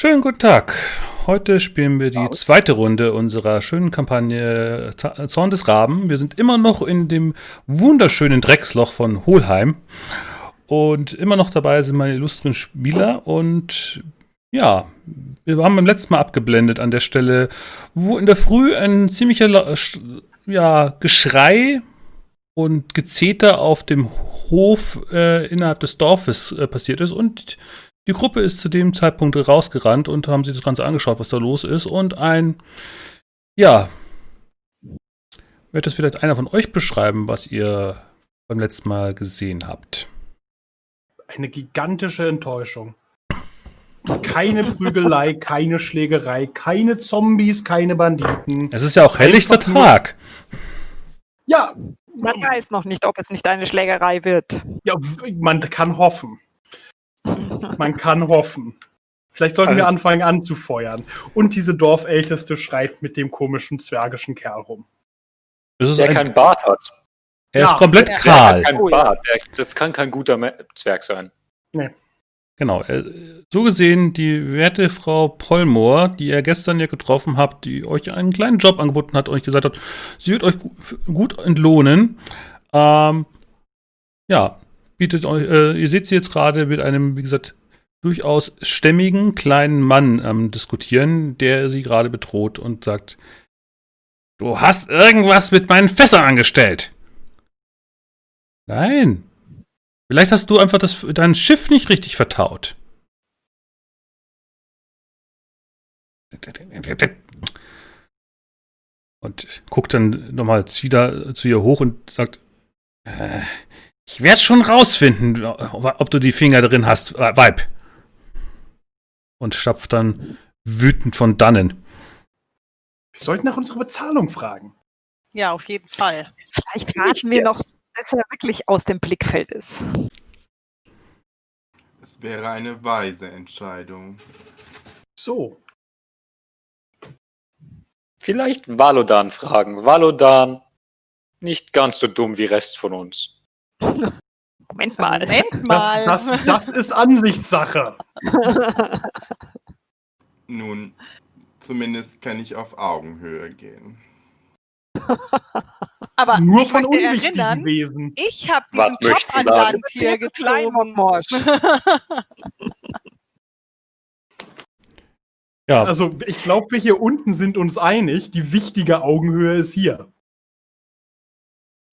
Schönen guten Tag. Heute spielen wir die zweite Runde unserer schönen Kampagne Zorn des Raben. Wir sind immer noch in dem wunderschönen Drecksloch von Holheim. Und immer noch dabei sind meine illustren Spieler. Und ja, wir haben beim letzten Mal abgeblendet an der Stelle, wo in der Früh ein ziemlicher ja, Geschrei und Gezeter auf dem Hof äh, innerhalb des Dorfes äh, passiert ist. Und die Gruppe ist zu dem Zeitpunkt rausgerannt und haben sich das Ganze angeschaut, was da los ist. Und ein, ja, wird das vielleicht einer von euch beschreiben, was ihr beim letzten Mal gesehen habt? Eine gigantische Enttäuschung. Keine Prügelei, keine Schlägerei, keine Zombies, keine Banditen. Es ist ja auch helllichster Tag. Ja. Man weiß noch nicht, ob es nicht eine Schlägerei wird. Ja, man kann hoffen. Man kann hoffen. Vielleicht sollten also, wir anfangen anzufeuern. Und diese Dorfälteste schreit mit dem komischen zwergischen Kerl rum. Der keinen Bart hat. Er ja, ist komplett kahl. Der oh, Bart. Der, das kann kein guter Zwerg sein. Nee. Genau. So gesehen, die werte Frau Pollmoor, die ihr gestern ja getroffen habt, die euch einen kleinen Job angeboten hat und euch gesagt hat, sie wird euch gut entlohnen. Ähm, ja, bietet euch, äh, ihr seht sie jetzt gerade mit einem, wie gesagt, durchaus stämmigen kleinen Mann am ähm, diskutieren, der sie gerade bedroht und sagt, du hast irgendwas mit meinen Fässern angestellt. Nein. Vielleicht hast du einfach das, dein Schiff nicht richtig vertaut. Und guckt dann nochmal wieder zu ihr hoch und sagt, äh, ich werde schon rausfinden, ob du die Finger drin hast, äh, Weib. Und stapft dann wütend von dannen. Wir sollten nach unserer Bezahlung fragen. Ja, auf jeden Fall. Vielleicht warten wir noch, bis er wirklich aus dem Blickfeld ist. Es wäre eine weise Entscheidung. So. Vielleicht Valodan fragen. Valodan nicht ganz so dumm wie Rest von uns. Moment mal. Moment mal. Das, das, das ist Ansichtssache. Nun, zumindest kann ich auf Augenhöhe gehen. Aber nur ich von unwichtigen erinnern, Wesen. Ich habe diesen Job an Land hier gezogen. ja. Also ich glaube, wir hier unten sind uns einig. Die wichtige Augenhöhe ist hier.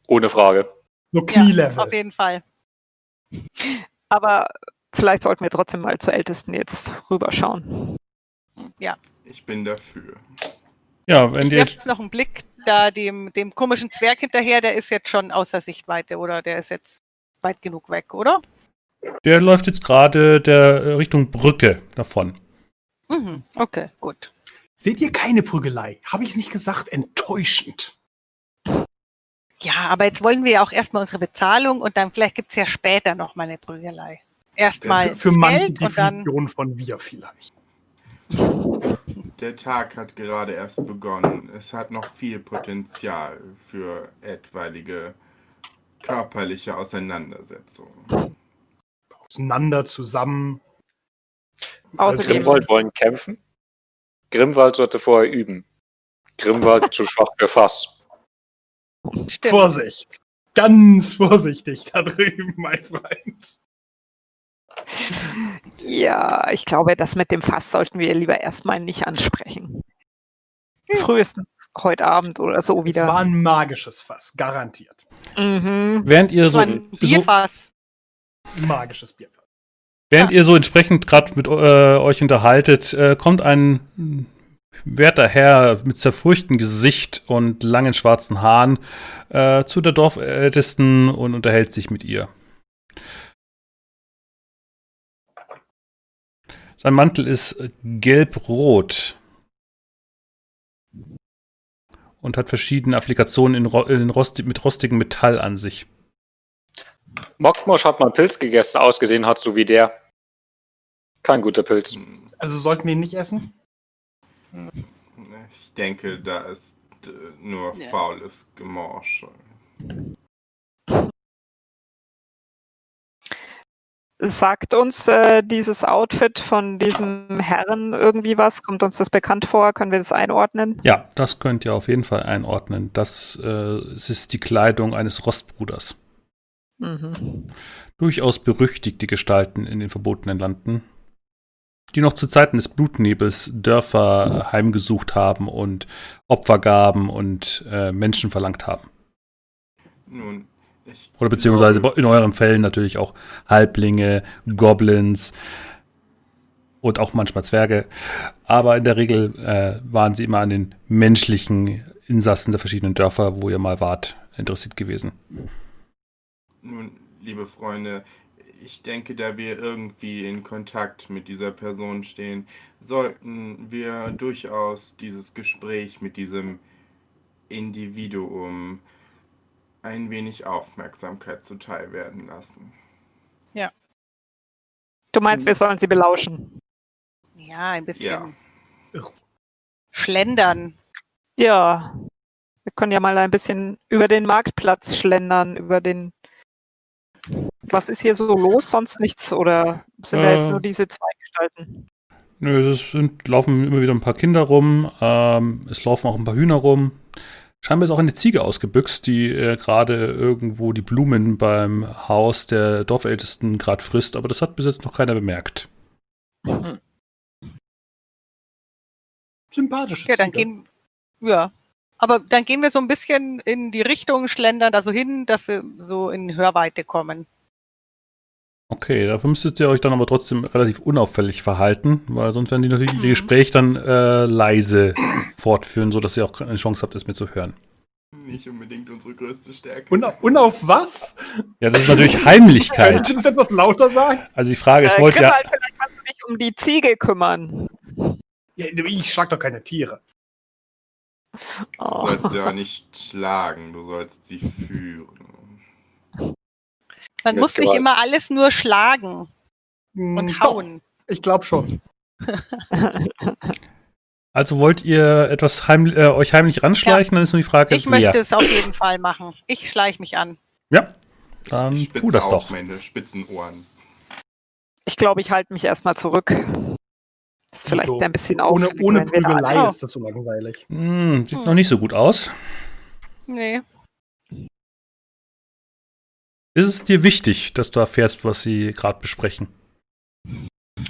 Ohne Frage. So Knielevel. Ja, auf jeden Fall. Aber vielleicht sollten wir trotzdem mal zur Ältesten jetzt rüberschauen. Ja. Ich bin dafür. Ja, wenn die jetzt noch einen Blick da dem, dem komischen Zwerg hinterher, der ist jetzt schon außer Sichtweite oder der ist jetzt weit genug weg, oder? Der läuft jetzt gerade der äh, Richtung Brücke davon. Mhm, okay, gut. Seht ihr keine Prügelei? Habe ich es nicht gesagt? Enttäuschend. Ja, aber jetzt wollen wir ja auch erstmal unsere Bezahlung und dann vielleicht gibt es ja später noch mal eine Prügelei. Erstmal für, für manche Geld Definition und dann von wir vielleicht. Der Tag hat gerade erst begonnen. Es hat noch viel Potenzial für etwaige körperliche Auseinandersetzungen. Auseinander, zusammen. Außerdem Grimwald wollen kämpfen. Grimwald sollte vorher üben. Grimwald zu schwach für Fass. Stimmt. Vorsicht. Ganz vorsichtig da drüben, mein Freund. Ja, ich glaube, das mit dem Fass sollten wir lieber erstmal nicht ansprechen. Hm. Frühestens heute Abend oder so wieder. Es war ein magisches Fass, garantiert. Mhm. Während ihr so, ein Bierfass. So, magisches Bierfass. Während ja. ihr so entsprechend gerade mit äh, euch unterhaltet, äh, kommt ein werter Herr mit zerfurchtem Gesicht und langen schwarzen Haaren äh, zu der Dorfältesten und unterhält sich mit ihr. Sein Mantel ist gelb-rot und hat verschiedene Applikationen in, in Rost mit rostigem Metall an sich. Mokmosch hat mal Pilz gegessen, ausgesehen hat so wie der. Kein guter Pilz. Also sollten wir ihn nicht essen? Ich denke, da ist äh, nur ja. faules Gemorsch. Sagt uns äh, dieses Outfit von diesem Herren irgendwie was? Kommt uns das bekannt vor? Können wir das einordnen? Ja, das könnt ihr auf jeden Fall einordnen. Das äh, ist die Kleidung eines Rostbruders. Mhm. Durchaus berüchtigte Gestalten in den verbotenen Landen, die noch zu Zeiten des Blutnebels Dörfer heimgesucht haben und Opfer gaben und äh, Menschen verlangt haben. Nun, ich Oder beziehungsweise in euren Fällen natürlich auch Halblinge, Goblins und auch manchmal Zwerge. Aber in der Regel äh, waren sie immer an den menschlichen Insassen der verschiedenen Dörfer, wo ihr mal wart, interessiert gewesen. Nun, liebe Freunde, ich denke, da wir irgendwie in Kontakt mit dieser Person stehen, sollten wir durchaus dieses Gespräch mit diesem Individuum ein wenig Aufmerksamkeit zuteil werden lassen. Ja. Du meinst, wir sollen sie belauschen? Ja, ein bisschen ja. schlendern. Ja. Wir können ja mal ein bisschen über den Marktplatz schlendern, über den. Was ist hier so los? Sonst nichts? Oder sind äh, da jetzt nur diese zwei Gestalten? Nö, es sind, laufen immer wieder ein paar Kinder rum. Ähm, es laufen auch ein paar Hühner rum. Scheinbar ist auch eine Ziege ausgebüxt, die äh, gerade irgendwo die Blumen beim Haus der Dorfältesten gerade frisst, aber das hat bis jetzt noch keiner bemerkt. Mhm. Sympathisch. Ja, dann gehen, ja. Aber dann gehen wir so ein bisschen in die Richtung, schlendern da so hin, dass wir so in Hörweite kommen. Okay, dafür müsstet ihr euch dann aber trotzdem relativ unauffällig verhalten, weil sonst werden die natürlich mhm. ihr Gespräch dann äh, leise fortführen, sodass ihr auch eine Chance habt, es mir zu hören. Nicht unbedingt unsere größte Stärke. Und, und auf was? Ja, das ist natürlich Heimlichkeit. Könntest du das etwas lauter sagen? Also die Frage ist, äh, wollt ihr... Halt, vielleicht kannst du dich um die Ziege kümmern. Ja, ich schlag doch keine Tiere. Oh. Du sollst sie ja nicht schlagen, du sollst sie führen. Man muss nicht immer alles nur schlagen und hm, hauen. Doch, ich glaube schon. Also wollt ihr etwas heim, äh, euch heimlich ranschleichen? Ja. Dann ist nur die Frage, Ich wer. möchte es auf jeden Fall machen. Ich schleiche mich an. Ja, dann tu das doch. meine spitzen Ohren. Ich glaube, ich halte mich erstmal zurück. Das ist vielleicht so. ein bisschen Ohne, ohne Prügelei ist das so langweilig. Hm, sieht hm. noch nicht so gut aus. Nee. Ist es dir wichtig, dass du erfährst, was sie gerade besprechen?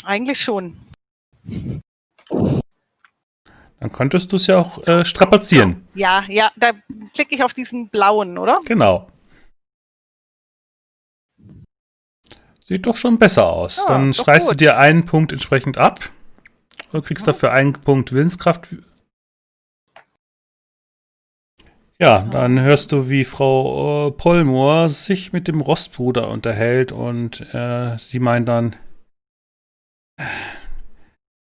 Eigentlich schon. Dann könntest du es ja auch äh, strapazieren. Ja, ja, da klicke ich auf diesen blauen, oder? Genau. Sieht doch schon besser aus. Ja, Dann streichst du dir einen Punkt entsprechend ab und kriegst ja. dafür einen Punkt Willenskraft Ja, dann hörst du, wie Frau äh, Pollmoor sich mit dem Rostbruder unterhält und äh, sie meint dann,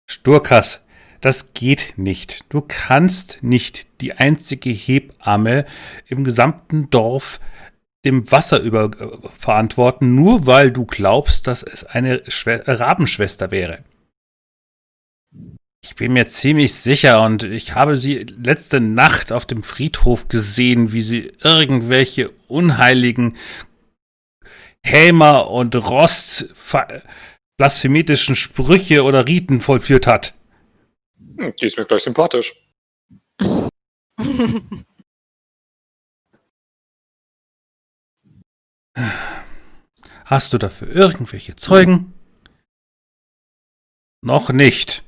Sturkas, das geht nicht. Du kannst nicht die einzige Hebamme im gesamten Dorf dem Wasser über äh, verantworten, nur weil du glaubst, dass es eine Schwe Rabenschwester wäre. Ich bin mir ziemlich sicher und ich habe sie letzte Nacht auf dem Friedhof gesehen, wie sie irgendwelche unheiligen Hämer und Rost blasphemitischen Sprüche oder Riten vollführt hat. Hm, die ist mir gleich sympathisch. Hast du dafür irgendwelche Zeugen? Noch nicht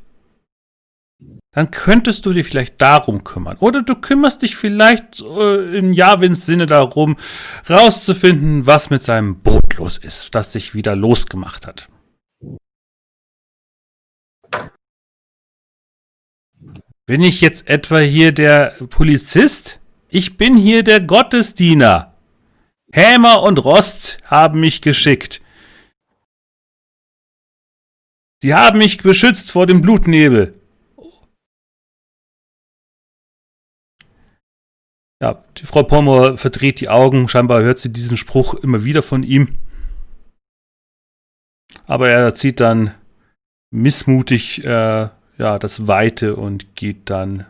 dann könntest du dich vielleicht darum kümmern. Oder du kümmerst dich vielleicht äh, im Jawins Sinne darum, rauszufinden, was mit seinem Boot los ist, das sich wieder losgemacht hat. Bin ich jetzt etwa hier der Polizist? Ich bin hier der Gottesdiener. Hämer und Rost haben mich geschickt. Sie haben mich beschützt vor dem Blutnebel. Ja, die Frau Pommer verdreht die Augen. Scheinbar hört sie diesen Spruch immer wieder von ihm. Aber er zieht dann missmutig äh, ja, das Weite und geht dann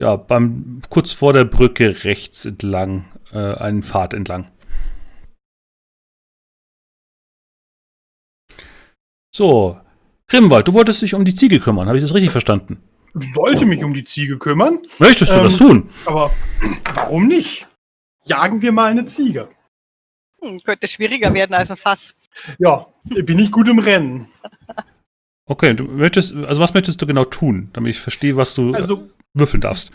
ja, beim, kurz vor der Brücke rechts entlang, äh, einen Pfad entlang. So, Grimwald, du wolltest dich um die Ziege kümmern, habe ich das richtig verstanden? Ich wollte mich um die Ziege kümmern. Möchtest du ähm, das tun? Aber warum nicht? Jagen wir mal eine Ziege. Hm, könnte schwieriger werden als ein Fass. Ja, bin ich gut im Rennen. Okay, du möchtest, also was möchtest du genau tun, damit ich verstehe, was du also, würfeln darfst?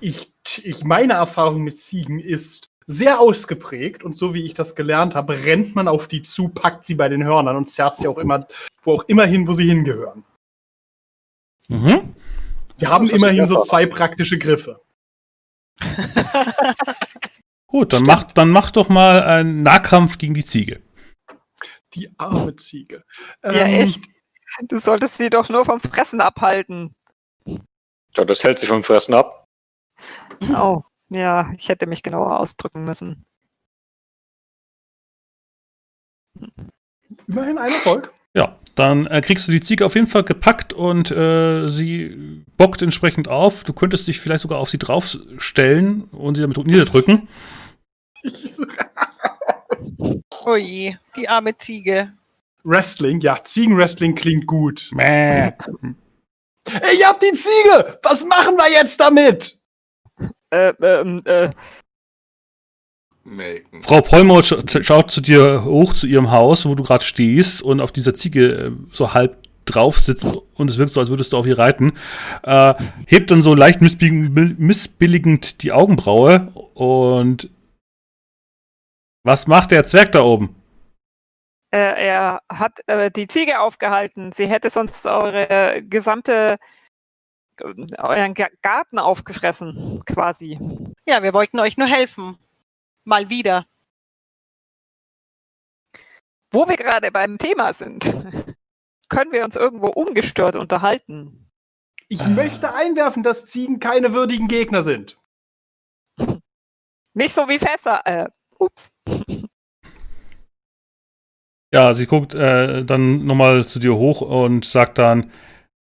Ich, ich, meine Erfahrung mit Ziegen ist sehr ausgeprägt und so wie ich das gelernt habe, rennt man auf die zu, packt sie bei den Hörnern und zerrt sie auch immer, wo auch immer hin, wo sie hingehören. Mhm. Wir haben immerhin so zwei praktische Griffe. Gut, dann mach, dann mach doch mal einen Nahkampf gegen die Ziege. Die arme Ziege. Ja, ähm, echt. Du solltest sie doch nur vom Fressen abhalten. Ja, das hält sie vom Fressen ab. Oh, ja, ich hätte mich genauer ausdrücken müssen. Immerhin ein Erfolg. Ja, dann äh, kriegst du die Ziege auf jeden Fall gepackt und äh, sie bockt entsprechend auf. Du könntest dich vielleicht sogar auf sie draufstellen und sie damit niederdrücken. oh je, die arme Ziege. Wrestling, ja, Ziegenwrestling klingt gut. Mäh. Ey, ihr habt die Ziege! Was machen wir jetzt damit? Äh, ähm, äh. Melken. Frau Polmor schaut zu dir hoch zu ihrem Haus, wo du gerade stehst und auf dieser Ziege äh, so halb drauf sitzt und es wirkt so, als würdest du auf ihr reiten, äh, hebt dann so leicht missbilligend die Augenbraue und was macht der Zwerg da oben? Äh, er hat äh, die Ziege aufgehalten. Sie hätte sonst eure gesamte euren Garten aufgefressen, quasi. Ja, wir wollten euch nur helfen. Mal wieder. Wo wir gerade beim Thema sind, können wir uns irgendwo ungestört unterhalten. Ich äh. möchte einwerfen, dass Ziegen keine würdigen Gegner sind. Nicht so wie Fässer. Äh, ups. Ja, sie guckt äh, dann nochmal zu dir hoch und sagt dann,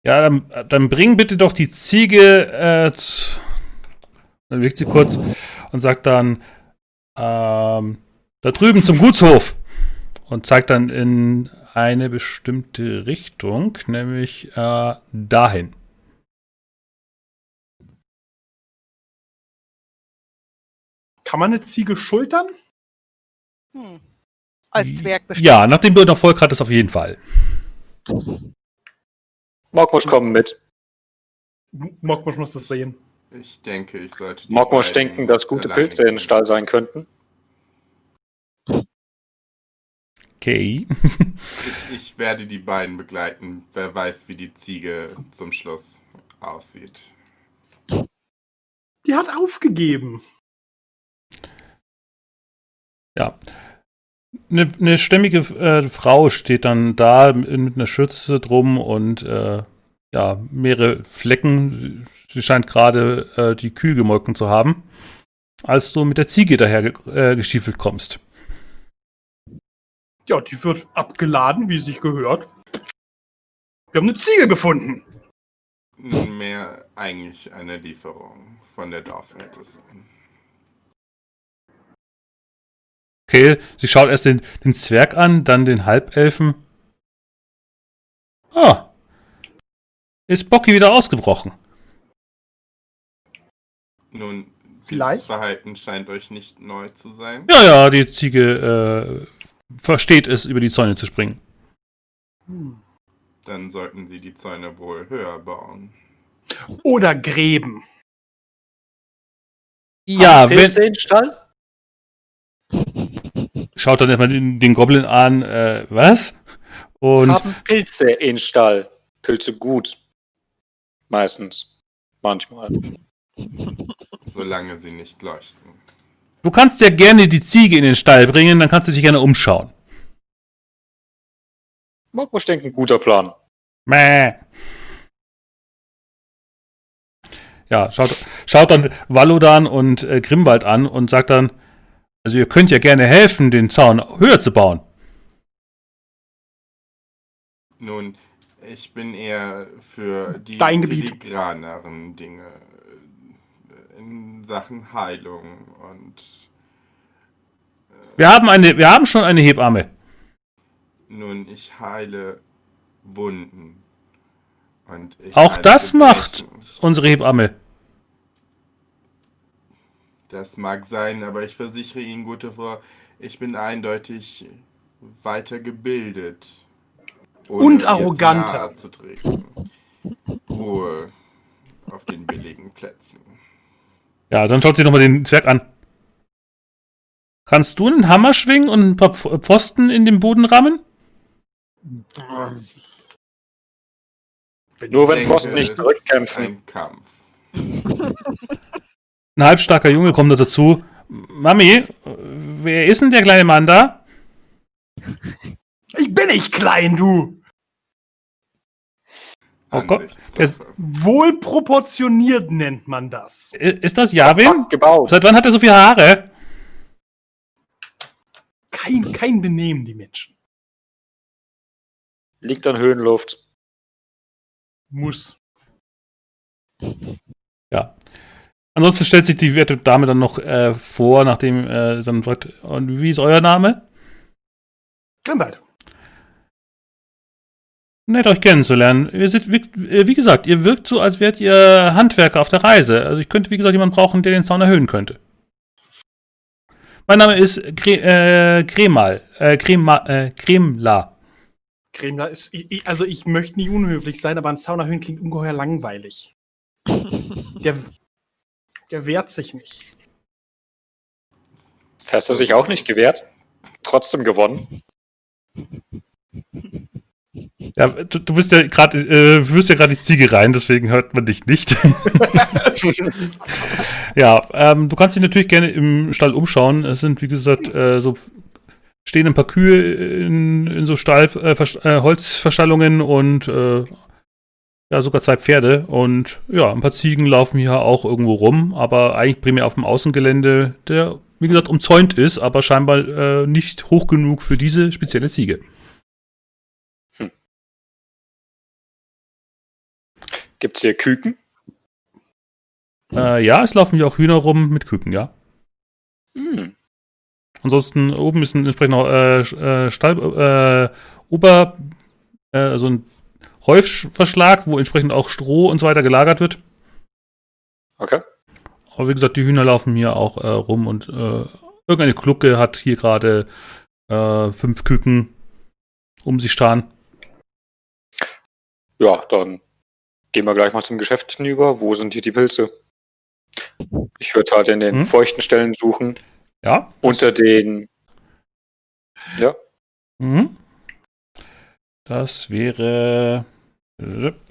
ja, dann, dann bring bitte doch die Ziege, äh, zu, dann wirkt sie kurz und sagt dann, ähm, da drüben zum Gutshof und zeigt dann in eine bestimmte Richtung, nämlich äh, dahin. Kann man eine Ziege schultern? Hm. Als Zwerg bestimmt. Ja, nachdem du Erfolg hattest, auf jeden Fall. Mokmosch kommen mit. Mokmosch muss das sehen. Ich denke, ich sollte. Mokmosch denken, dass gute Pilze in den Stall sein könnten. Okay. ich, ich werde die beiden begleiten. Wer weiß, wie die Ziege zum Schluss aussieht. Die hat aufgegeben. Ja. Eine, eine stämmige äh, Frau steht dann da mit einer Schürze drum und äh, ja, mehrere Flecken. Sie scheint gerade äh, die Kühe gemolken zu haben, als du mit der Ziege daher äh, geschiefelt kommst. Ja, die wird abgeladen, wie es sich gehört. Wir haben eine Ziege gefunden. Mehr eigentlich eine Lieferung von der Dorfältesten. Okay, sie schaut erst den, den Zwerg an, dann den Halbelfen. Ah. Ist Bocky wieder ausgebrochen? Nun, Vielleicht? das Verhalten scheint euch nicht neu zu sein. Ja, ja, die Ziege äh, versteht es, über die Zäune zu springen. Hm. Dann sollten sie die Zäune wohl höher bauen. Oder Gräben. Ja, wenn. Den Stall? Schaut dann erstmal den, den Goblin an, äh, was? Und haben Pilze in Stall. Pilze gut. Meistens. Manchmal. Solange sie nicht leuchten. Du kannst ja gerne die Ziege in den Stall bringen, dann kannst du dich gerne umschauen. Mag wohl denken, guter Plan. Mäh. Ja, schaut, schaut dann Valodan und äh, Grimwald an und sagt dann, also ihr könnt ja gerne helfen, den Zaun höher zu bauen. Nun, ich bin eher für die Dein filigraneren Dinge äh, in Sachen Heilung und äh wir haben eine, wir haben schon eine Hebamme. Nun, ich heile Wunden. Und Auch das macht unsere Hebamme. Das mag sein, aber ich versichere Ihnen, gute Frau, ich bin eindeutig weiter gebildet. Und arroganter. Ruhe auf den billigen Plätzen. Ja, dann schaut sie nochmal den Zwerg an. Kannst du einen Hammer schwingen und ein paar Pfosten in den Boden rammen? Nur wenn Pfosten nicht zurückkämpfen. Ein Kampf. Ein halbstarker Junge kommt da dazu. Mami, wer ist denn der kleine Mann da? Ich bin nicht klein, du! Oh Gott. Wohlproportioniert nennt man das. Ist das Javin? Seit wann hat er so viele Haare? Kein, kein Benehmen, die Menschen. Liegt an Höhenluft. Muss. Ja. Ansonsten stellt sich die werte Dame dann noch äh, vor, nachdem äh, dann fragt, und wie ist euer Name? Grimwald. Nett euch kennenzulernen. Ihr seid, wie, äh, wie, gesagt, ihr wirkt so, als wärt ihr Handwerker auf der Reise. Also ich könnte, wie gesagt, jemanden brauchen, der den Zaun erhöhen könnte. Mein Name ist Gre äh, Kremal. Äh, Krema, äh, Kremla. Kremla ist. Ich, also ich möchte nicht unhöflich sein, aber ein Zaun erhöhen klingt ungeheuer langweilig. der, der wehrt sich nicht. Hast du sich auch nicht gewehrt? Trotzdem gewonnen. Ja, du, du bist ja gerade, äh, wirst ja gerade die Ziege rein, deswegen hört man dich nicht. ja, ähm, du kannst dich natürlich gerne im Stall umschauen. Es sind, wie gesagt, äh, so stehen ein paar Kühe in, in so Stall, äh, äh Holzverstallungen und äh, ja, sogar zwei Pferde und ja, ein paar Ziegen laufen hier auch irgendwo rum, aber eigentlich primär auf dem Außengelände, der, wie gesagt, umzäunt ist, aber scheinbar äh, nicht hoch genug für diese spezielle Ziege. Gibt es hier Küken? Äh, ja, es laufen hier auch Hühner rum mit Küken, ja. Hm. Ansonsten oben ist ein entsprechender äh, äh, Stall, äh, Ober, äh, so ein Häufverschlag, wo entsprechend auch Stroh und so weiter gelagert wird. Okay. Aber wie gesagt, die Hühner laufen hier auch äh, rum und äh, irgendeine Klucke hat hier gerade äh, fünf Küken um sich starren. Ja, dann gehen wir gleich mal zum Geschäft hinüber. Wo sind hier die Pilze? Ich würde halt in den hm? feuchten Stellen suchen. Ja. Unter den. Ja. Mhm. Das wäre damit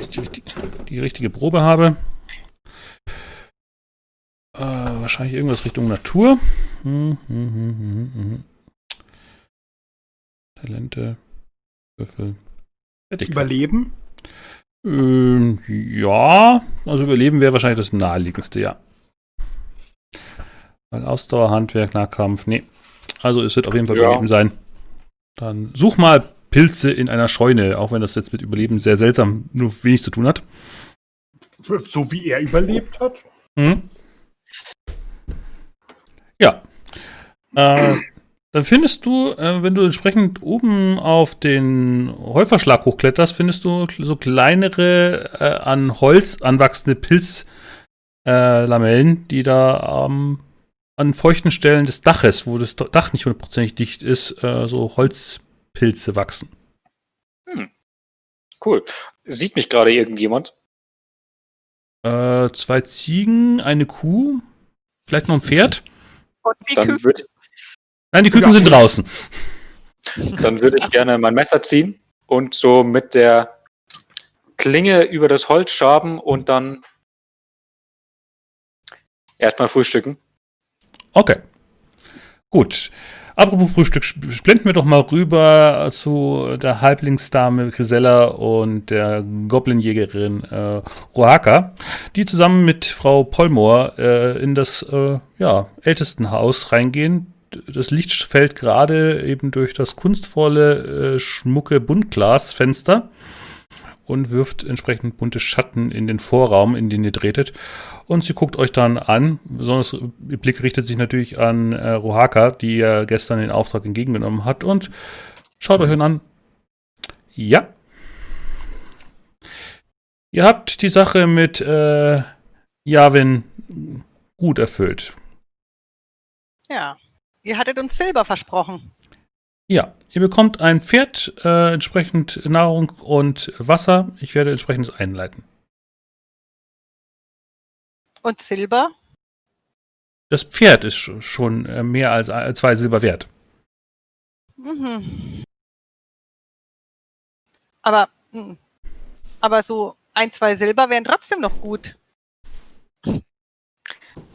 ich die, die, richtige Probe habe. Äh, wahrscheinlich irgendwas Richtung Natur. Hm, hm, hm, Talente, Würfel. Überleben? Ähm, ja, also Überleben wäre wahrscheinlich das naheliegendste, ja. Weil Ausdauer, Handwerk, Nahkampf, nee. Also es wird auf jeden Fall ja. Überleben sein. Dann such mal Pilze in einer Scheune, auch wenn das jetzt mit Überleben sehr seltsam nur wenig zu tun hat. So wie er überlebt hat. Mhm. Ja. Äh, dann findest du, äh, wenn du entsprechend oben auf den Häuferschlag hochkletterst, findest du so kleinere äh, an Holz anwachsende Pilzlamellen, äh, die da ähm, an feuchten Stellen des Daches, wo das Dach nicht hundertprozentig dicht ist, äh, so Holz Pilze wachsen. Hm. Cool. Sieht mich gerade irgendjemand? Äh, zwei Ziegen, eine Kuh, vielleicht noch ein Pferd. Und die Dann würd, Nein, die Küken ja. sind draußen. Dann würde ich gerne mein Messer ziehen und so mit der Klinge über das Holz schaben und dann erstmal frühstücken. Okay. Gut. Apropos Frühstück, blenden wir doch mal rüber zu der Halblingsdame Grisella und der Goblinjägerin äh, Rohaka, die zusammen mit Frau Polmor äh, in das äh, ja, Ältestenhaus reingehen. Das Licht fällt gerade eben durch das kunstvolle, äh, schmucke Buntglasfenster und wirft entsprechend bunte Schatten in den Vorraum, in den ihr tretet. Und sie guckt euch dann an. Besonders ihr Blick richtet sich natürlich an äh, Rohaka, die ja gestern den Auftrag entgegengenommen hat. Und Schaut euch an. Ja. Ihr habt die Sache mit äh, Javin gut erfüllt. Ja. Ihr hattet uns Silber versprochen. Ja, ihr bekommt ein Pferd, äh, entsprechend Nahrung und Wasser. Ich werde entsprechendes einleiten. Und Silber? Das Pferd ist schon äh, mehr als zwei Silber wert. Mhm. Aber, hm. aber so ein, zwei Silber wären trotzdem noch gut.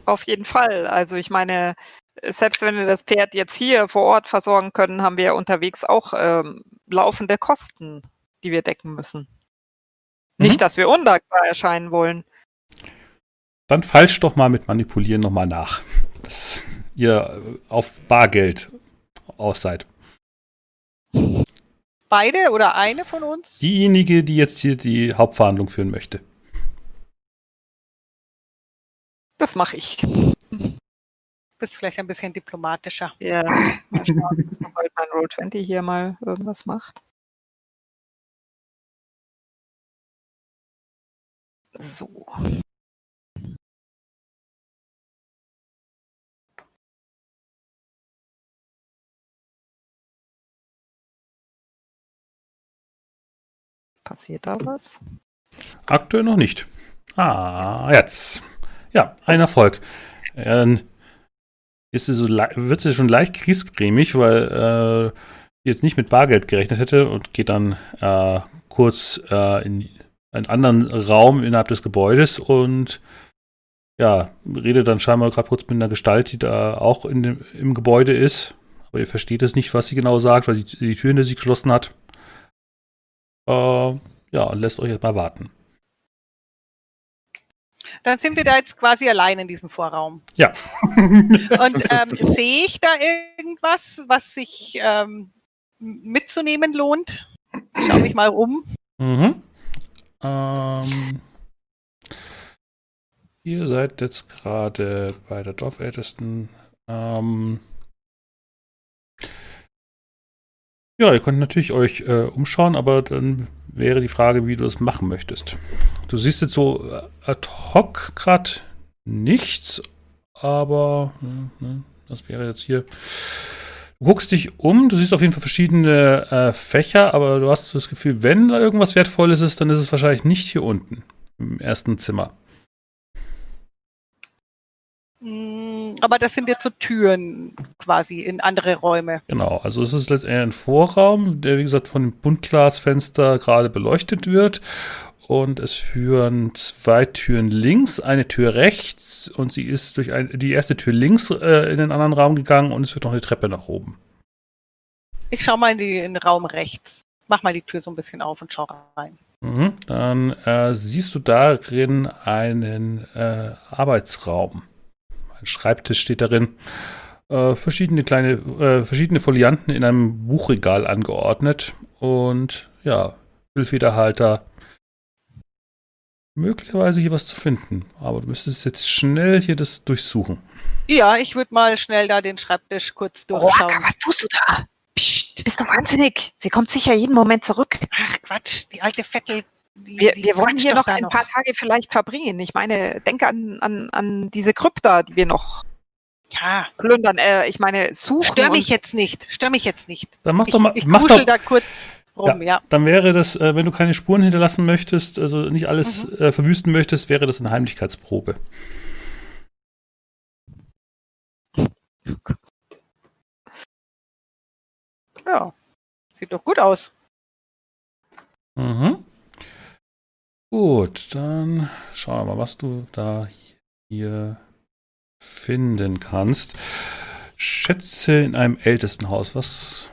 Auf jeden Fall. Also ich meine, selbst wenn wir das Pferd jetzt hier vor Ort versorgen können, haben wir unterwegs auch ähm, laufende Kosten, die wir decken müssen. Mhm. Nicht, dass wir undankbar erscheinen wollen. Dann falsch doch mal mit Manipulieren nochmal nach, dass ihr auf Bargeld aus seid. Beide oder eine von uns? Diejenige, die jetzt hier die Hauptverhandlung führen möchte. Das mache ich. Bist vielleicht ein bisschen diplomatischer. Ja, mal schauen, sobald mein Roll 20 hier mal irgendwas macht. So. Passiert da was? Aktuell noch nicht. Ah, jetzt. Ja, ein Erfolg. Ähm, ist sie so, wird sie schon leicht kriegsgrämig, weil äh, jetzt nicht mit Bargeld gerechnet hätte und geht dann äh, kurz äh, in einen anderen Raum innerhalb des Gebäudes und ja, redet dann scheinbar gerade kurz mit einer Gestalt, die da auch in dem, im Gebäude ist. Aber ihr versteht es nicht, was sie genau sagt, weil die, die Tür hinter sie geschlossen hat. Äh, ja, lässt euch jetzt mal warten. Dann sind wir da jetzt quasi allein in diesem Vorraum. Ja. Und ähm, sehe ich da irgendwas, was sich ähm, mitzunehmen lohnt? Schau mich mal um. Mhm. Ähm, ihr seid jetzt gerade bei der Dorfältesten. Ähm, ja, ihr könnt natürlich euch äh, umschauen, aber dann wäre die Frage, wie du das machen möchtest. Du siehst jetzt so äh, ad hoc gerade nichts, aber ne, das wäre jetzt hier. Du guckst dich um, du siehst auf jeden Fall verschiedene äh, Fächer, aber du hast das Gefühl, wenn da irgendwas Wertvolles ist, dann ist es wahrscheinlich nicht hier unten im ersten Zimmer. Mm, aber das sind jetzt so Türen quasi in andere Räume. Genau, also es ist letztendlich ein Vorraum, der wie gesagt von dem Buntglasfenster gerade beleuchtet wird. Und es führen zwei Türen links, eine Tür rechts und sie ist durch ein, die erste Tür links äh, in den anderen Raum gegangen und es wird noch eine Treppe nach oben. Ich schau mal in, die, in den Raum rechts. Mach mal die Tür so ein bisschen auf und schau rein. Mhm, dann äh, siehst du darin einen äh, Arbeitsraum. Ein Schreibtisch steht darin. Äh, verschiedene kleine, äh, verschiedene Folianten in einem Buchregal angeordnet und ja, Füllfederhalter, möglicherweise hier was zu finden. Aber du müsstest jetzt schnell hier das durchsuchen. Ja, ich würde mal schnell da den Schreibtisch kurz durchschauen. Oh, was tust du da? Psst, bist du wahnsinnig. Sie kommt sicher jeden Moment zurück. Ach Quatsch, die alte Vettel. Die, wir, die wir wollen hier noch ein noch. paar Tage vielleicht verbringen. Ich meine, denke an, an, an diese Krypta, die wir noch ja. plündern. Äh, ich meine, suchen. Stör mich jetzt nicht. Stör mich jetzt nicht. Dann mach ich, doch mal. Ich mach doch, da kurz rum, ja, ja. Dann wäre das, äh, wenn du keine Spuren hinterlassen möchtest, also nicht alles mhm. äh, verwüsten möchtest, wäre das eine Heimlichkeitsprobe. Ja, sieht doch gut aus. Mhm. Gut, dann schauen wir mal, was du da hier finden kannst. Schätze in einem ältesten Haus. Was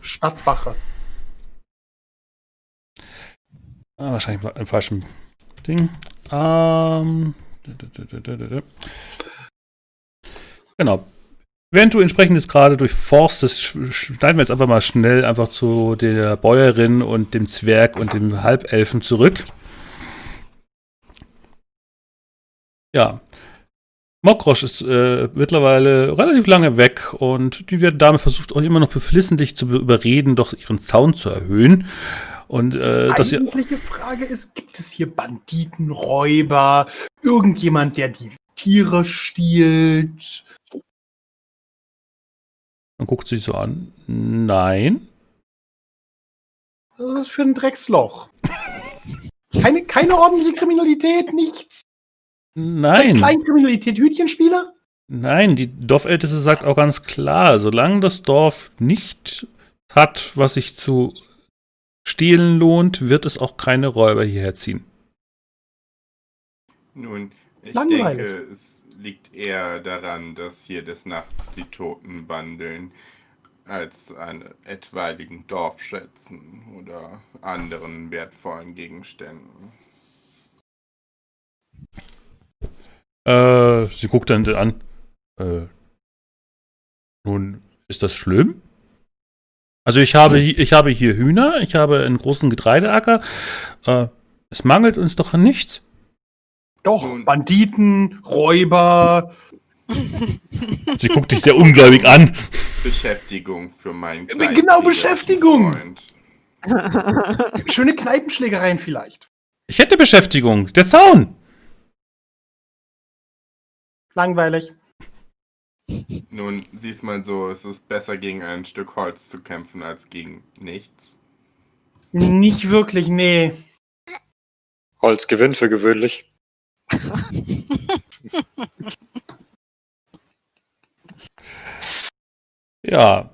Stadtwache. Ah, wahrscheinlich im falschen Ding. Ähm, genau. Während du entsprechendes gerade durchforstest, schneiden wir jetzt einfach mal schnell einfach zu der Bäuerin und dem Zwerg und dem Halbelfen zurück. Ja. Mokrosch ist äh, mittlerweile relativ lange weg und die Dame versucht auch immer noch beflissentlich zu überreden, doch ihren Zaun zu erhöhen. Und äh, die eigentliche Frage ist, gibt es hier Banditen, Räuber, irgendjemand, der die Tiere stiehlt? Man guckt sich so an. Nein. Was ist für ein Drecksloch? keine, keine ordentliche Kriminalität, nichts. Nein. Kleinkriminalität, Hütchenspieler? Nein, die Dorfälteste sagt auch ganz klar, solange das Dorf nicht hat, was sich zu stehlen lohnt, wird es auch keine Räuber hierher ziehen. Nun, ich Langweilig. denke, es liegt eher daran, dass hier des Nachts die Toten wandeln, als an etwaigen Dorfschätzen oder anderen wertvollen Gegenständen. Äh, sie guckt dann an. Äh, nun, ist das schlimm? Also ich habe, ich habe hier Hühner, ich habe einen großen Getreideacker. Äh, es mangelt uns doch an nichts. Doch, Banditen, Räuber. Sie guckt dich sehr ungläubig an. Beschäftigung für meinen kleinen Genau, Beschäftigung. Freund. Schöne Kneipenschlägereien vielleicht. Ich hätte Beschäftigung. Der Zaun. Langweilig. Nun, siehst mal so, es ist besser gegen ein Stück Holz zu kämpfen als gegen nichts. Nicht wirklich, nee. Holz gewinnt für gewöhnlich. ja.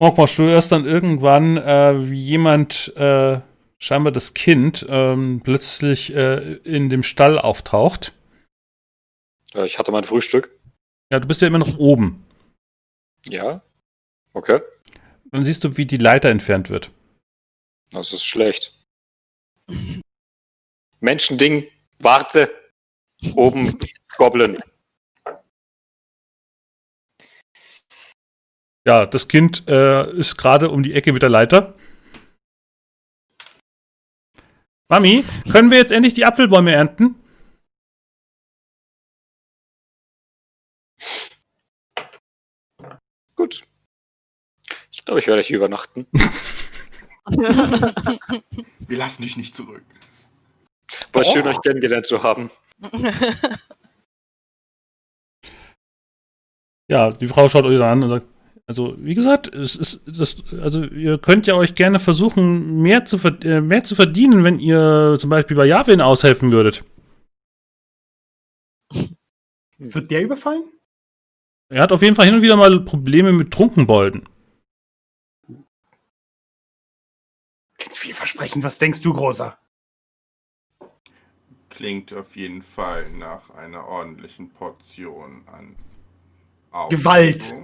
Morgmosch, du hörst dann irgendwann, äh, wie jemand, äh, scheinbar das Kind, ähm, plötzlich äh, in dem Stall auftaucht. Ich hatte mein Frühstück. Ja, du bist ja immer noch oben. Ja. Okay. Dann siehst du, wie die Leiter entfernt wird. Das ist schlecht. Menschending, warte. Oben, Goblin. Ja, das Kind äh, ist gerade um die Ecke mit der Leiter. Mami, können wir jetzt endlich die Apfelbäume ernten? Gut. Ich glaube, ich werde hier übernachten. Wir lassen dich nicht zurück. War schön, euch kennengelernt zu haben. Ja, die Frau schaut euch an und sagt, also wie gesagt, es ist das, also ihr könnt ja euch gerne versuchen, mehr zu, äh, mehr zu verdienen, wenn ihr zum Beispiel bei Javin aushelfen würdet. Wird der überfallen? Er hat auf jeden Fall hin und wieder mal Probleme mit Trunkenbolden. Klingt vielversprechend. Was denkst du, Großer? Klingt auf jeden Fall nach einer ordentlichen Portion an Aufregung. Gewalt.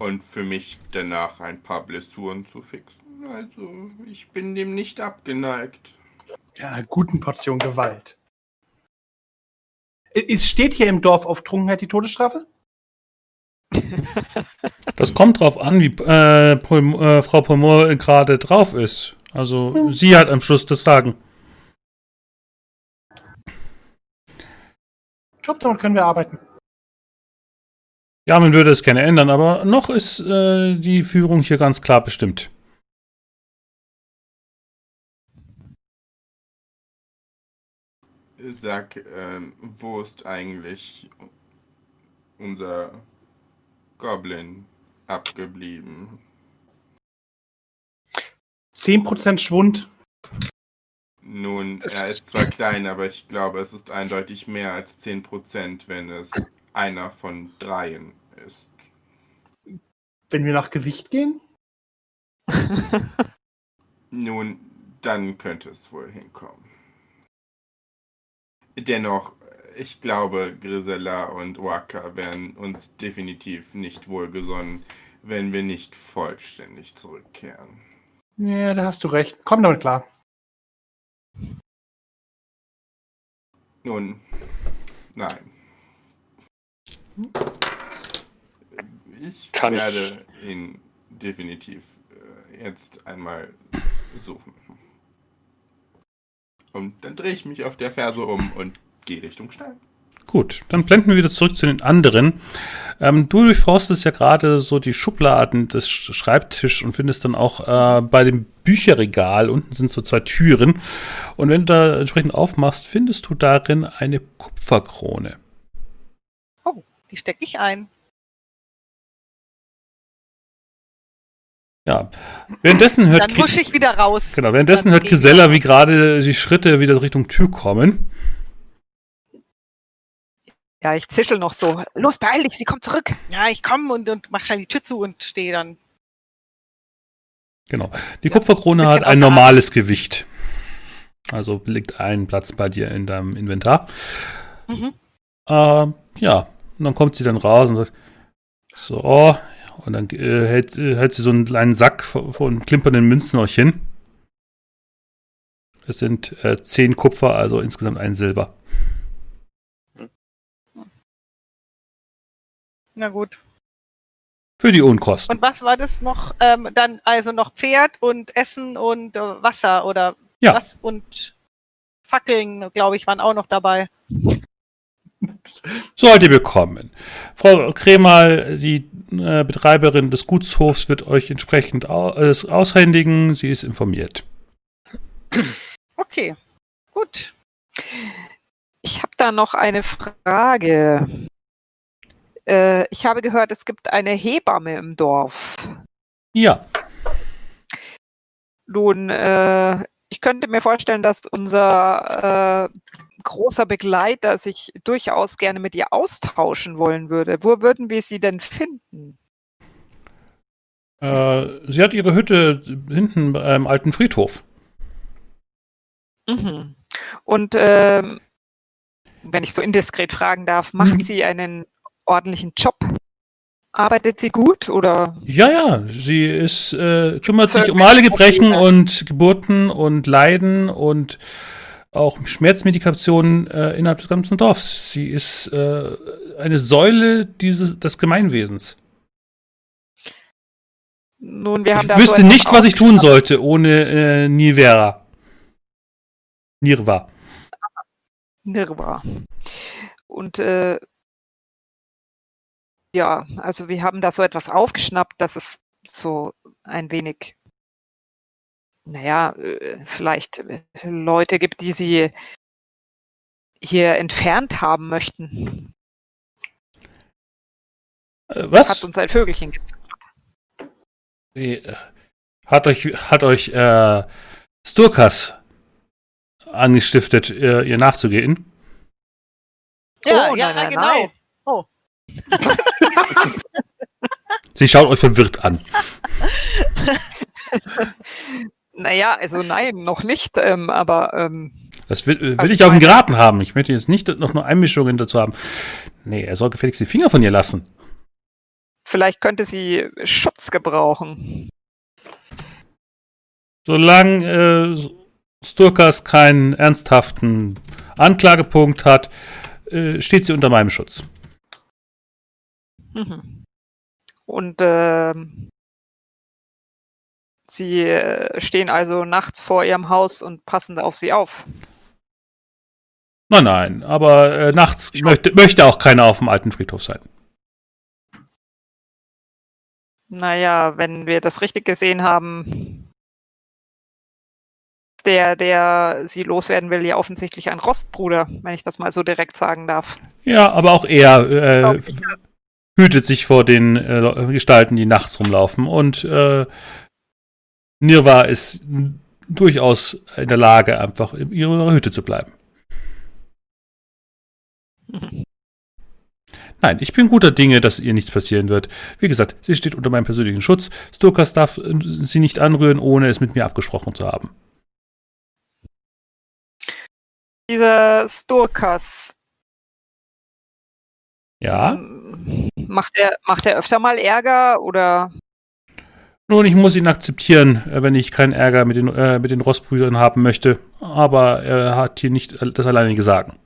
Und für mich danach ein paar Blessuren zu fixen. Also, ich bin dem nicht abgeneigt. Ja, einer guten Portion Gewalt. Es steht hier im Dorf auf Trunkenheit die Todesstrafe? Das kommt drauf an, wie äh, äh, Frau Pomor gerade drauf ist. Also hm. sie hat am Schluss das Sagen. Job, damit können wir arbeiten. Ja, man würde es gerne ändern, aber noch ist äh, die Führung hier ganz klar bestimmt. Sag, ähm, wo ist eigentlich unser Goblin abgeblieben? 10% Schwund. Nun, das er ist zwar klein, aber ich glaube, es ist eindeutig mehr als 10%, wenn es einer von dreien ist. Wenn wir nach Gewicht gehen? Nun, dann könnte es wohl hinkommen. Dennoch, ich glaube, Grisella und Waka wären uns definitiv nicht wohlgesonnen, wenn wir nicht vollständig zurückkehren. Ja, da hast du recht. Komm damit klar. Nun, nein. Ich Kann werde ich. ihn definitiv äh, jetzt einmal suchen. Und dann drehe ich mich auf der Ferse um und gehe Richtung Stein. Gut, dann blenden wir wieder zurück zu den anderen. Ähm, du durchforstest ja gerade so die Schubladen des Schreibtischs und findest dann auch äh, bei dem Bücherregal, unten sind so zwei Türen. Und wenn du da entsprechend aufmachst, findest du darin eine Kupferkrone. Oh, die stecke ich ein. Ja. Währenddessen hört. Dann ich wieder raus. Genau, währenddessen hört Gisella, wie gerade die Schritte wieder Richtung Tür kommen. Ja, ich zischel noch so. Los, beeil dich, sie kommt zurück. Ja, ich komme und, und mach schnell die Tür zu und stehe dann. Genau. Die Kupferkrone ja, hat ein normales Gewicht. Also liegt ein Platz bei dir in deinem Inventar. Mhm. Äh, ja, und dann kommt sie dann raus und sagt, so, und dann äh, hält, äh, hält sie so einen kleinen Sack von, von klimpernden Münzen euch hin. Es sind äh, zehn Kupfer, also insgesamt ein Silber. Na gut. Für die Unkosten. Und was war das noch? Ähm, dann also noch Pferd und Essen und äh, Wasser oder ja. was? Und Fackeln, glaube ich, waren auch noch dabei. Sollt ihr bekommen. Frau Kremal, die äh, Betreiberin des Gutshofs, wird euch entsprechend aus, äh, aushändigen. Sie ist informiert. Okay, gut. Ich habe da noch eine Frage. Äh, ich habe gehört, es gibt eine Hebamme im Dorf. Ja. Nun, äh, ich könnte mir vorstellen, dass unser äh, großer Begleiter sich durchaus gerne mit ihr austauschen wollen würde. Wo würden wir sie denn finden? Äh, sie hat ihre Hütte hinten beim alten Friedhof. Mhm. Und ähm, wenn ich so indiskret fragen darf, macht sie einen ordentlichen Job? Arbeitet sie gut oder? Ja, ja, sie ist äh, kümmert sich um alle Gebrechen und Geburten und Leiden und auch Schmerzmedikationen äh, innerhalb des ganzen Dorfs. Sie ist äh, eine Säule dieses des Gemeinwesens. Nun, wir haben ich wüsste so nicht, was ich tun sollte ohne äh, Nivera. Nirva. Nirva. Und äh, ja, also wir haben da so etwas aufgeschnappt, dass es so ein wenig, naja, äh, vielleicht äh, Leute gibt, die sie hier entfernt haben möchten. Äh, was? Hat uns ein Vögelchen gezeigt. Hat euch, hat euch äh, Sturkas angestiftet, ihr, ihr nachzugehen? Ja, oh, ja, nein, nein, genau. Nein. Sie schaut euch verwirrt an. naja, also nein, noch nicht, ähm, aber. Ähm, das will, will also ich auch geraten haben. Ich möchte jetzt nicht noch nur Einmischungen dazu haben. Nee, er soll gefälligst die Finger von ihr lassen. Vielleicht könnte sie Schutz gebrauchen. Solange äh, Sturkas keinen ernsthaften Anklagepunkt hat, äh, steht sie unter meinem Schutz. Mhm. Und äh, sie stehen also nachts vor ihrem Haus und passen auf sie auf. Nein, nein, aber äh, nachts möchte, möchte auch keiner auf dem alten Friedhof sein. Naja, wenn wir das richtig gesehen haben, der, der sie loswerden will, ja offensichtlich ein Rostbruder, wenn ich das mal so direkt sagen darf. Ja, aber auch er äh, hütet sich vor den äh, Gestalten, die nachts rumlaufen. Und äh, Nirva ist durchaus in der Lage, einfach in ihrer Hütte zu bleiben. Nein, ich bin guter Dinge, dass ihr nichts passieren wird. Wie gesagt, sie steht unter meinem persönlichen Schutz. Stokas darf sie nicht anrühren, ohne es mit mir abgesprochen zu haben. Dieser Stokas, ja. Macht er, macht er öfter mal Ärger oder? Nun, ich muss ihn akzeptieren, äh, wenn ich keinen Ärger mit den, äh, mit den Rossbrüdern haben möchte. Aber er hat hier nicht das alleinige Sagen.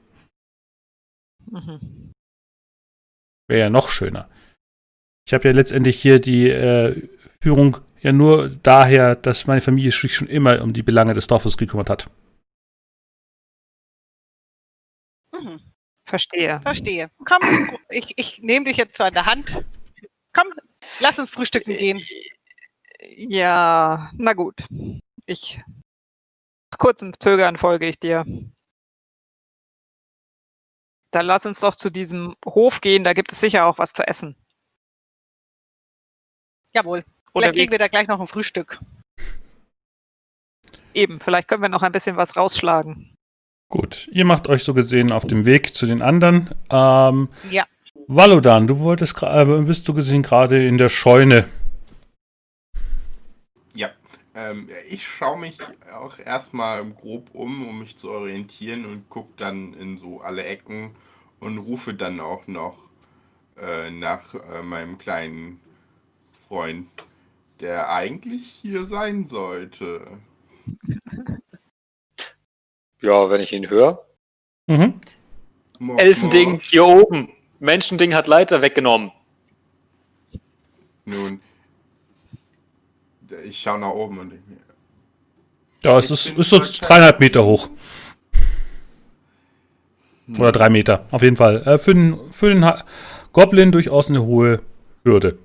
Mhm. Wäre ja noch schöner. Ich habe ja letztendlich hier die äh, Führung ja nur daher, dass meine Familie sich schon immer um die Belange des Dorfes gekümmert hat. Mhm. Verstehe. Verstehe. Komm, ich, ich nehme dich jetzt so an der Hand. Komm, lass uns frühstücken gehen. Ja, na gut. Ich. Kurzem Zögern folge ich dir. Dann lass uns doch zu diesem Hof gehen, da gibt es sicher auch was zu essen. Jawohl. Oder vielleicht kriegen wir da gleich noch ein Frühstück. Eben, vielleicht können wir noch ein bisschen was rausschlagen. Gut, ihr macht euch so gesehen auf dem Weg zu den anderen. Ähm, ja. Valodan, du wolltest äh, bist du gesehen gerade in der Scheune. Ja, ähm, ich schaue mich auch erstmal grob um, um mich zu orientieren und gucke dann in so alle Ecken und rufe dann auch noch äh, nach äh, meinem kleinen Freund, der eigentlich hier sein sollte. Ja, wenn ich ihn höre. Mhm. Elfending hier oben. Menschending hat Leiter weggenommen. Nun, ich schaue nach oben und denke mir. Ja, es ist, ist so dreieinhalb Meter hoch. Hm. Oder drei Meter, auf jeden Fall. Äh, für, den, für den Goblin durchaus eine hohe Hürde.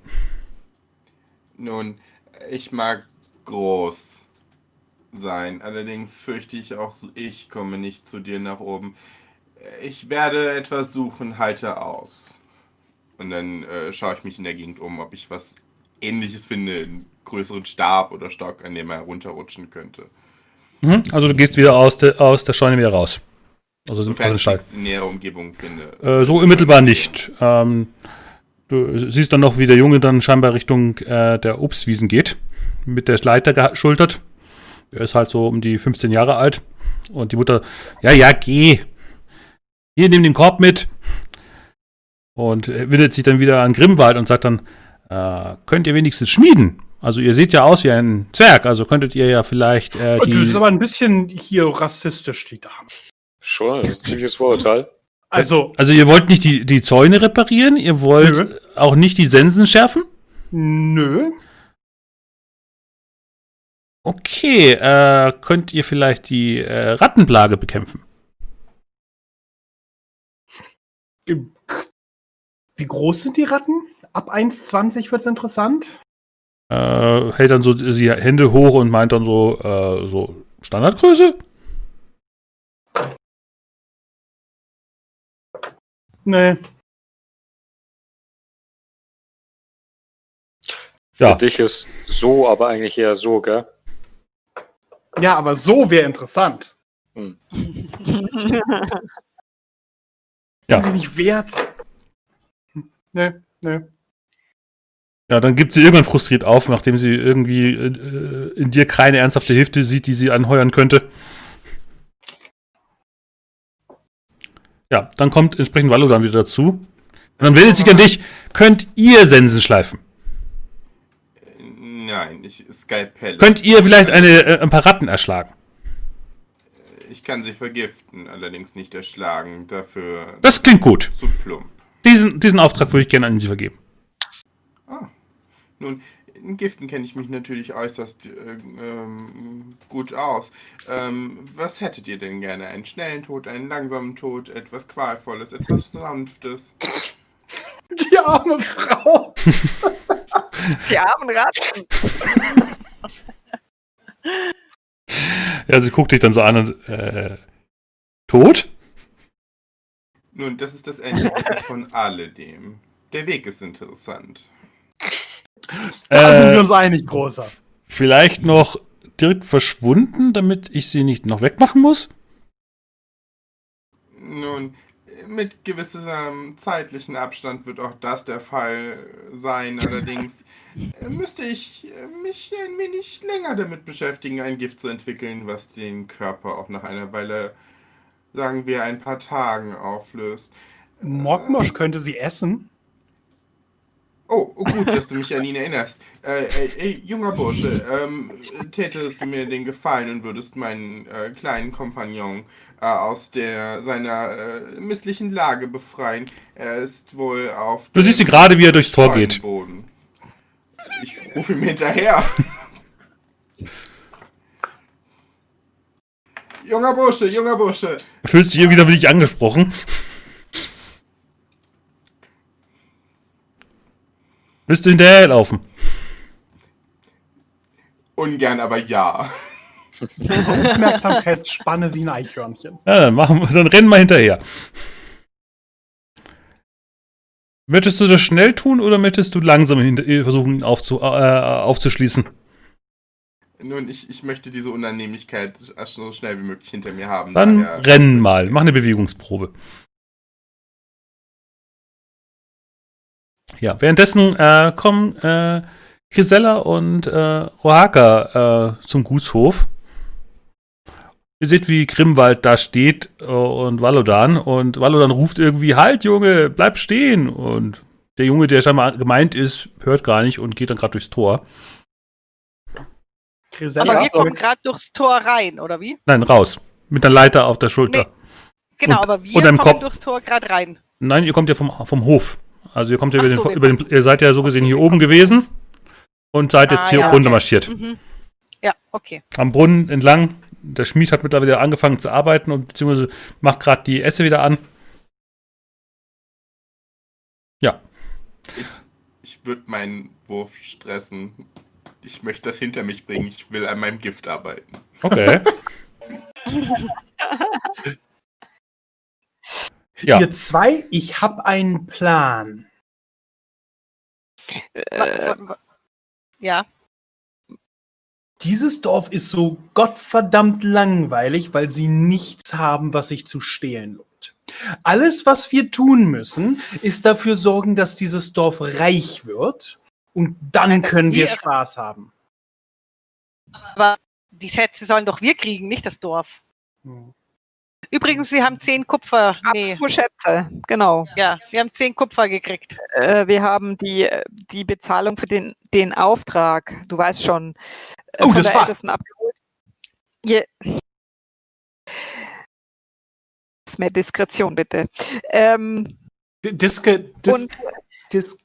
Nun, ich mag groß sein. Allerdings fürchte ich auch, ich komme nicht zu dir nach oben. Ich werde etwas suchen, halte aus. Und dann äh, schaue ich mich in der Gegend um, ob ich was ähnliches finde, einen größeren Stab oder Stock, an dem er runterrutschen könnte. Mhm. Also du gehst wieder aus, de, aus der Scheune wieder raus. Also Sofern aus dem ich in näherer Umgebung finde. Äh, so unmittelbar nicht. Ähm, du siehst dann noch, wie der Junge dann scheinbar Richtung äh, der Obstwiesen geht, mit der Leiter geschultert. Er ist halt so um die 15 Jahre alt. Und die Mutter, ja, ja, geh. Hier, nimm den Korb mit. Und er wendet sich dann wieder an Grimwald und sagt dann, äh, könnt ihr wenigstens schmieden? Also ihr seht ja aus wie ein Zwerg, also könntet ihr ja vielleicht äh, die... Das ist aber ein bisschen hier rassistisch, die Dame. Schon, das ist ein ziemliches Vorurteil. Also, also ihr wollt nicht die, die Zäune reparieren, ihr wollt nö. auch nicht die Sensen schärfen? Nö. Okay, äh, könnt ihr vielleicht die äh, Rattenplage bekämpfen? Wie groß sind die Ratten? Ab 1,20 wird es interessant. Äh, hält dann so die Hände hoch und meint dann so, äh, so Standardgröße? Nee. Für dich ist so, aber eigentlich eher so, gell? Ja, aber so wäre interessant. Hm. ja. sie nicht wert. Nee, nee. Ja, dann gibt sie irgendwann frustriert auf, nachdem sie irgendwie äh, in dir keine ernsthafte Hilfe sieht, die sie anheuern könnte. Ja, dann kommt entsprechend Wallo dann wieder dazu. Und dann wendet sich an dich. Könnt ihr Sensen schleifen? Nein, ich Skype Könnt ihr vielleicht eine, äh, ein paar Ratten erschlagen? Ich kann sie vergiften, allerdings nicht erschlagen. Dafür. Das klingt gut. Zu plump. Diesen, diesen Auftrag würde ich gerne an Sie vergeben. Ah. Nun, in Giften kenne ich mich natürlich äußerst äh, ähm, gut aus. Ähm, was hättet ihr denn gerne? Einen schnellen Tod, einen langsamen Tod, etwas Qualvolles, etwas Sanftes? Die arme Frau! Die armen Ratten. ja, sie guckt dich dann so an und äh, tot? Nun, das ist das Ende von alledem. Der Weg ist interessant. Da äh, sind wir uns einig, großer. Vielleicht noch direkt verschwunden, damit ich sie nicht noch wegmachen muss? Nun, mit gewissem zeitlichen Abstand wird auch das der Fall sein. Allerdings äh, müsste ich äh, mich ein wenig länger damit beschäftigen, ein Gift zu entwickeln, was den Körper auch nach einer Weile, sagen wir, ein paar Tagen auflöst. Mokmosch könnte sie essen. Oh, oh, gut, dass du mich an ihn erinnerst. Äh, ey, ey, junger Bursche, ähm, tätest du mir den Gefallen und würdest meinen äh, kleinen Kompagnon äh, aus der, seiner äh, misslichen Lage befreien. Er ist wohl auf. Du siehst ihn gerade, wie er durchs Tor geht. Boden. Ich rufe ihm hinterher. junger Bursche, junger Bursche. Fühlst dich irgendwie wieder angesprochen? Willst du hinterherlaufen? Ungern, aber ja. Aufmerksamkeitsspanne wie ein Eichhörnchen. Ja, dann, machen, dann rennen wir hinterher. Möchtest du das schnell tun oder möchtest du langsam äh, versuchen, ihn aufzu, äh, aufzuschließen? Nun, ich, ich möchte diese Unannehmlichkeit so schnell wie möglich hinter mir haben. Dann rennen mal. Mach eine Bewegungsprobe. Ja, währenddessen äh, kommen äh, Grisella und äh, Rohaka äh, zum Gutshof. Ihr seht, wie Grimwald da steht äh, und Valodan. Und Valodan ruft irgendwie, halt Junge, bleib stehen. Und der Junge, der scheinbar gemeint ist, hört gar nicht und geht dann gerade durchs Tor. Grisella, aber wir kommen gerade durchs Tor rein, oder wie? Nein, raus. Mit der Leiter auf der Schulter. Nee. Genau, und, aber wir kommen Kopf. durchs Tor gerade rein. Nein, ihr kommt ja vom, vom Hof. Also ihr kommt ja über, so, den, über den, ihr seid ja so gesehen hier oben gewesen und seid jetzt ah, hier ja, runter marschiert. Mhm. Ja, okay. Am Brunnen entlang. Der Schmied hat mittlerweile angefangen zu arbeiten und beziehungsweise macht gerade die Esse wieder an. Ja. Ich, ich würde meinen Wurf stressen. Ich möchte das hinter mich bringen. Ich will an meinem Gift arbeiten. Okay. ja. Ihr zwei, ich habe einen Plan. Äh, ja. Dieses Dorf ist so gottverdammt langweilig, weil sie nichts haben, was sich zu stehlen lohnt. Alles, was wir tun müssen, ist dafür sorgen, dass dieses Dorf reich wird und dann Nein, können wir Spaß haben. Aber die Schätze sollen doch wir kriegen, nicht das Dorf. Hm. Übrigens, wir haben zehn Kupfer. Nee. Schätze, genau. Ja, wir haben zehn Kupfer gekriegt. Äh, wir haben die, die Bezahlung für den, den Auftrag, du weißt schon, äh, oh, von das der Ältesten abgeholt. Je mehr Diskretion, bitte. Ähm, Diske, Dis, und, Dis,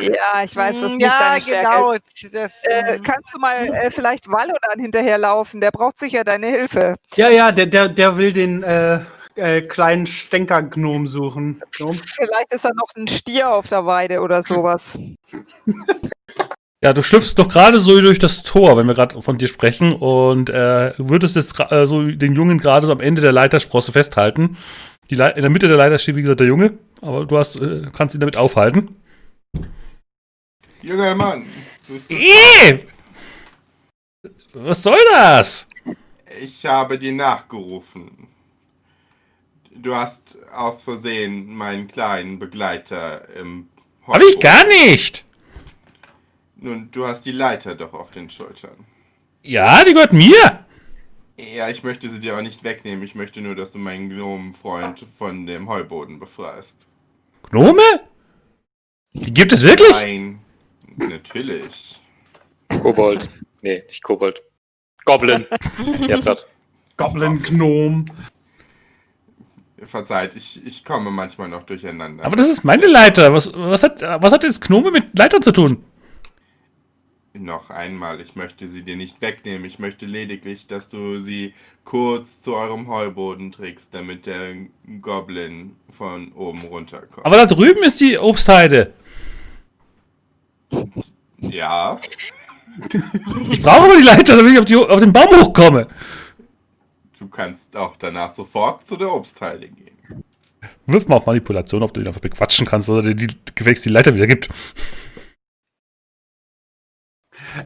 ja, ich weiß, das ist ja, deine Stärke. genau. Das, äh, kannst du mal äh, vielleicht Valodan hinterherlaufen? Der braucht sicher deine Hilfe. Ja, ja, der, der, der will den äh, äh, kleinen Stänkergnom suchen. Gnom? Vielleicht ist da noch ein Stier auf der Weide oder sowas. Ja, du schlüpfst doch gerade so durch das Tor, wenn wir gerade von dir sprechen, und äh, würdest jetzt äh, so den Jungen gerade so am Ende der Leitersprosse festhalten. Die in der Mitte der Leiter steht, wie gesagt, der Junge, aber du hast, äh, kannst ihn damit aufhalten. Junger Mann, bist du. Eee! Was soll das? Ich habe dir nachgerufen. Du hast aus Versehen meinen kleinen Begleiter im Hab ich gar nicht! Nun, du hast die Leiter doch auf den Schultern. Ja, die gehört mir! Ja, ich möchte sie dir auch nicht wegnehmen. Ich möchte nur, dass du meinen Gnomenfreund von dem Heuboden befreist. Gnome? Die gibt es wirklich? Nein, Natürlich. Kobold. Nee, nicht Kobold. Goblin. Jetzt hat. Goblin, Gnom. Verzeiht, ich, ich komme manchmal noch durcheinander. Aber das ist meine Leiter. Was, was, hat, was hat jetzt Gnome mit Leiter zu tun? Noch einmal, ich möchte sie dir nicht wegnehmen. Ich möchte lediglich, dass du sie kurz zu eurem Heuboden trägst, damit der Goblin von oben runterkommt. Aber da drüben ist die Obstheide. Ja. Ich brauche aber die Leiter, damit ich auf, die, auf den Baum hochkomme. Du kannst auch danach sofort zu der Obstheide gehen. Wirf mal auf Manipulation, ob du ihn einfach bequatschen kannst oder dir die Gewächs die Leiter wieder gibt.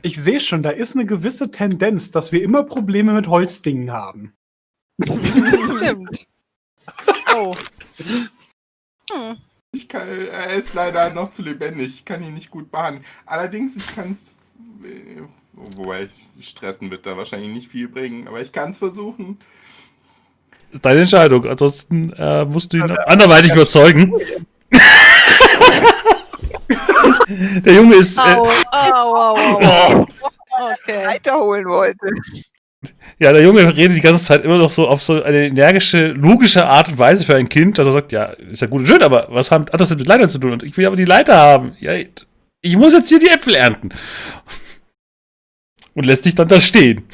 Ich sehe schon, da ist eine gewisse Tendenz, dass wir immer Probleme mit Holzdingen haben. Stimmt. Oh. Hm. Ich kann, er ist leider noch zu lebendig. Ich kann ihn nicht gut behandeln. Allerdings, ich kann es. Äh, wobei stressen wird da wahrscheinlich nicht viel bringen, aber ich kann es versuchen. Deine Entscheidung. Ansonsten äh, musst du ihn anderweitig überzeugen. Der Junge ist. Äh, au, au, au, au. Okay. Weiterholen wollte. Ja, der Junge redet die ganze Zeit immer noch so auf so eine energische, logische Art und Weise für ein Kind, dass er sagt, ja, ist ja gut und schön, aber was hat das denn mit Leitern zu tun? Und ich will aber die Leiter haben. Ja, ich muss jetzt hier die Äpfel ernten. Und lässt dich dann da stehen.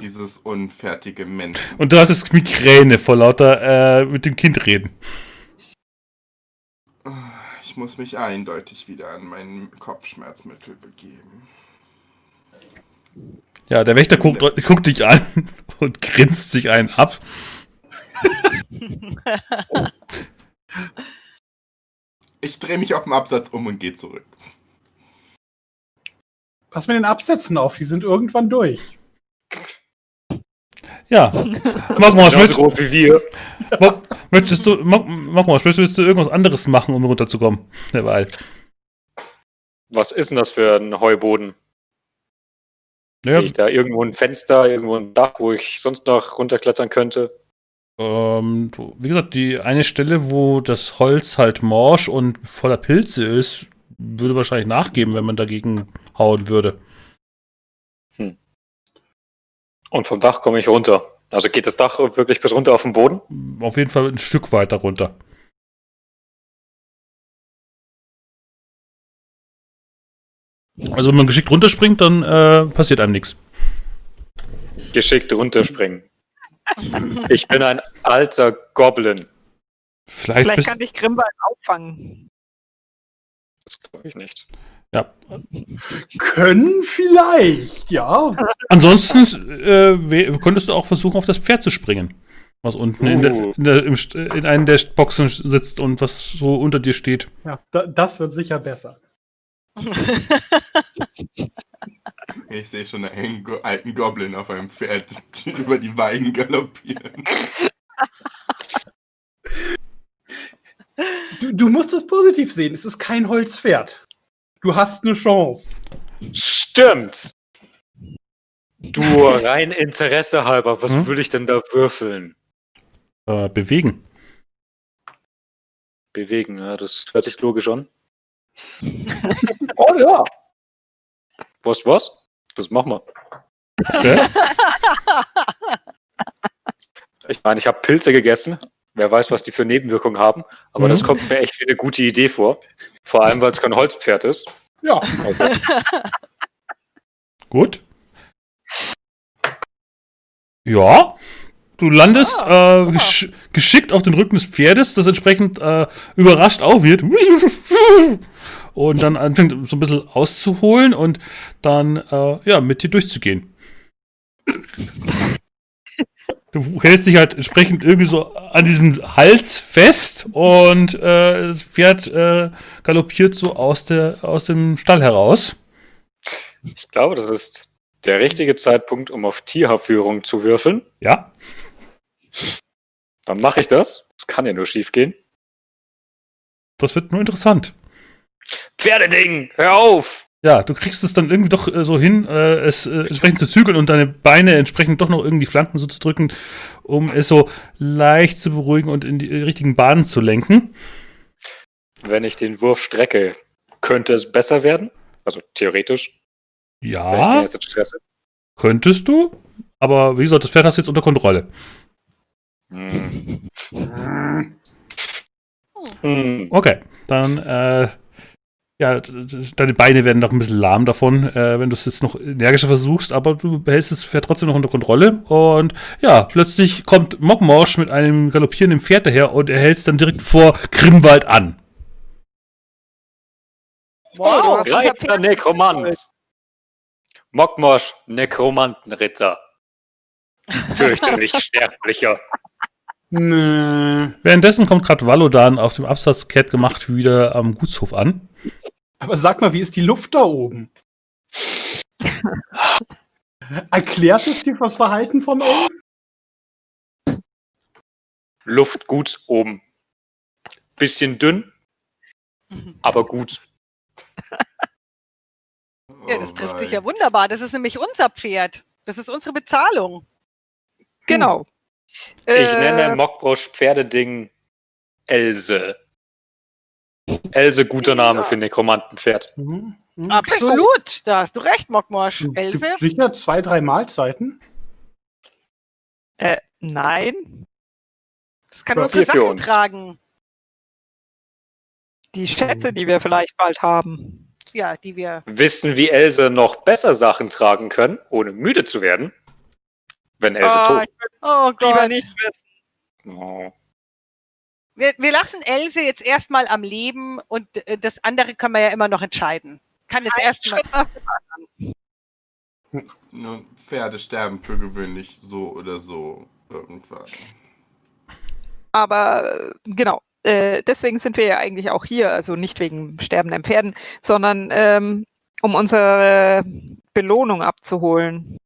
dieses unfertige Mensch. Und du hast jetzt Migräne vor lauter äh, mit dem Kind reden. Ich muss mich eindeutig wieder an mein Kopfschmerzmittel begeben. Ja, der Wächter guckt, guckt dich an und grinst sich einen ab. ich drehe mich auf dem Absatz um und gehe zurück. Pass mit den Absätzen auf, die sind irgendwann durch. Ja. Magmosch, möchtest, groß wie wir. möchtest du, möchtest du irgendwas anderes machen, um runterzukommen? Derweil. Was ist denn das für ein Heuboden? Ja. Sehe ich da irgendwo ein Fenster, irgendwo ein Dach, wo ich sonst noch runterklettern könnte? Ähm, wie gesagt, die eine Stelle, wo das Holz halt morsch und voller Pilze ist, würde wahrscheinlich nachgeben, wenn man dagegen hauen würde. Hm. Und vom Dach komme ich runter. Also geht das Dach wirklich bis runter auf den Boden? Auf jeden Fall ein Stück weiter runter. Also wenn man geschickt runterspringt, dann äh, passiert einem nichts. Geschickt runterspringen. ich bin ein alter Goblin. Vielleicht, Vielleicht kann dich Grimbald auffangen. Das glaube ich nicht. Ja. Können vielleicht, ja. Ansonsten äh, könntest du auch versuchen, auf das Pferd zu springen. Was unten uh. in, der, in, der, im, in einer der Boxen sitzt und was so unter dir steht. Ja, da, das wird sicher besser. Ich sehe schon einen alten Goblin auf einem Pferd über die Weiden galoppieren. Du, du musst es positiv sehen. Es ist kein Holzpferd. Du hast eine Chance. Stimmt. Du, rein Interesse halber, was hm? würde ich denn da würfeln? Äh, bewegen. Bewegen, ja, das hört sich logisch an. Oh ja. Was, was? Das machen wir. Okay. ich meine, ich habe Pilze gegessen. Wer weiß, was die für Nebenwirkungen haben. Aber mhm. das kommt mir echt wie eine gute Idee vor. Vor allem, weil es kein Holzpferd ist. Ja. Okay. Gut. Ja. Du landest ah, äh, gesch geschickt auf den Rücken des Pferdes, das entsprechend äh, überrascht auch wird. Und dann anfängt so ein bisschen auszuholen und dann äh, ja, mit dir durchzugehen. Du hältst dich halt entsprechend irgendwie so an diesem Hals fest und äh, das Pferd äh, galoppiert so aus, der, aus dem Stall heraus. Ich glaube, das ist der richtige Zeitpunkt, um auf Tierhaarführung zu würfeln. Ja. Dann mache ich das. Das kann ja nur schief gehen. Das wird nur interessant. Pferdeding, hör auf! Ja, du kriegst es dann irgendwie doch äh, so hin, äh, es äh, entsprechend zu zügeln und deine Beine entsprechend doch noch irgendwie Flanken so zu drücken, um es so leicht zu beruhigen und in die richtigen Bahnen zu lenken. Wenn ich den Wurf strecke, könnte es besser werden? Also theoretisch. Ja. Wenn ich den jetzt. Könntest du, aber wie gesagt, das Pferd hast du jetzt unter Kontrolle. Hm. Hm. Okay, dann äh, ja, deine Beine werden noch ein bisschen lahm davon, äh, wenn du es jetzt noch energischer versuchst, aber du behältst das Pferd trotzdem noch unter Kontrolle. Und ja, plötzlich kommt Mogmorsch mit einem galoppierenden Pferd daher und er hält es dann direkt vor Grimwald an. Wow, oh, Reiter Nekromant. Mogmorsch, Nekromantenritter. Fürchterlich sterblicher. Nö. Währenddessen kommt gerade Valodan auf dem Absatzkehrt gemacht wieder am Gutshof an. Aber sag mal, wie ist die Luft da oben? Erklärt es dir das Verhalten vom Elb? Luft gut oben. Bisschen dünn, aber gut. Ja, das trifft sich ja wunderbar. Das ist nämlich unser Pferd. Das ist unsere Bezahlung. Genau. Ich äh, nenne Mockbrosch Pferdeding Else. Else, guter Name ja. für Nekromantenpferd. Mhm. Mhm. Absolut, da hast du recht, Mockmorsch. Else? Sicher zwei, drei Mahlzeiten? Äh, nein. Das kann unsere Sachen tragen. Die Schätze, die wir vielleicht bald haben. Ja, die wir. Wissen, wie Else noch besser Sachen tragen können, ohne müde zu werden? Wenn Else Ah, tot. ich würd's Oh lieber Gott. nicht wissen. Oh. Wir, wir lassen Else jetzt erstmal am Leben und äh, das andere können wir ja immer noch entscheiden. Kann jetzt erstmal. Anderen. Nun, Pferde sterben für gewöhnlich so oder so irgendwann. Aber äh, genau, äh, deswegen sind wir ja eigentlich auch hier, also nicht wegen sterbenden Pferden, sondern ähm, um unsere Belohnung abzuholen.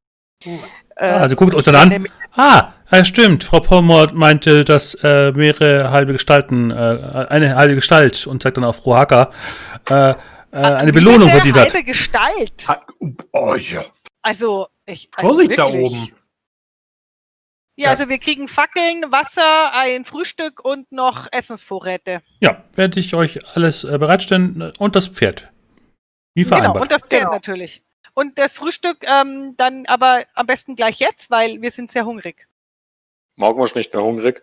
Äh, also guckt euch dann an. Ah, ja, stimmt. Frau Pommer meinte, dass äh, mehrere halbe Gestalten, äh, eine halbe Gestalt und zeigt dann auf Rohaka, äh, äh, eine Wie Belohnung verdient hat. halbe Gestalt. Ha- Oh ja. Also, ich. Also Vorsicht da wirklich. oben. Ja, also wir kriegen Fackeln, Wasser, ein Frühstück und noch Essensvorräte. Ja, werde ich euch alles äh, bereitstellen äh, und das Pferd. Wie Genau, vereinbart. und das Pferd Genau. natürlich. Und das Frühstück ähm, dann aber am besten gleich jetzt, weil wir sind sehr hungrig. Morgmosch nicht mehr hungrig.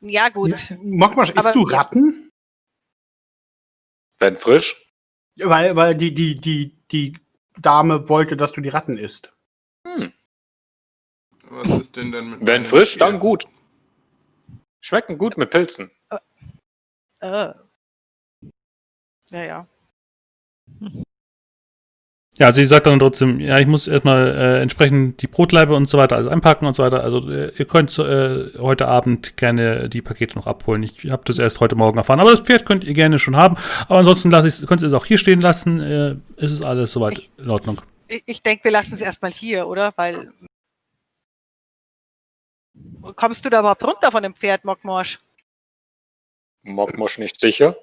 Ja, gut. Magmasch, isst Aber- du Ratten? Wenn frisch. Weil, weil die, die, die, die Dame wollte, dass du die Ratten isst. Hm. Was ist denn dann mit Wenn frisch, dann gut. Schmecken gut mit Pilzen. Äh. Ja, ja. Sie sagt dann trotzdem, ja, ich muss erstmal äh, entsprechend die Brotlaibe und so weiter alles einpacken und so weiter. Also äh, ihr könnt äh, heute Abend gerne die Pakete noch abholen. Ich habe das erst heute Morgen erfahren. Aber das Pferd könnt ihr gerne schon haben. Aber ansonsten lasse ich könnt ihr es auch hier stehen lassen. Äh, ist es alles soweit Ich- in Ordnung. Ich, ich denke, wir lassen es erstmal hier, oder? Weil. Kommst du da überhaupt runter von dem Pferd, Mockmorsch? Morgmosch nicht sicher.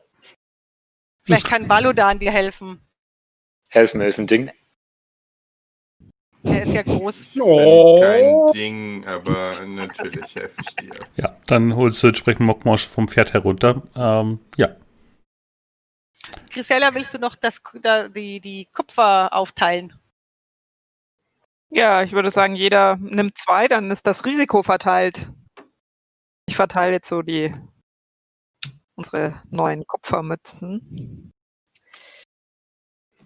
Vielleicht kann Balodan dir helfen. Helfen, helfen, Ding. Der ist ja groß. Oh. Kein Ding, aber natürlich helfe ich dir. Ja, dann holst du entsprechend Mockmorsch vom Pferd herunter. Ähm, ja. Grisella, willst du noch das, da, die, die Kupfer aufteilen? Ja, ich würde sagen, jeder nimmt zwei, dann ist das Risiko verteilt. Ich verteile jetzt so die unsere neuen Kupfermützen.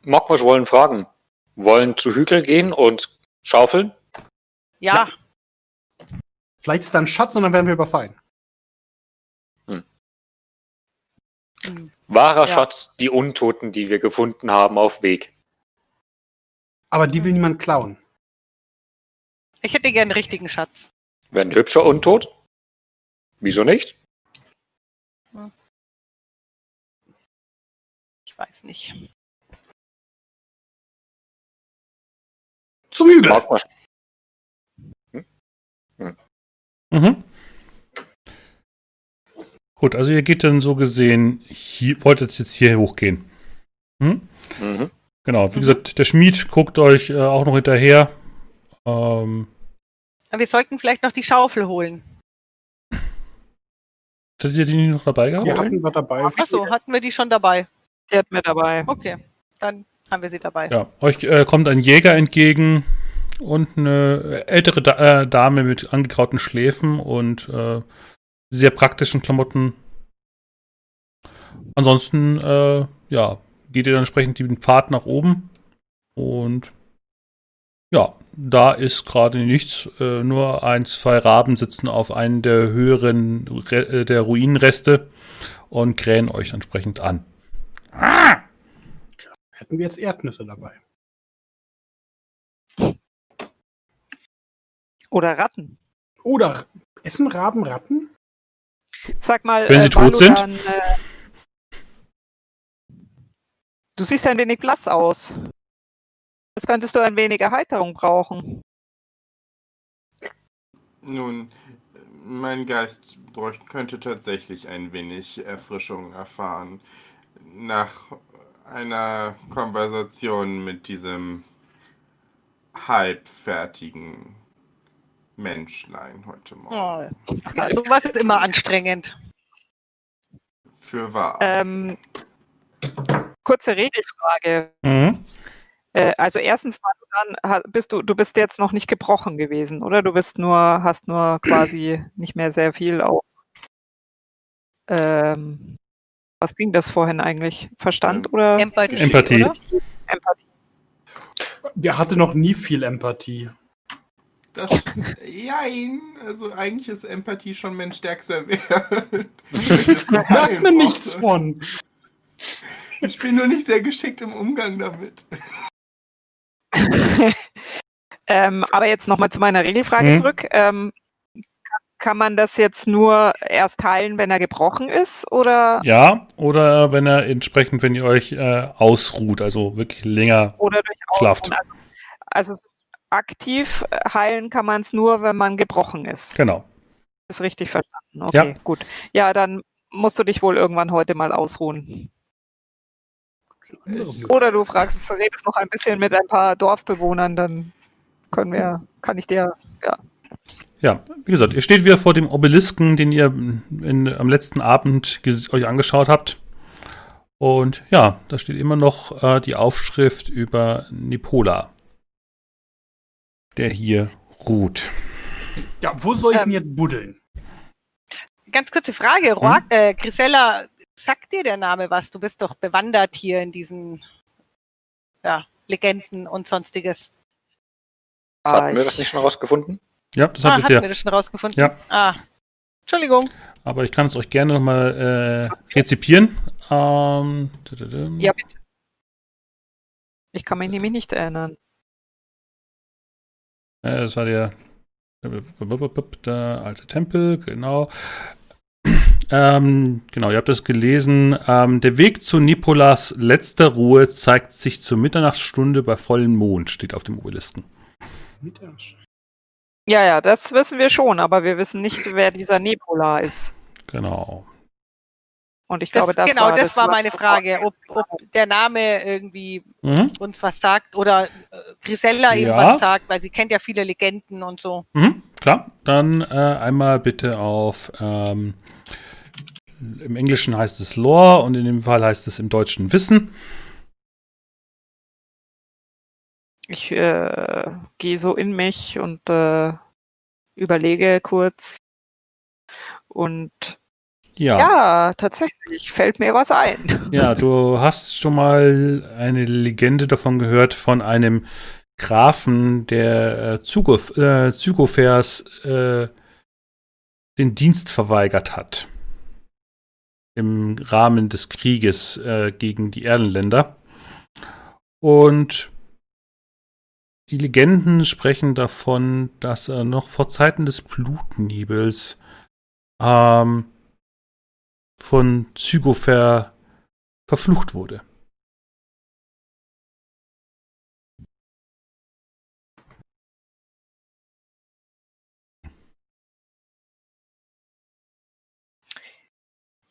Morgmosch wollen fragen. Wollen zu Hügel gehen und schaufeln? Ja, Vielleicht ist da ein Schatz und dann werden wir überfallen. Hm. Wahrer Ja. Schatz, die Untoten, die wir gefunden haben auf Weg. Aber die will niemand klauen. ich hätte gern einen richtigen Schatz. Wenn hübscher Untot? Wieso nicht? Ich weiß nicht. Zum Hügel. Morgmosch. Mhm. Gut, also ihr geht dann so gesehen, hier, wolltet jetzt hier hochgehen. Mhm. Mhm. Genau, wie Mhm. gesagt, der Schmied guckt euch äh, auch noch hinterher. Ähm, wir sollten vielleicht noch die Schaufel holen. hattet ihr die nicht noch dabei gehabt? Wir hatten wir dabei. Achso, hatten wir die schon dabei? Die hat mir dabei. Okay, dann haben wir sie dabei. Ja, euch äh, kommt ein Jäger entgegen und eine ältere da äh, Dame mit angegrauten Schläfen und äh, sehr praktischen Klamotten. Ansonsten, äh, ja, geht ihr dann entsprechend den Pfad nach oben und ja, da ist gerade nichts, äh, nur ein, zwei Raben sitzen auf einen der höheren Re äh, der Ruinenreste und krähen euch entsprechend an. Hätten wir jetzt Erdnüsse dabei. Oder Ratten. Oder essen Raben Ratten? Sag mal, Wenn sie tot sind? Balodan, äh, du siehst ein wenig blass aus. Jetzt könntest du ein wenig Erheiterung brauchen. Nun, mein Geist bräuch- könnte tatsächlich ein wenig Erfrischung erfahren. Nach einer Konversation mit diesem halbfertigen Menschlein heute Morgen. Oh, ja, sowas ist immer anstrengend. Für wahr. Ähm, kurze Regelfrage. Mhm. Äh, also erstens dann bist du, du bist jetzt noch nicht gebrochen gewesen, oder? Du bist nur, hast nur quasi nicht mehr sehr viel auf. Ähm, was ging das vorhin eigentlich? Verstand Ähm, oder Empathie. Empathie. Oder? Empathie? Der hatte noch nie viel Empathie. Das, jein, also eigentlich ist Empathie schon mein stärkster Wert. da merkt man nichts von. Ich bin nur nicht sehr geschickt im Umgang damit. ähm, aber jetzt nochmal zu meiner Regelfrage mhm. zurück. Ähm, kann man das jetzt nur erst heilen, wenn er gebrochen ist, oder? Ja, oder wenn er entsprechend, wenn ihr euch äh, ausruht, also wirklich länger oder durch schlaft. Also, also, aktiv heilen kann man es nur, wenn man gebrochen ist. Genau. Das ist richtig verstanden. Okay, ja. gut. Ja, dann musst du dich wohl irgendwann heute mal ausruhen. Oder du fragst, du redest noch ein bisschen mit ein paar Dorfbewohnern, dann können wir, kann ich dir, ja. Ja, wie gesagt, ihr steht wieder vor dem Obelisken, den ihr in, am letzten Abend euch angeschaut habt. Und ja, da steht immer noch äh, die Aufschrift über Nipola, der hier ruht. Ja, wo soll ich ähm, denn jetzt buddeln? Ganz kurze Frage, hm? äh, Grisella, sagt dir der Name was? Du bist doch bewandert hier in diesen ja, Legenden und sonstiges. Hatten wir das nicht schon rausgefunden? Ja, das ah, hatten wir das schon rausgefunden. Ja. Ah, Entschuldigung. Aber ich kann es euch gerne nochmal äh, rezipieren. Ähm, ja, bitte. Ich kann mich nämlich nicht erinnern. Äh, das war der, der alte Tempel, genau. Ähm, genau, ihr habt es gelesen. Ähm, der Weg zu Nipolas letzter Ruhe zeigt sich zur Mitternachtsstunde bei vollem Mond, steht auf dem Obelisken. Ja, ja, das wissen wir schon, aber wir wissen nicht, wer dieser Nipola ist. Genau. Und ich glaube, das, genau, war das, das war meine Frage, ob, ob, der Name irgendwie mhm. uns was sagt oder äh, Grisella ja. was sagt, weil sie kennt ja viele Legenden und so. Mhm, klar, dann äh, einmal bitte auf ähm, im Englischen heißt es Lore und in dem Fall heißt es im Deutschen Wissen. Ich äh, gehe so in mich und äh, überlege kurz. Und ja. ja, tatsächlich fällt mir was ein. Ja, du hast schon mal eine Legende davon gehört von einem Grafen, der äh, Zugof, äh, Zygofers äh, den Dienst verweigert hat im Rahmen des Krieges äh, gegen die Erdenländer. Und die Legenden sprechen davon, dass er noch vor Zeiten des Blutnebels ähm, von Zygofer verflucht wurde.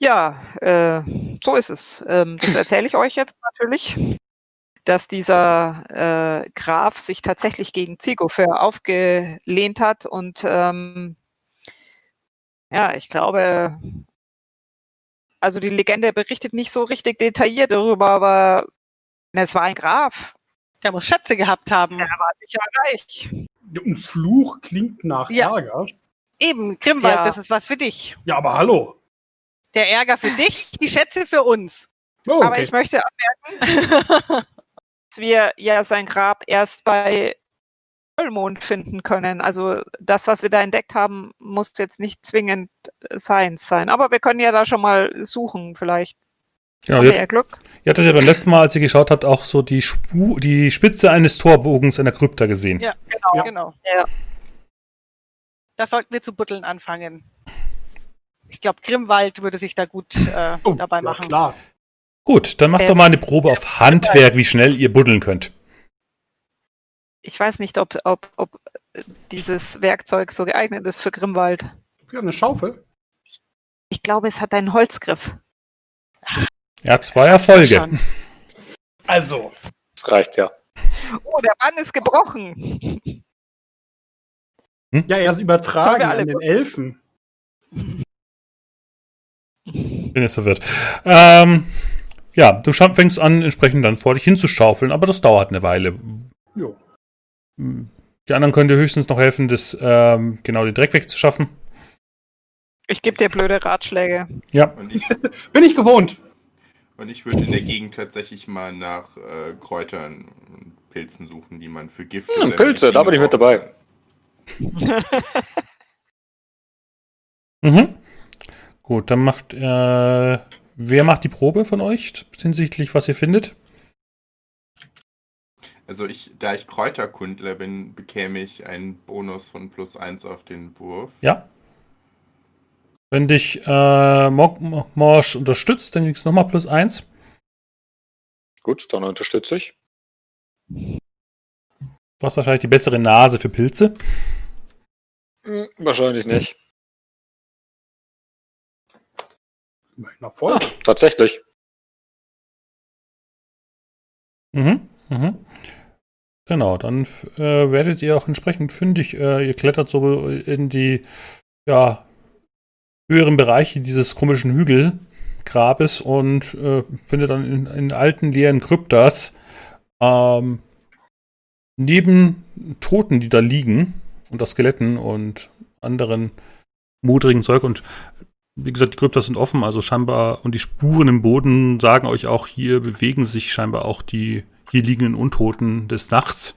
Ja, äh, so ist es. Ähm, das erzähle ich euch jetzt natürlich, dass dieser äh, Graf sich tatsächlich gegen Zigofer aufgelehnt hat und ähm, ja, ich glaube, also die Legende berichtet nicht so richtig detailliert darüber, aber es war ein Graf. Der muss Schätze gehabt haben. Der war sicher reich. Ein Fluch klingt nach ja. Ärger. Eben, Grimwald, ja. das ist was für dich. Ja, aber hallo. Der Ärger für dich, die Schätze für uns. Oh, okay. Aber ich möchte anmerken, wir ja sein Grab erst bei Vollmond finden können. Also das, was wir da entdeckt haben, muss jetzt nicht zwingend Science sein. Aber wir können ja da schon mal suchen, vielleicht. Genau, ihr, Glück. Ihr hattet ja beim letzten Mal, als ihr geschaut habt, auch so die, Spu die Spitze eines Torbogens in der Krypta gesehen. Ja, genau, ja. genau. Ja. Da sollten wir zu buddeln anfangen ich glaube, Grimwald würde sich da gut äh, oh, dabei machen. klar. Gut, dann macht ähm, doch mal eine Probe auf Handwerk, wie schnell ihr buddeln könnt. Ich weiß nicht, ob, ob, ob dieses Werkzeug so geeignet ist für Grimwald. Ja, eine Schaufel. Ich glaube, es hat einen Holzgriff. Ja, zwei Erfolge. Also. Das reicht ja. Oh, der Mann ist gebrochen. Hm? Ja, er ist übertragen an den Elfen. Bin jetzt verwirrt. Ähm, ja, du fängst an, entsprechend dann vor dich hinzuschaufeln, aber das dauert eine Weile. Jo. Die anderen können dir höchstens noch helfen, das, ähm, genau den Dreck wegzuschaffen. Ich gebe dir blöde Ratschläge. Ja. Ich, Bin ich gewohnt. Und ich würde in der Gegend tatsächlich mal nach äh, Kräutern und Pilzen suchen, die man für Gift. Hm, Pilze, da bin ich mit dabei. mhm. Gut, dann macht äh, wer macht die Probe von euch hinsichtlich, was ihr findet? Also ich, da ich Kräuterkundler bin, bekäme ich einen Bonus von plus 1 auf den Wurf. Ja. Wenn dich äh, Morsch unterstützt, dann kriegst du nochmal plus 1. Gut, dann unterstütze ich. Du hast wahrscheinlich die bessere Nase für Pilze. Hm, wahrscheinlich nicht. Na voll. Ah, tatsächlich. Mhm, mhm. Genau, dann äh, werdet ihr auch entsprechend fündig. Äh, ihr klettert so in die ja, höheren Bereiche dieses komischen Hügelgrabes und äh, findet dann in, in, alten leeren Kryptas ähm, neben Toten, die da liegen, unter Skeletten und anderen modrigen Zeug und wie gesagt, die Kryptas sind offen, also scheinbar, und die Spuren im Boden sagen euch auch, hier bewegen sich scheinbar auch die hier liegenden Untoten des Nachts.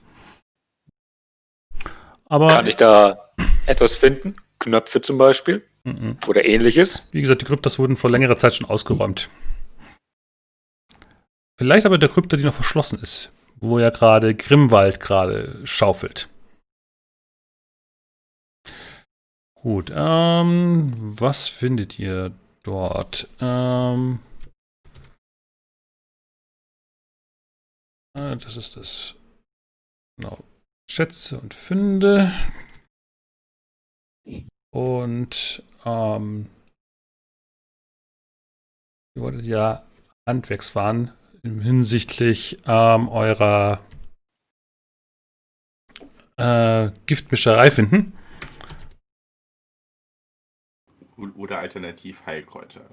Aber, Kann ich da etwas finden? Knöpfe zum Beispiel? Mhm. Oder ähnliches? Wie gesagt, die Kryptas wurden vor längerer Zeit schon ausgeräumt. Vielleicht aber der Krypta, die noch verschlossen ist, wo ja gerade Grimwald gerade schaufelt. Gut, ähm, was findet ihr dort? Ähm, äh, das ist das. Genau. Schätze und Funde. Und, ähm, ihr wolltet ja Handwerkswaren hinsichtlich ähm, eurer äh, Giftmischerei finden. Oder alternativ Heilkräuter.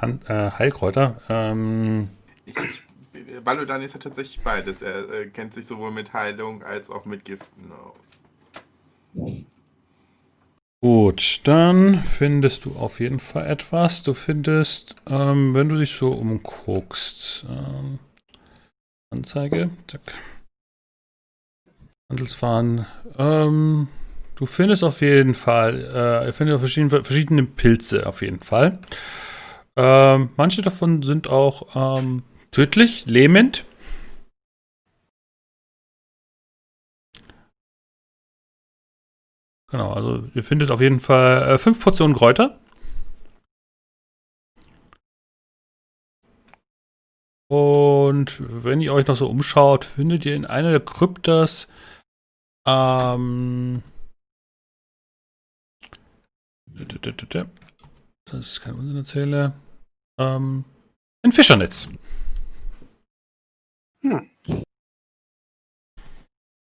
Hand, äh, Heilkräuter. Ähm, ich, ich, Balodan ist ja tatsächlich beides. Er äh, kennt sich sowohl mit Heilung als auch mit Giften aus. Gut, dann findest du auf jeden Fall etwas. Du findest, ähm, wenn du dich so umguckst, ähm, Anzeige. Zack. Handelsfahren. Ähm, du findest auf jeden Fall, äh, findest verschiedene, verschiedene Pilze auf jeden Fall. Ähm, manche davon sind auch ähm, tödlich, lähmend. Genau, also ihr findet auf jeden Fall äh, fünf Portionen Kräuter. Und wenn ihr euch noch so umschaut, findet ihr in einer der Kryptas ähm, das ist kein Unsinn ähm, ein Fischernetz. Hm.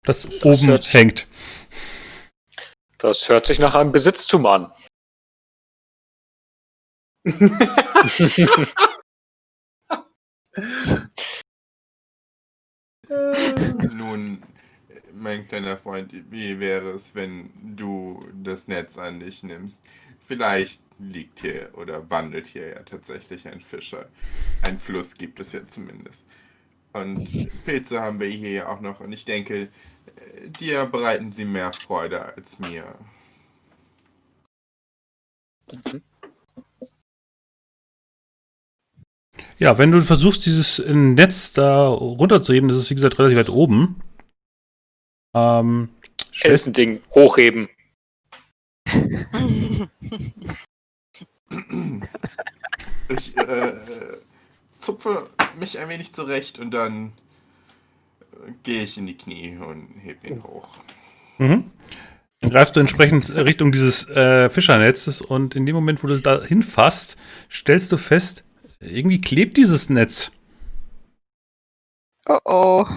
Das, das oben hört, hängt. Das hört sich nach einem Besitztum an. Nun, mein kleiner Freund, wie wäre es, wenn du das Netz an dich nimmst? Vielleicht liegt hier oder wandelt hier ja tatsächlich ein Fischer. Ein Fluss gibt es ja zumindest. Und Pilze haben wir hier ja auch noch. Und ich denke, dir bereiten sie mehr Freude als mir. Mhm. Ja, wenn du versuchst, dieses Netz da runterzuheben, das ist wie gesagt relativ weit oben. Ähm, Ding hochheben. ich äh, zupfe mich ein wenig zurecht und dann äh, gehe ich in die Knie und heb ihn hoch. Mhm. Dann greifst du entsprechend Richtung dieses äh, Fischernetzes und in dem Moment, wo du da hinfasst, stellst du fest, irgendwie klebt dieses Netz. Oh oh.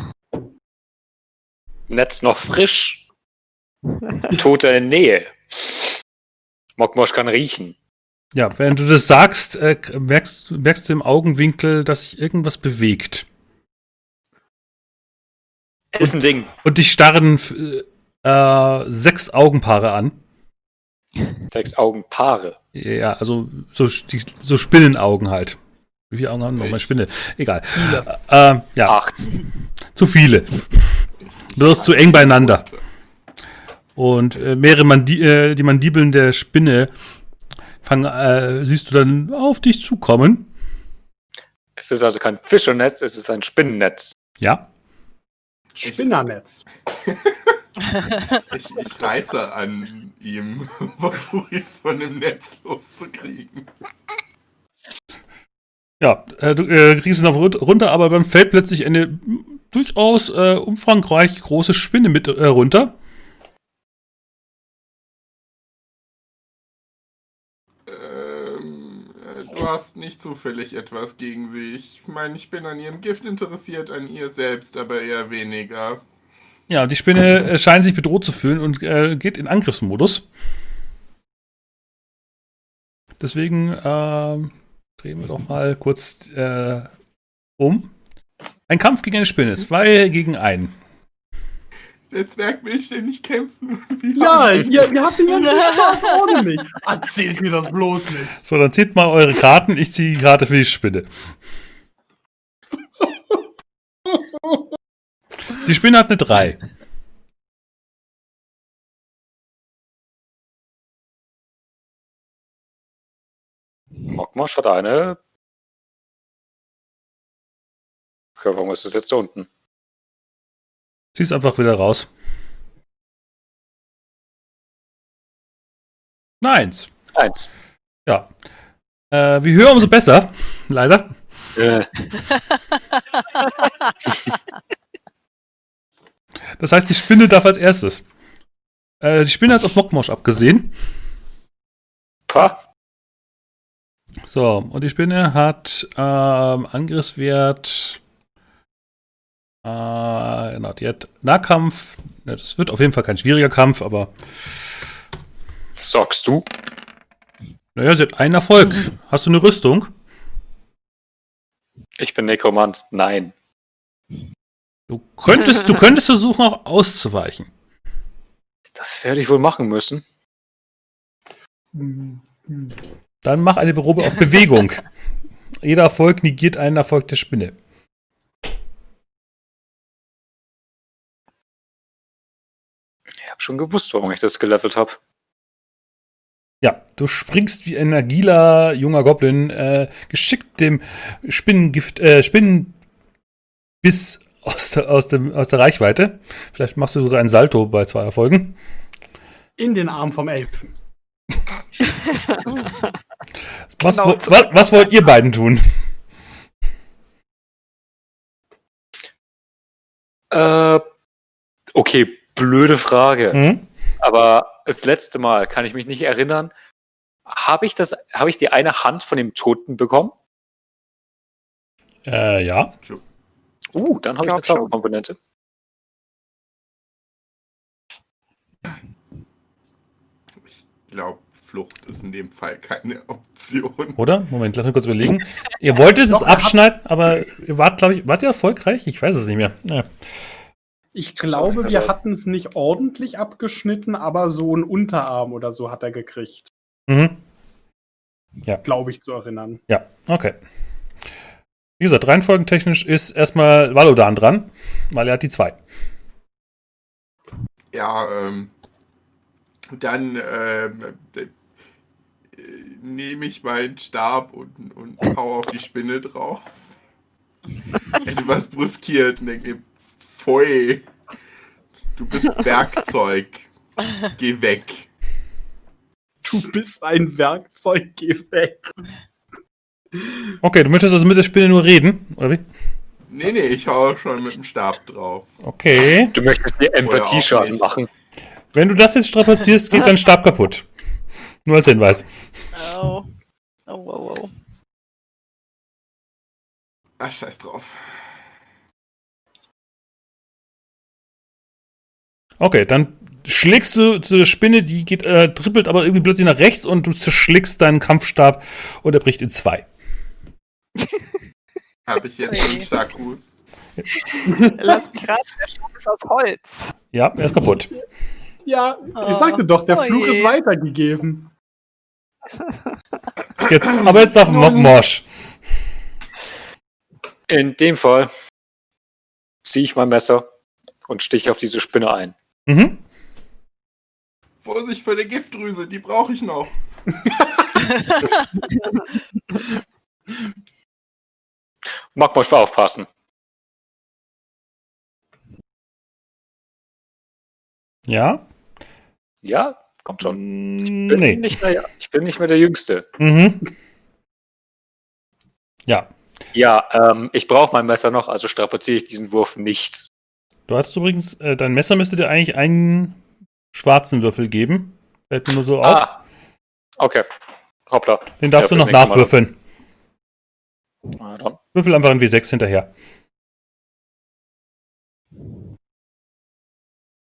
Netz noch frisch. Tote in Nähe. Mokmosch kann riechen. Ja, während du das sagst, äh, merkst, merkst du im Augenwinkel, dass sich irgendwas bewegt. Und, Ding. und dich starren äh, sechs Augenpaare an. Sechs Augenpaare? Ja, also so, die, so Spinnenaugen halt. Wie viele Augen haben noch meine Spinne? Egal. Viele. Äh, ja, Acht. zu viele. Du bist zu eng beieinander. Und äh, mehrere Mandi äh, die Mandibeln der Spinne fangen, äh, siehst du dann auf dich zukommen. Es ist also kein Fischernetz, es ist ein Spinnennetz. Ja. Spinnernetz. Ich, ich reiße an ihm, versuche ihn von dem Netz loszukriegen. Ja, äh, du äh, kriegst es noch run- runter, aber dann fällt plötzlich eine durchaus äh, umfangreich große Spinne mit äh, runter. Ähm, äh, du hast nicht zufällig etwas gegen sie. Ich meine, ich bin an ihrem Gift interessiert, an ihr selbst, aber eher weniger. Ja, die Spinne äh, scheint sich bedroht zu fühlen und geht in Angriffsmodus. Deswegen äh, drehen wir doch mal kurz äh, um. Ein Kampf gegen eine Spinne, zwei gegen einen. Der Zwerg will ständig kämpfen. Wie Ja, ihr, ihr habt den ganzen Spaß ohne mich. Erzählt mir das bloß nicht. So, dann zieht mal eure Karten. Ich ziehe die Karte für die Spinne. Die Spinne hat eine 3. Mockmosch hat eine. Okay, warum ist das jetzt da unten? Zieh's einfach wieder raus. Eins. Eins. Ja. Äh, wie höher, umso besser. Leider. Äh, Das heißt, die Spinne darf als erstes. Äh, die Spinne hat auf Mockmosch abgesehen. pah. So, und die Spinne hat ähm, Angriffswert. Äh, genau, die hat Nahkampf. Ja, das wird auf jeden Fall kein schwieriger Kampf, aber Sagst du? naja, sie hat einen Erfolg. Hast du eine Rüstung? Ich bin Nekromant. Nein. Du könntest, du könntest versuchen, auch auszuweichen. Das werde ich wohl machen müssen. Dann mach eine Probe auf Bewegung. Jeder Erfolg negiert einen Erfolg der Spinne. Ich habe schon gewusst, warum ich das gelevelt habe. Ja, du springst wie ein agiler junger Goblin, äh, geschickt dem Spinnengift, äh, Spinnenbiss aus der, aus, dem, aus der Reichweite. Vielleicht machst du sogar ein Salto bei zwei Erfolgen. In den Arm vom Elfen. Was, Genau, wo- wa, was wollt ihr beiden tun? Äh, okay, blöde Frage. Hm? Aber das letzte Mal kann ich mich nicht erinnern. Habe ich das, habe ich die eine Hand von dem Toten bekommen? Äh, ja. Uh, dann habe ich eine. Zauberkomponente. Ich glaube, Flucht ist in dem Fall keine Option. Oder? Moment, lass mich kurz überlegen. Ihr wolltet es abschneiden, aber ihr wart, glaube ich, wart ihr erfolgreich? Ich weiß es nicht mehr. Ja. Ich glaube, Also- wir hatten es nicht ordentlich abgeschnitten, aber so ein Unterarm oder so hat er gekriegt. Mhm. Glaube ich zu erinnern. Ja, okay. Wie gesagt, reihenfolgentechnisch ist erstmal Valodan dran, weil er hat die zwei. Ja, ähm, dann ähm, äh, nehme ich meinen Stab und, und hau auf die Spinne drauf. Etwas bruskiert und denke, pfui, du bist Werkzeug, geh weg. Du bist ein Werkzeug, geh weg. Okay, du möchtest also mit der Spinne nur reden, oder wie? Nee, nee, ich hau schon mit dem Stab drauf. Okay. Du möchtest dir Empathieschaden machen. Wenn du das jetzt strapazierst, geht dein Stab kaputt. Nur als Hinweis. Oh. Oh, oh, oh. Ach, scheiß drauf. Okay, dann schlägst du zu der Spinne, die geht, äh, trippelt aber irgendwie plötzlich nach rechts und du zerschlägst deinen Kampfstab und er bricht in zwei. Habe ich jetzt einen Starkfuß? Lass mich raten, der Stab ist aus Holz. Ja, er ist kaputt. Ja, ich sagte doch, der Oh Fluch je. ist weitergegeben. Jetzt, aber jetzt darf Mo- Morsch. In dem Fall ziehe ich mein Messer und stiche auf diese Spinne ein. Mhm. Vorsicht vor der Giftdrüse, die brauche ich noch. Mag mal aufpassen. Ja? Ja, kommt schon. Mm, Bin Nee. nicht mehr, ich bin nicht mehr der Jüngste. Mhm. Ja. Ja, ähm, ich brauche mein Messer noch, also strapaziere ich diesen Wurf nicht. Du hast übrigens, äh, dein Messer müsste dir eigentlich einen schwarzen Würfel geben. Fällt mir nur so auf. Ah, okay. Hoppla. Den darfst Ja, du noch nachwürfeln. Würfel einfach ein W6 hinterher.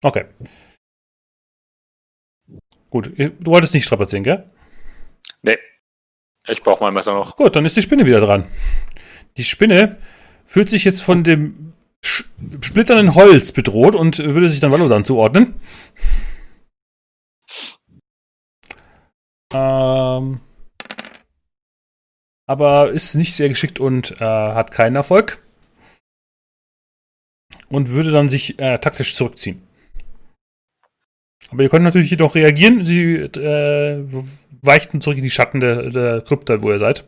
Okay. Gut, du wolltest nicht strapazieren, gell? Nee. Ich brauche mein Messer noch. Gut, dann ist die Spinne wieder dran. Die Spinne fühlt sich jetzt von dem splitternden Holz bedroht und würde sich dann Valodan zuordnen. Ähm, aber ist nicht sehr geschickt und äh, hat keinen Erfolg. Und würde dann sich äh, taktisch zurückziehen. Aber ihr könnt natürlich jedoch reagieren. Sie äh, weichten zurück in die Schatten der, der Krypta, wo ihr seid.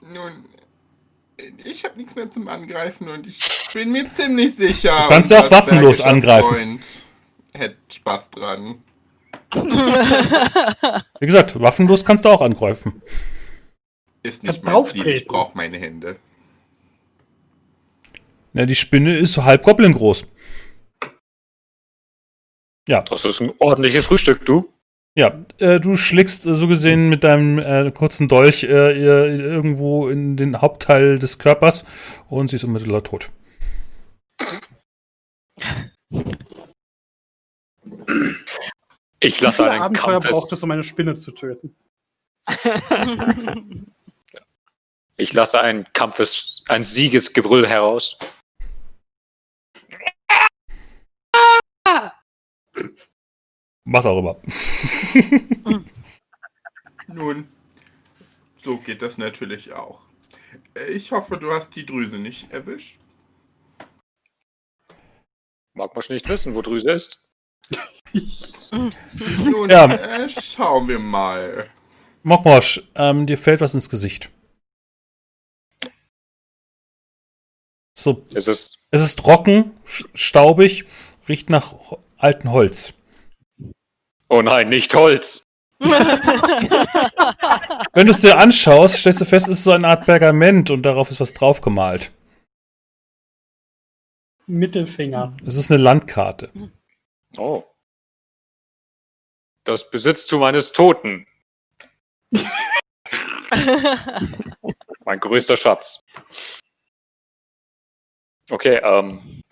Nun, ich habe nichts mehr zum Angreifen und ich bin mir ziemlich sicher. Du kannst ja auch waffenlos angreifen. Freund hätte Spaß dran. Wie gesagt, waffenlos kannst du auch angreifen. Ist Kannst nicht mein Ziel, ich brauche meine Hände. Ja, die Spinne ist so halb Goblin groß. Ja, Das ist ein ordentliches Frühstück, du. ja. Äh, du schlägst äh, so gesehen mit deinem äh, kurzen Dolch äh, irgendwo in den Hauptteil des Körpers und sie ist unmittelbar tot. Ich lasse einen Abenteuer Kampfes, braucht es, um eine Spinne zu töten? ich lasse ein Kampfes, ein Siegesgebrüll heraus. Was auch immer. Nun, so geht das natürlich auch. Ich hoffe, du hast die Drüse nicht erwischt. Mag man schon nicht wissen, wo Drüse ist. Nun, Ja. äh, schauen wir mal. Mokmosch, ähm, dir fällt was ins Gesicht. So, Es ist, es ist trocken, staubig, riecht nach altem Holz. Oh nein, nicht Holz. Wenn du es dir anschaust, stellst du fest, es ist so eine Art Pergament und darauf ist was draufgemalt. Mittelfinger. Es ist eine Landkarte. Oh. Das Besitztum eines Toten. Mein größter Schatz. Okay, ähm.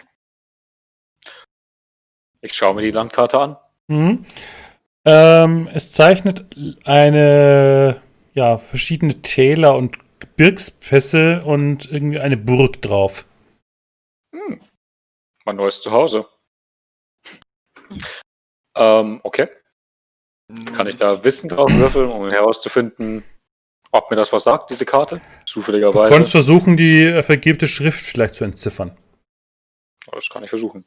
Ich schaue mir die Landkarte an. Mhm. Ähm, es zeichnet eine, ja, verschiedene Täler und Gebirgspässe und irgendwie eine Burg drauf. Mein neues Zuhause. Ähm, okay. Kann ich da Wissen drauf würfeln, um herauszufinden, ob mir das was sagt, diese Karte? Du Zufälligerweise. konntest versuchen, die vergebte Schrift vielleicht zu entziffern. Das kann ich versuchen.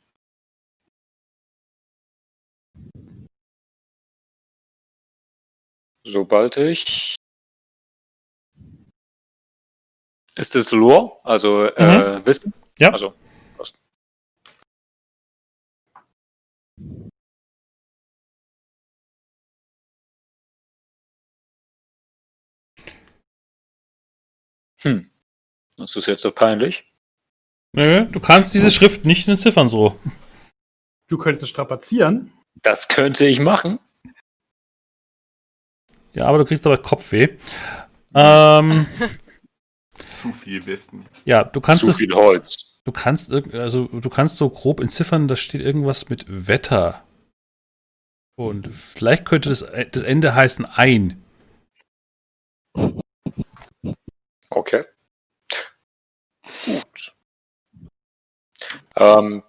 Sobald ich. Ist es Lore? Also äh, Wissen? Ja. Also. was- Hm. Das ist jetzt so peinlich. Nö, du kannst diese Schrift nicht entziffern so. Du könntest es strapazieren. Das könnte ich machen. Ja, aber du kriegst dabei Kopfweh. Ähm, zu viel Wissen. ja, du kannst Zu es, viel Holz. du kannst, also du kannst so grob entziffern, da steht irgendwas mit Wetter. Und vielleicht könnte das, das Ende heißen ein. Okay. Gut. Ähm,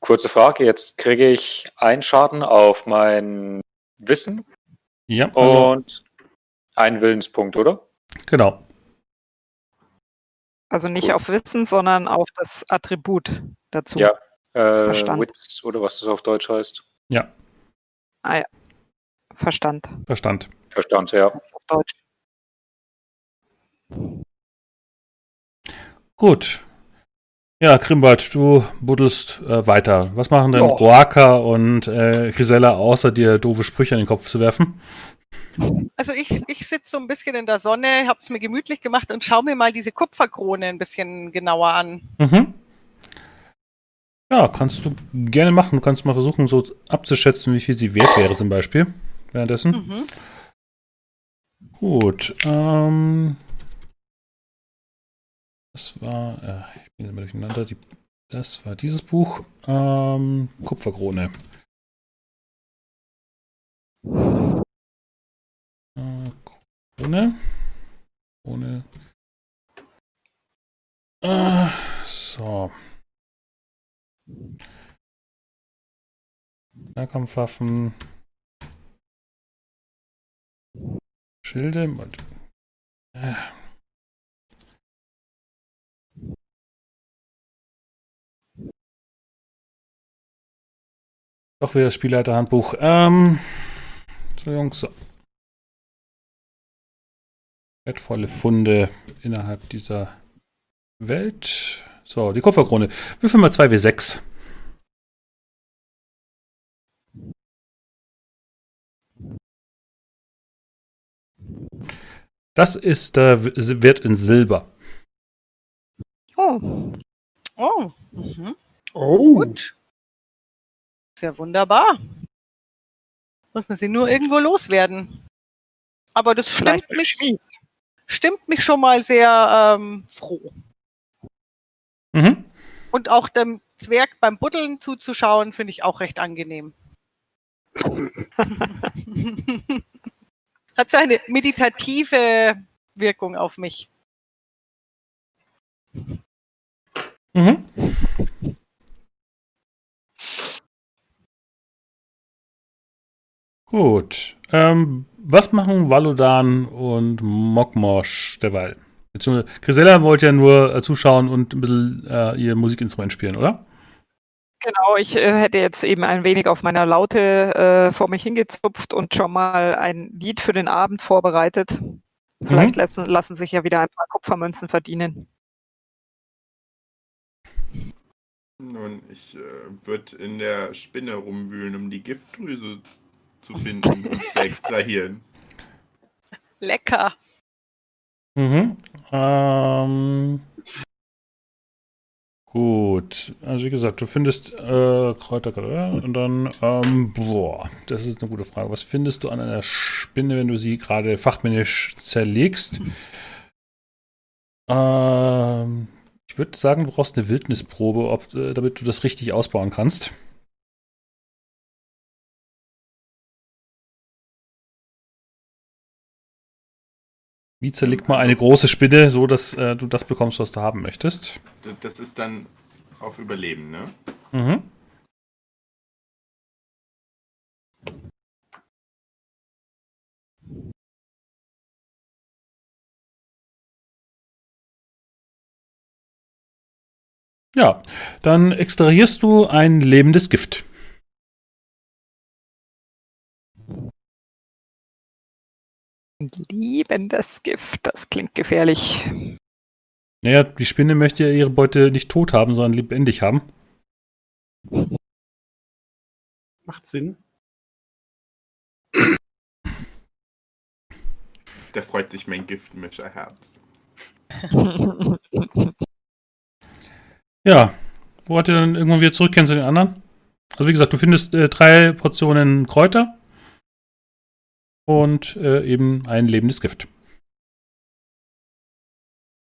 kurze Frage. Jetzt kriege ich einen Schaden auf mein Wissen Ja, also, und einen Willenspunkt, oder? genau. Also nicht auf Wissen, sondern auf das Attribut dazu. Ja, äh, Verstand. Wits oder was das auf Deutsch heißt. Ja, Ah ja. Verstand. Verstand. Verstand, ja. Auf Deutsch. Gut. Ja, Grimbald, du buddelst äh, weiter. Was machen denn Ja. Roaka und äh, Grisella, außer dir doofe Sprüche in den Kopf zu werfen? Also ich, ich sitze so ein bisschen in der Sonne, habe es mir gemütlich gemacht und schaue mir mal diese Kupferkrone ein bisschen genauer an. Mhm. Ja, kannst du gerne machen. Du kannst mal versuchen, so abzuschätzen, wie viel sie wert wäre, zum Beispiel. Währenddessen. Mhm. Gut. Ähm, das war, äh, ich bin immer durcheinander. Die, das war dieses Buch. Ähm, Kupferkrone. Äh, Krone. Krone. Äh, so. Nahkampfwaffen. Schilde. Äh. Doch wieder das Spielleiterhandbuch. Ähm. Entschuldigung, so. Wertvolle Funde innerhalb dieser Welt. So, die Kupferkrone. Würfel mal 2W6. Das ist äh, Wert in Silber. Oh, Oh, mhm. Oh. gut. Sehr wunderbar. Muss man sie nur irgendwo loswerden. Aber das stimmt mich, stimmt mich schon mal sehr ähm, froh. Mhm. Und auch dem Zwerg beim Buddeln zuzuschauen, finde ich auch recht angenehm. Hat so eine meditative Wirkung auf mich. Mhm. Gut. Ähm, was machen Valodan und Mokmosh derweil? Beziehungsweise Grisella wollte ja nur äh, zuschauen und ein bisschen äh, ihr Musikinstrument spielen, oder? genau. Ich äh, hätte jetzt eben ein wenig auf meiner Laute äh, vor mich hingezupft und schon mal ein Lied für den Abend vorbereitet. Vielleicht lassen, lassen sich ja wieder ein paar Kupfermünzen verdienen. Nun, ich äh, würde in der Spinne rumwühlen, um die Giftdrüse zu finden und zu extrahieren. Lecker. Mhm. Ähm, gut. Also wie gesagt, du findest äh, Kräuter und dann, ähm, boah, das ist eine gute Frage. Was findest du an einer Spinne, wenn du sie gerade fachmännisch zerlegst? Ähm, ich würde sagen, du brauchst eine Wildnisprobe, ob, äh, damit du das richtig ausbauen kannst. Wie zerlegt man eine große Spinne, so dass äh, du das bekommst, was du haben möchtest? Das ist dann auf Überleben, ne? Mhm. Ja, dann extrahierst du ein lebendes Gift. Liebendes Gift, das klingt gefährlich. Naja, die Spinne möchte ja ihre Beute nicht tot haben, sondern lebendig haben. Macht Sinn. Da freut sich mein Giftmischerherz. Ja, wollt ihr dann irgendwann wieder zurückkehren zu den anderen? Also wie gesagt, du findest äh, drei Portionen Kräuter und äh, eben ein lebendes Gift.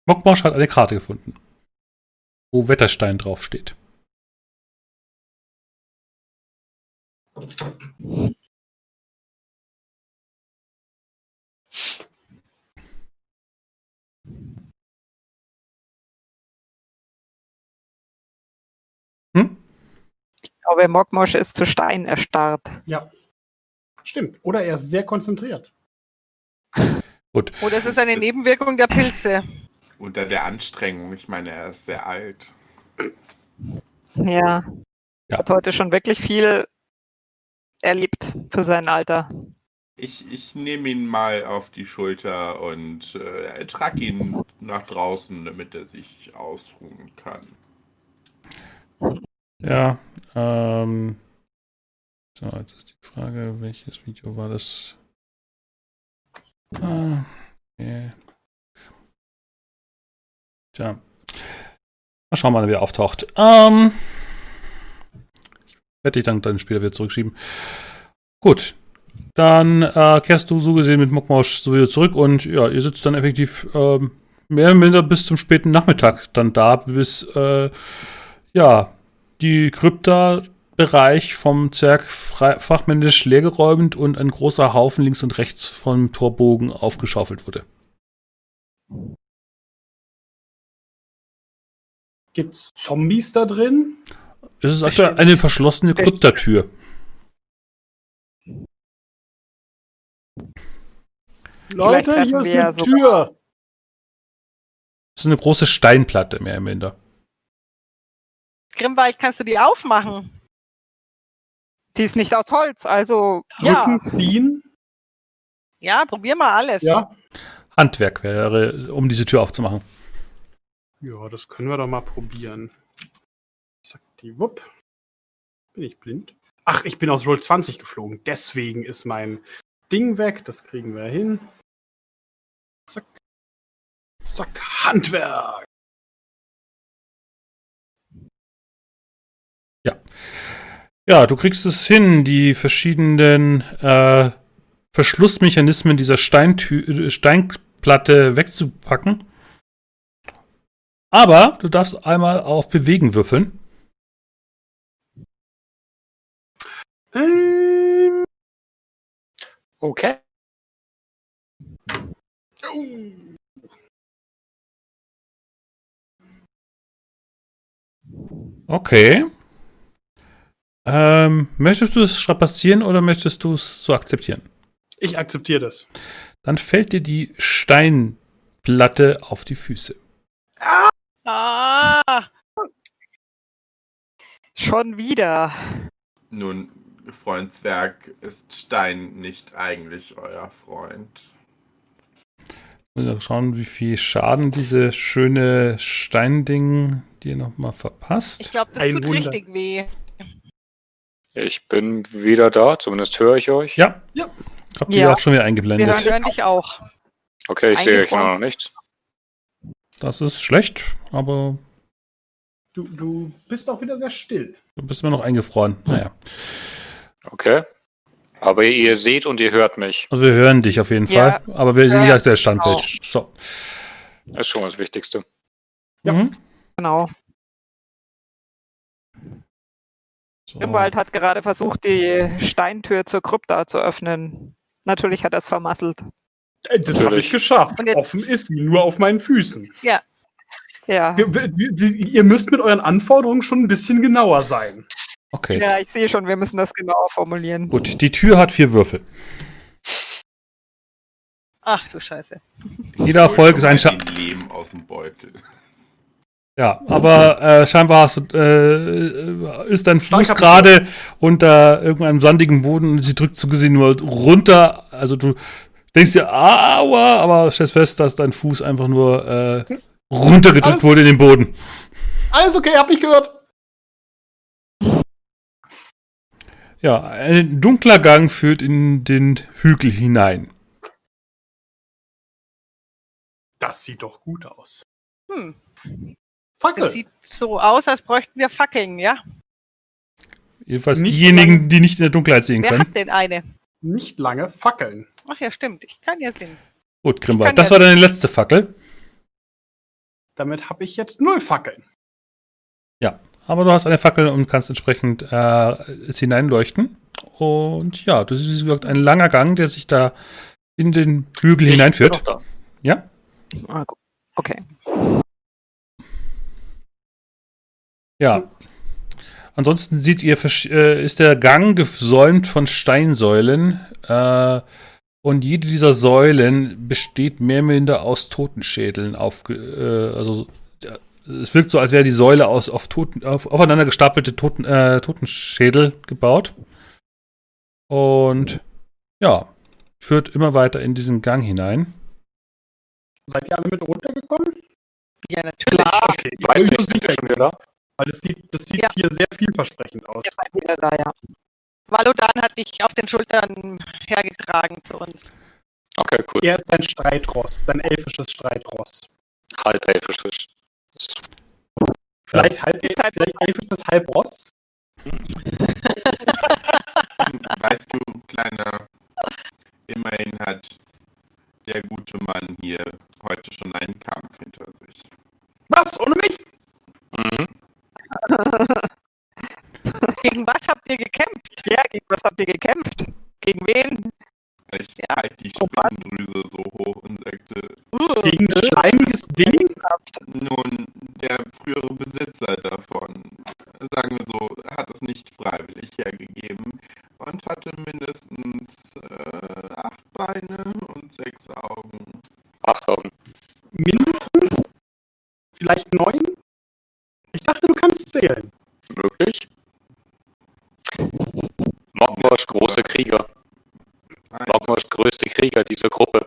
Mockmarsch hat eine Karte gefunden, wo Wetterstein draufsteht. Hm? Ich glaube, Mogmosch ist zu Stein erstarrt. Ja. Stimmt. Oder er ist sehr konzentriert. Gut. Oder es ist eine Nebenwirkung der Pilze. unter der Anstrengung. Ich meine, er ist sehr alt. Ja. Ja. Hat heute schon wirklich viel erlebt für sein Alter. Ich, ich nehme ihn mal auf die Schulter und äh, trage ihn nach draußen, damit er sich ausruhen kann. Ja, ähm. So, jetzt ist die Frage, welches Video war das? Ah, okay. Tja. Mal schauen, wann er wieder auftaucht. Ähm. Werde ich dann, dann später wieder zurückschieben. Gut. Dann äh, kehrst du so gesehen mit Mokmosch so wieder zurück und ja, ihr sitzt dann effektiv ähm, mehr oder minder bis zum späten Nachmittag dann da, bis äh, ja, die Krypta-Bereich vom Zerg frei- fachmännisch leergeräumt und ein großer Haufen links und rechts vom Torbogen aufgeschaufelt wurde. Gibt's Zombies da drin? Es ist aktuell eine verschlossene. Kryptatür. Leute, hier ist eine Tür. Es ist eine große Steinplatte, mehr oder minder. Grimwald, kannst du die aufmachen? Die ist nicht aus Holz, also ja. Rücken ziehen. Ja, probier mal alles. Ja. Handwerk wäre, um diese Tür aufzumachen. Ja, das können wir doch mal probieren. Zack, die Wupp. Bin ich blind? Ach, ich bin aus Roll 20 geflogen. Deswegen ist mein Ding weg. Das kriegen wir hin. Zack. Zack, Handwerk. Ja, du kriegst es hin, die verschiedenen äh, Verschlussmechanismen dieser Steintü äh, Steinplatte wegzupacken. Aber du darfst einmal auf Bewegen würfeln. Ähm, Okay. Okay. Ähm, möchtest du es strapazieren oder möchtest du es so akzeptieren? Ich akzeptiere das. Dann fällt dir die Steinplatte auf die Füße. Ah, Schon wieder. Nun, Freund Zwerg, ist Stein nicht eigentlich euer Freund? Mal schauen, wie viel Schaden diese schöne Steinding dir nochmal verpasst. ich glaube, das Ein tut Wunder. richtig weh. Ich bin wieder da, zumindest höre ich euch. Ja. Ja. Habt ihr Ja. auch schon wieder Wir eingeblendet. hören dich auch. Okay, ich sehe euch noch nicht. Das ist schlecht, aber Du, du bist auch wieder sehr still. du bist immer noch eingefroren. Naja. Okay. Aber ihr seht und ihr hört mich. Also wir hören dich auf jeden Ja. Fall, aber wir sehen Ja, der Standbild. auch. So. Das ist schon das Wichtigste. Ja. Mhm. Genau. So. Grimwald hat gerade versucht, die Steintür zur Krypta zu öffnen. Natürlich hat er es vermasselt. Äh, Das habe ich geschafft. Offen ist sie, nur auf meinen Füßen. Ja. Wir- wir- wir- Ihr müsst mit euren Anforderungen schon ein bisschen genauer sein. Okay. Ja, ich sehe schon, wir müssen das genauer formulieren. Gut, die Tür hat vier Würfel. Ach du Scheiße. Jeder Erfolg ist ein Scha Scha Lehm aus dem Beutel. Ja, aber äh, scheinbar hast du, äh, ist dein Fuß gerade unter irgendeinem sandigen Boden und sie drückt so gesehen nur runter. Also du denkst dir, aua, aber stellst fest, dass dein Fuß einfach nur äh, runtergedrückt Alles- wurde in den Boden. Alles okay, hab ich gehört. Ja, ein dunkler Gang führt in den Hügel hinein. Das sieht doch gut aus. Hm. Fackel. Das sieht so aus, als bräuchten wir Fackeln, ja? Jedenfalls Nicht diejenigen, lange- die nicht in der Dunkelheit sehen Wer können. hat denn eine? Nicht lange fackeln. Ach ja, stimmt. Ich kann ja sehen. Gut, Grimwald, das ja- war deine letzte Fackel. Damit habe ich jetzt null Fackeln. Aber du hast eine Fackel und kannst entsprechend äh, es hineinleuchten. Und ja, das ist wie gesagt ein langer Gang, der sich da in den Hügel Ich hineinführt. bin noch da. Ja? Ah, Okay. Ja. Ansonsten seht ihr, äh, ist der Gang gesäumt von Steinsäulen, äh, Und jede dieser Säulen besteht mehr oder minder aus Totenschädeln. Auf, äh, also es wirkt so, als wäre die Säule aus auf, Toten, auf aufeinander gestapelte Toten, äh, Totenschädel gebaut. Und ja, führt immer weiter in diesen Gang hinein. Seid ihr alle mit runtergekommen? Ja, natürlich. Okay, Ich weiß ich bin nicht, sind wir schon wieder da? Weil das sieht, das sieht Ja. hier sehr vielversprechend aus. Wieder da, ja. Valodan hat dich auf den Schultern hergetragen zu uns. Okay, cool. Er ist dein Streitross, dein elfisches Streitross. Halb elfisch. Vielleicht, halb, Zeit- vielleicht elfisches Halbross? Weißt du, Kleiner, immerhin hat der gute Mann hier heute schon einen Kampf hinter sich. Was? Ohne mich? Gegen was habt ihr gekämpft? Ja, gegen was habt ihr gekämpft? Gegen wen? Ich halte die Spinndrüse so hoch und sagte, Uh, Gegen ein schleimiges Ding? nun, der frühere Besitzer davon, sagen wir so, hat es nicht freiwillig hergegeben und hatte mindestens äh, acht Beine und sechs Augen. Acht Augen. Mindestens? Vielleicht neun? Ich dachte, du kannst zählen. Wirklich? Mokmosch, großer Krieger. Ein, Mokmosch, größte Krieger dieser Gruppe.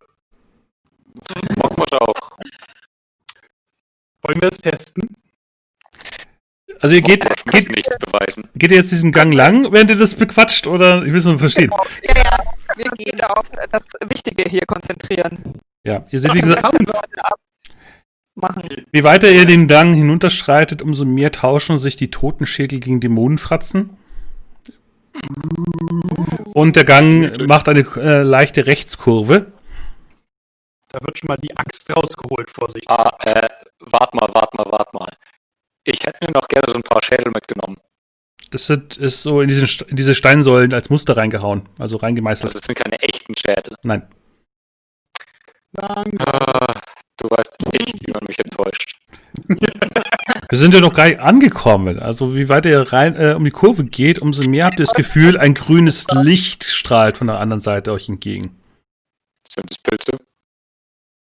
Mokmosch auch. Wollen wir es testen? Also ihr geht, Mokmosch muss geht, nichts beweisen. geht ihr jetzt diesen Gang lang, während ihr das bequatscht? Oder ich will es nur verstehen. ja, ja, wir gehen. gehen auf das Wichtige hier konzentrieren. Ja, ihr seht, wie gesagt, Kampf. Machen. Je weiter ihr den Gang hinunterschreitet, umso mehr tauschen sich die Totenschädel gegen Dämonenfratzen. Und der Gang macht eine äh, leichte Rechtskurve. Da wird schon mal die Axt rausgeholt, Vorsicht. Ah, äh, wart mal, wart mal, wart mal. Ich hätte mir noch gerne so ein paar Schädel mitgenommen. Das sind, ist so in, diesen, in diese Steinsäulen als Muster reingehauen, also Also reingemeißelt. es sind keine echten Schädel. Nein. Danke. Ah, du weißt nicht, wie man mich enttäuscht. Wir sind ja noch gar nicht angekommen. Also wie weiter ihr rein äh, um die Kurve geht, umso mehr habt ihr das Gefühl, ein grünes Licht strahlt von der anderen Seite euch entgegen. Sind es Pilze?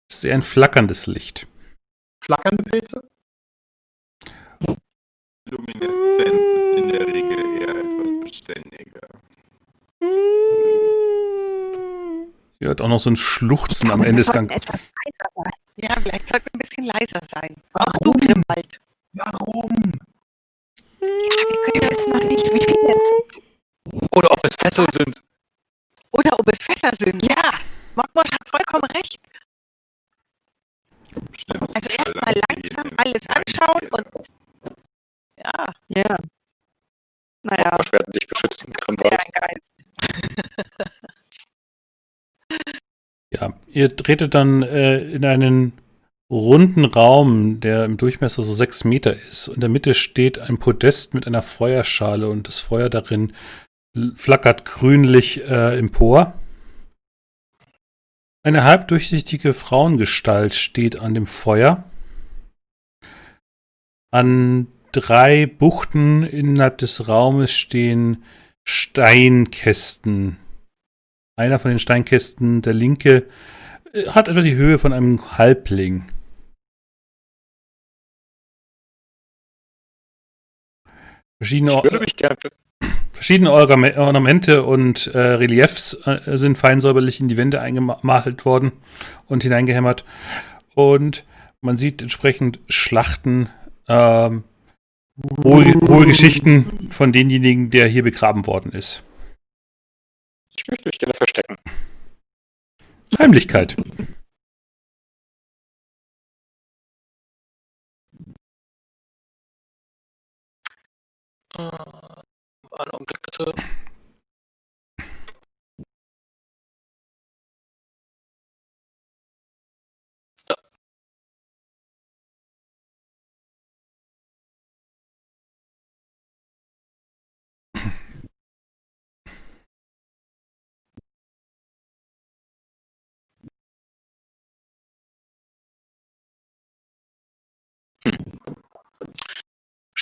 Es ist eher ein flackerndes Licht. Flackernde Pilze? Lumineszenz ist in der Regel eher etwas beständiger. Ihr hört auch noch so ein Schluchzen am Ende des Gangs. etwas leiser sein. Ja, vielleicht sollten wir ein bisschen leiser sein. Auch du, Grimwald. Warum? Ja, wir können jetzt noch nicht, wie viel jetzt? Oder ob es Fässer sind. Oder ob es Fässer sind. Ja, Mokmosch hat vollkommen recht. Also erstmal langsam alles anschauen und ja, Ja. Naja, Ich werde dich beschützen, Grimwald. ein Geist. Ja, ihr tretet dann äh, in einen runden Raum, der im Durchmesser so sechs Meter ist. In der Mitte steht ein Podest mit einer Feuerschale und das Feuer darin flackert grünlich äh, empor. Eine halbdurchsichtige Frauengestalt steht an dem Feuer. An drei Buchten innerhalb des Raumes stehen Steinkästen. Einer von den Steinkästen, der linke, äh, hat etwa die Höhe von einem Halbling. Verschiedene, Ich Or würde mich gerne für verschiedene Ornamente und äh, Reliefs äh, sind fein säuberlich in die Wände eingemalt worden und hineingehämmert. Und man sieht entsprechend Schlachten, ähm, hohe, hohe Geschichten von denjenigen, der hier begraben worden ist. Ich möchte mich gerne verstecken. Heimlichkeit. Äh, einen Augenblick bitte.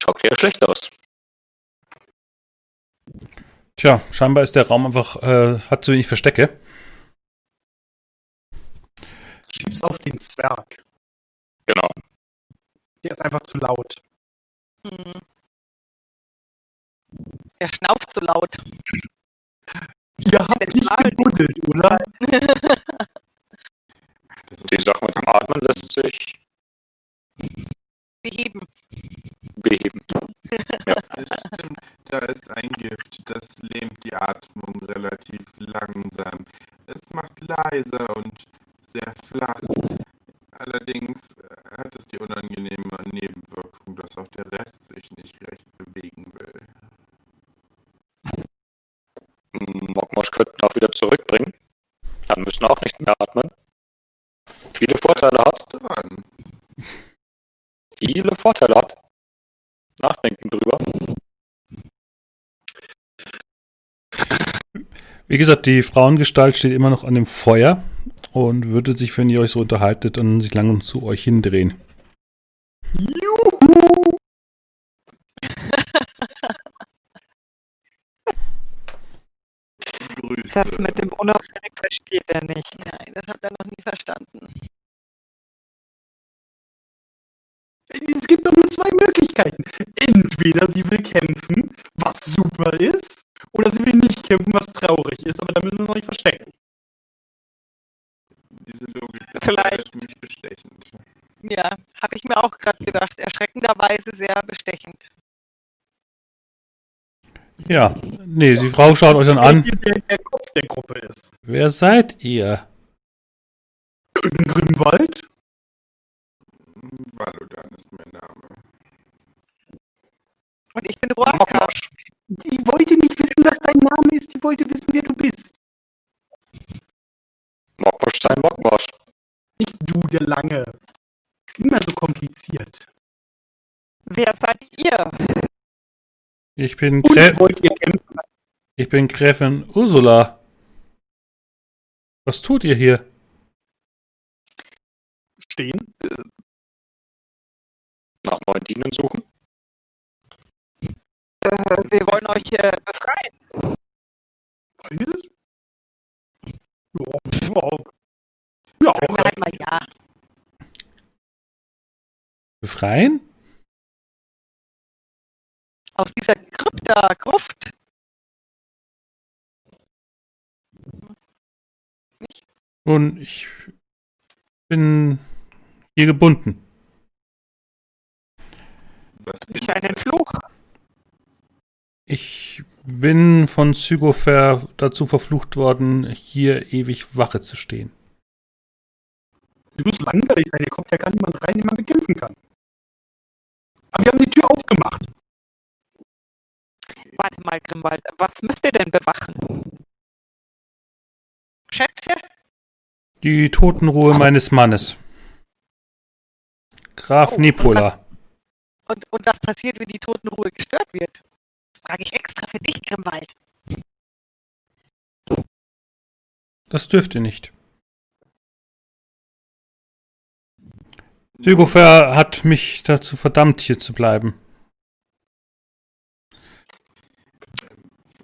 Schaut ja schlecht aus. Tja, scheinbar ist der Raum einfach, äh, hat zu wenig Verstecke. Schieb's auf den Zwerg. Genau. Der ist einfach zu laut. Hm. Der schnauft so laut. Ihr habt nicht gebuddelt, oder? Die Sache mit dem Atmen lässt sich Beheben. Beheben. Das stimmt. Da ist ein Gift, das lähmt die Atmung relativ langsam. Es macht leiser und sehr flach. Allerdings äh, hat es die unangenehme Nebenwirkung, dass auch der Rest sich nicht recht bewegen will. Mokmosch könnten auch wieder zurückbringen. Dann müssen auch nicht mehr atmen. Viele Vorteile hat. Dran. Viele Vorteile hat. Nachdenken drüber. Wie gesagt, die Frauengestalt steht immer noch an dem Feuer und würde sich, wenn ihr euch so unterhaltet, dann sich langsam zu euch hindrehen. Juhu! Das mit dem Unauffällig versteht er nicht. Nein, das hat er noch nie verstanden. Nur zwei Möglichkeiten. Entweder sie will kämpfen, was super ist, oder sie will nicht kämpfen, was traurig ist, aber da müssen wir noch nicht verstecken. Diese Logik ist Vielleicht- ziemlich bestechend. Ja, habe ich mir auch gerade gedacht. Erschreckenderweise sehr bestechend. Ja, nee, die Frau schaut euch dann an. Wer der, der Kopf der Gruppe ist. Wer seid ihr? Grimwald? Valodan ist mein Name. Und ich bin. Mokmosch. Die wollte nicht wissen, was dein Name ist, die wollte wissen, wer du bist. Mokmosch sein Mokmosch. Nicht du, der Lange. Immer so kompliziert. Wer seid ihr? Ich bin, Und Grä wollt ihr kämpfen? ich bin Gräfin Ursula. Was tut ihr hier? Stehen? Nach neuen Dienern suchen. Äh, wir wollen euch äh, befreien. Wollen wir das? Ja, ja. Ja, Sagen wir halt mal ja. Befreien? Aus dieser Krypta, Gruft. Nun, ich bin hier gebunden. Was Durch einen Fluch. Ich bin von Zygofer dazu verflucht worden, hier ewig Wache zu stehen. Die muss langweilig sein, hier kommt ja gar niemand rein, den man bekämpfen kann. Aber wir haben die Tür aufgemacht. Warte mal, Grimwald. Was müsst ihr denn bewachen? Schätze? Die Totenruhe meines Mannes. Graf Oh, Nipola. Und, und was passiert, wenn die Totenruhe gestört wird? Das frage ich extra für dich, Grimwald. Das dürft ihr nicht. Zygofer hat mich dazu verdammt, hier zu bleiben.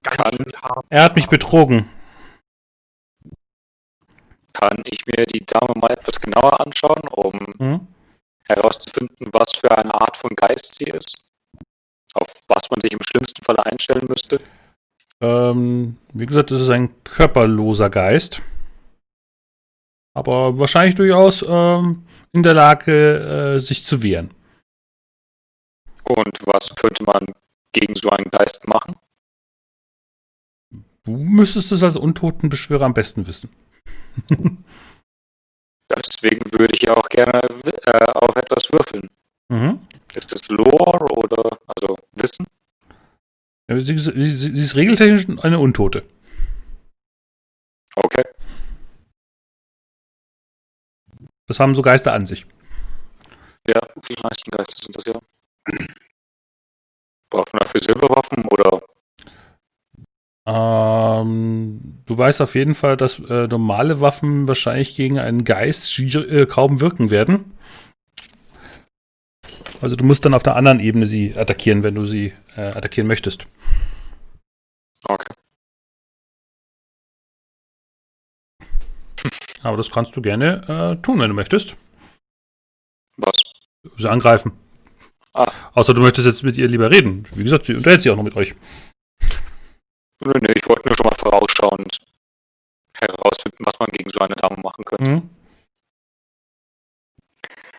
Kann-. Er hat mich betrogen. Kann ich mir die Dame mal etwas genauer anschauen, um Hm? herauszufinden, was für eine Art von Geist sie ist? Auf was man sich im schlimmsten Falle einstellen müsste? Ähm, wie gesagt, es ist ein körperloser Geist. Aber wahrscheinlich durchaus ähm, in der Lage, äh, sich zu wehren. Und was könnte man gegen so einen Geist machen? Du müsstest es als Untotenbeschwörer am besten wissen. Deswegen würde ich ja auch gerne äh, auf etwas würfeln. Mhm. Ist es Lore oder also Wissen? Ja, Sie, sie, sie ist regeltechnisch eine Untote. Okay. Das haben so Geister an sich. Ja, die meisten Geister sind das ja. Braucht man dafür Silberwaffen oder Ähm, du weißt auf jeden Fall, dass äh, normale Waffen wahrscheinlich gegen einen Geist äh, kaum wirken werden. Also du musst dann auf der anderen Ebene sie attackieren, wenn du sie äh, attackieren möchtest. okay. Aber das kannst du gerne äh, tun, wenn du möchtest. Was? Sie angreifen. Ah. Außer du möchtest jetzt mit ihr lieber reden. Wie gesagt, sie unterhält sich auch noch mit euch. Nö, nö, ich wollte nur schon mal vorausschauend herausfinden, was man gegen so eine Dame machen könnte. Mhm.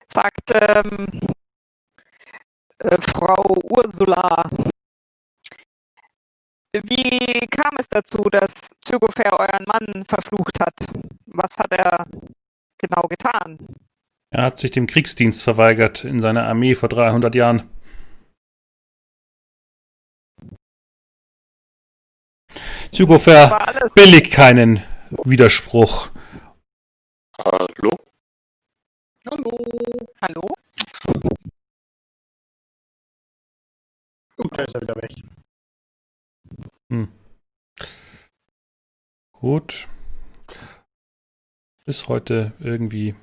Sagt ähm, äh, Frau Ursula. Wie kam es dazu, dass Zygofer euren Mann verflucht hat? Was hat er genau getan? Er hat sich dem Kriegsdienst verweigert in seiner Armee vor 300 Jahren. Zygofer billigt keinen Widerspruch. Hallo? Hallo. Hallo? Oh, da ist er wieder weg. Gut. Ist heute irgendwie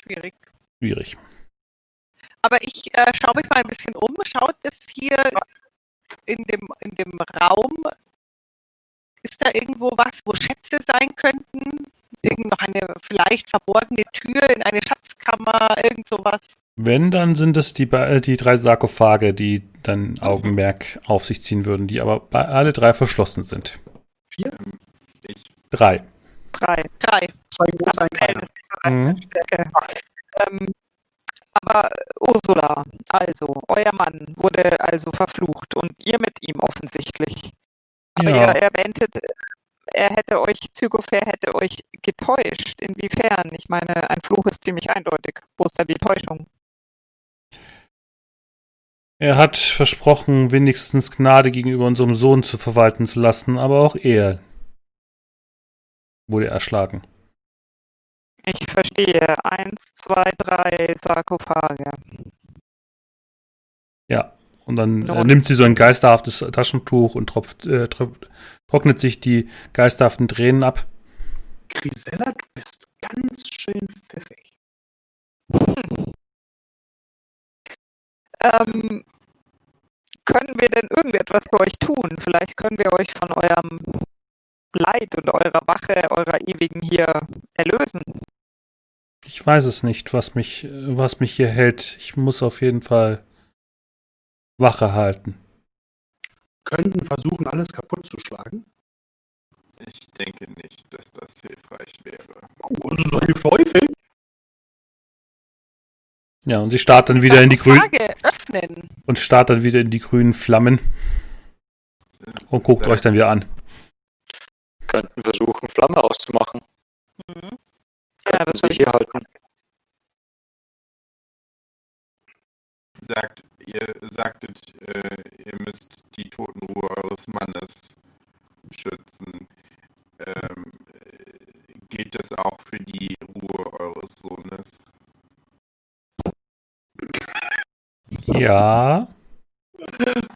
Schwierig. schwierig. Aber ich äh, schaue mich mal ein bisschen um. Schaut es hier in dem, in dem Raum, ist da irgendwo was, wo Schätze sein könnten? Irgend noch eine vielleicht verborgene Tür in eine Schatzkammer, irgend sowas? Wenn, dann sind es die, äh, die drei Sarkophage, die dann Augenmerk auf sich ziehen würden, die aber bei alle drei verschlossen sind. Vier? Ich, Drei. drei. Drei. Zwei große, ein kleiner. das ist nicht so eine Mhm. Stärke. Ähm, aber Ursula, also, euer Mann wurde also verflucht und ihr mit ihm offensichtlich. Aber Ja. ihr erwähntet, er hätte euch, Zygofer hätte euch getäuscht. Inwiefern? Ich meine, ein Fluch ist ziemlich eindeutig. Wo ist da die Täuschung? Er hat versprochen, wenigstens Gnade gegenüber unserem Sohn zu verwalten zu lassen, aber auch er wurde erschlagen. Ich verstehe. Eins, zwei, drei Sarkophage. Ja. Und dann äh, nimmt sie so ein geisterhaftes Taschentuch und tropft, äh, tropft, trocknet sich die geisterhaften Tränen ab. Grisella, du bist ganz schön pfiffig. Ähm, können wir denn irgendetwas für euch tun? Vielleicht können wir euch von eurem Leid und eurer Wache, eurer ewigen hier erlösen. Ich weiß es nicht, was mich, was mich hier hält. Ich muss auf jeden Fall Wache halten. Könnten versuchen, alles kaputt zu schlagen. ich denke nicht, dass das hilfreich wäre. Oh, das ist hilft häufig. Ja, und sie starrt dann wieder in die grünen und starrt dann wieder in die grünen Flammen und guckt Ja. euch dann wieder an. Könnten versuchen, Flamme auszumachen. Mhm. Ja, das habe ich hier halten. Sagt, ihr sagtet, äh, ihr müsst die Totenruhe eures Mannes schützen. Ähm, äh, gilt das auch für die Ruhe eures Sohnes? Ja.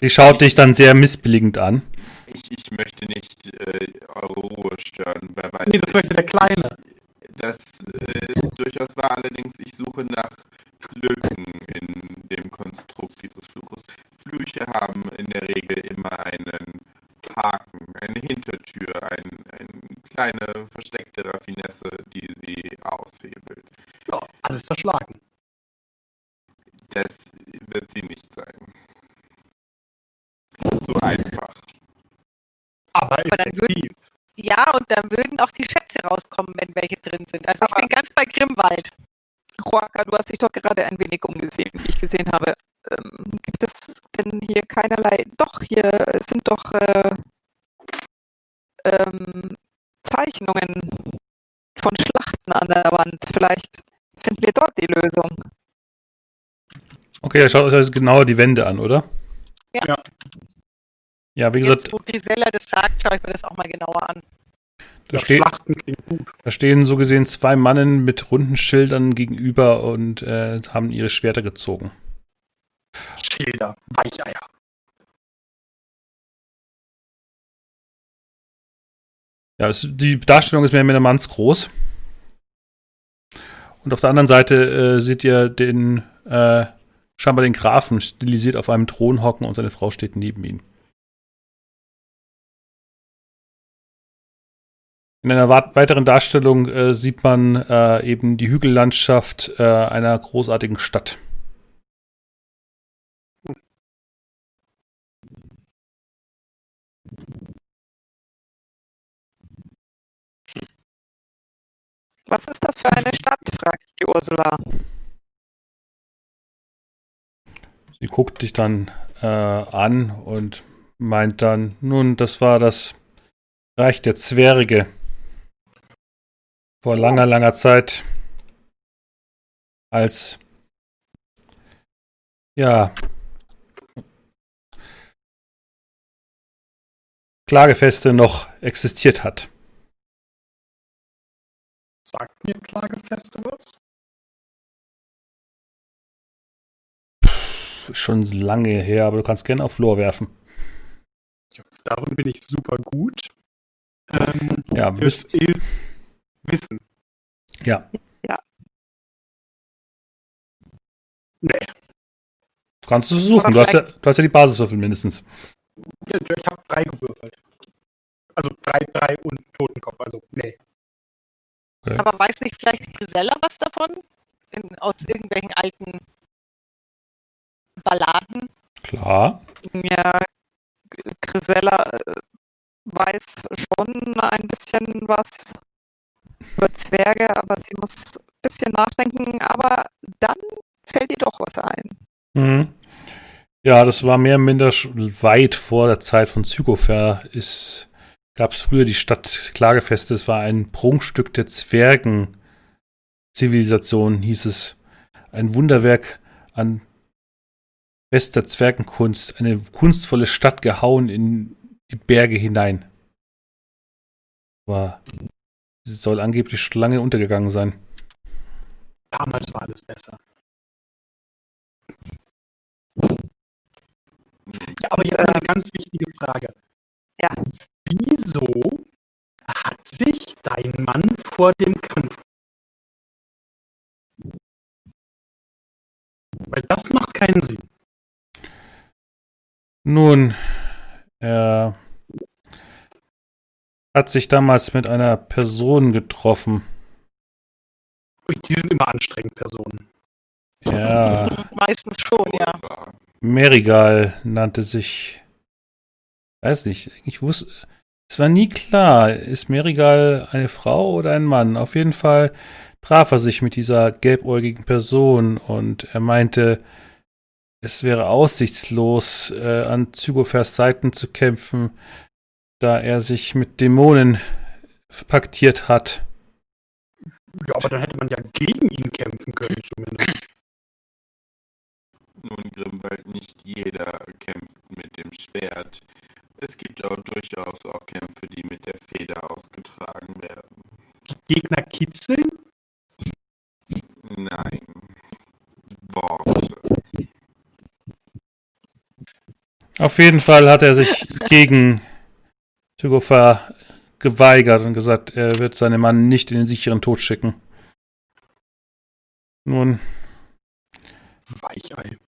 Sie schaut dich dann sehr missbilligend an. Ich, ich möchte nicht äh, eure Ruhe stören. Wer weiß Nee, das möchte der Kleine. Das äh, ist durchaus wahr, allerdings ich suche nach Lücken in dem Konstrukt dieses Fluches. Flüche haben in der Regel immer einen Haken, eine Hintertür, ein, eine kleine versteckte Raffinesse, die sie aushebelt. Ja, alles zerschlagen. Das wird sie nicht sein. So einfach. Aber Aber dann effektiv. Ja, und dann würden auch die Schätze rauskommen, wenn welche drin sind. Also ich Aber- bin ganz bei Grimwald. Joaquin, du hast dich doch gerade ein wenig umgesehen, wie ich gesehen habe. Ähm, gibt es denn hier keinerlei. Doch, hier sind doch äh, ähm, Zeichnungen von Schlachten an der Wand. Vielleicht finden wir dort die Lösung. Okay, er schaut euch also genauer die Wände an, oder? Ja. Ja. Wie gesagt, Jetzt, wo Grisella das sagt, schaue ich mir das auch mal genauer an. Da, steht, da stehen so gesehen zwei Mannen mit runden Schildern gegenüber und äh, haben ihre Schwerter gezogen. Schilder, Weicheier. Ja, es, die Darstellung ist mehr oder weniger mannsgroß. Und auf der anderen Seite äh, seht ihr den, äh, scheinbar den Grafen stilisiert auf einem Thron hocken und seine Frau steht neben ihm. In einer weiteren Darstellung äh, sieht man äh, eben die Hügellandschaft äh, einer großartigen Stadt. Was ist das für eine Stadt? fragt die Ursula. Sie guckt dich dann äh, an und meint dann, nun, das war das Reich der Zwerge. Vor langer, langer Zeit. Als ja Klagefeste noch existiert hat. Sagt mir Klagefeste was? Schon lange her, aber du kannst gerne auf Lore werfen. Darin bin ich super gut. Ähm, ja, das ist Wissen. Ja. Ja. Nee. Kannst du suchen. Du hast, ja, du hast ja die Basiswürfel mindestens. Ja, ich habe drei gewürfelt. Also drei, drei und Totenkopf. Also, nee. Okay. Aber weiß nicht vielleicht Grisella was davon? In, aus irgendwelchen alten Balladen? Klar. Ja, Grisella äh, weiß schon ein bisschen was über Zwerge, aber sie muss ein bisschen nachdenken, aber dann fällt ihr doch was ein. Mhm. Ja, das war mehr oder minder weit vor der Zeit von Zygofer. Es gab früher die Stadt Klagefeste. Es war ein Prunkstück der Zwergenzivilisation, hieß es. Ein Wunderwerk an bester Zwergenkunst. Eine kunstvolle Stadt gehauen in die Berge hinein. War Sie soll angeblich schon lange untergegangen sein. Damals war alles besser. Ja, aber jetzt eine ganz wichtige Frage. Ja. Wieso hat sich dein Mann vor dem Kampf? Weil das macht keinen Sinn. Nun, er hat sich damals mit einer Person getroffen. Die sind immer anstrengend, Personen. Ja. Meistens schon, ja. Merigal nannte sich. Weiß nicht, ich wusste. Es war nie klar, ist Merigal eine Frau oder ein Mann? Auf jeden Fall traf er sich mit dieser gelbäugigen Person und er meinte, es wäre aussichtslos, äh, an Zygofers Seiten zu kämpfen, da er sich mit Dämonen paktiert hat. Ja, aber dann hätte man ja gegen ihn kämpfen können, zumindest. Nun, Grimwald, nicht jeder kämpft mit dem Schwert. Es gibt auch durchaus auch Kämpfe, die mit der Feder ausgetragen werden. Die Gegner kitzeln? Nein. Worte. Auf jeden Fall hat er sich gegen Tygofa geweigert und gesagt, er wird seinen Mann nicht in den sicheren Tod schicken. Nun. Weichei.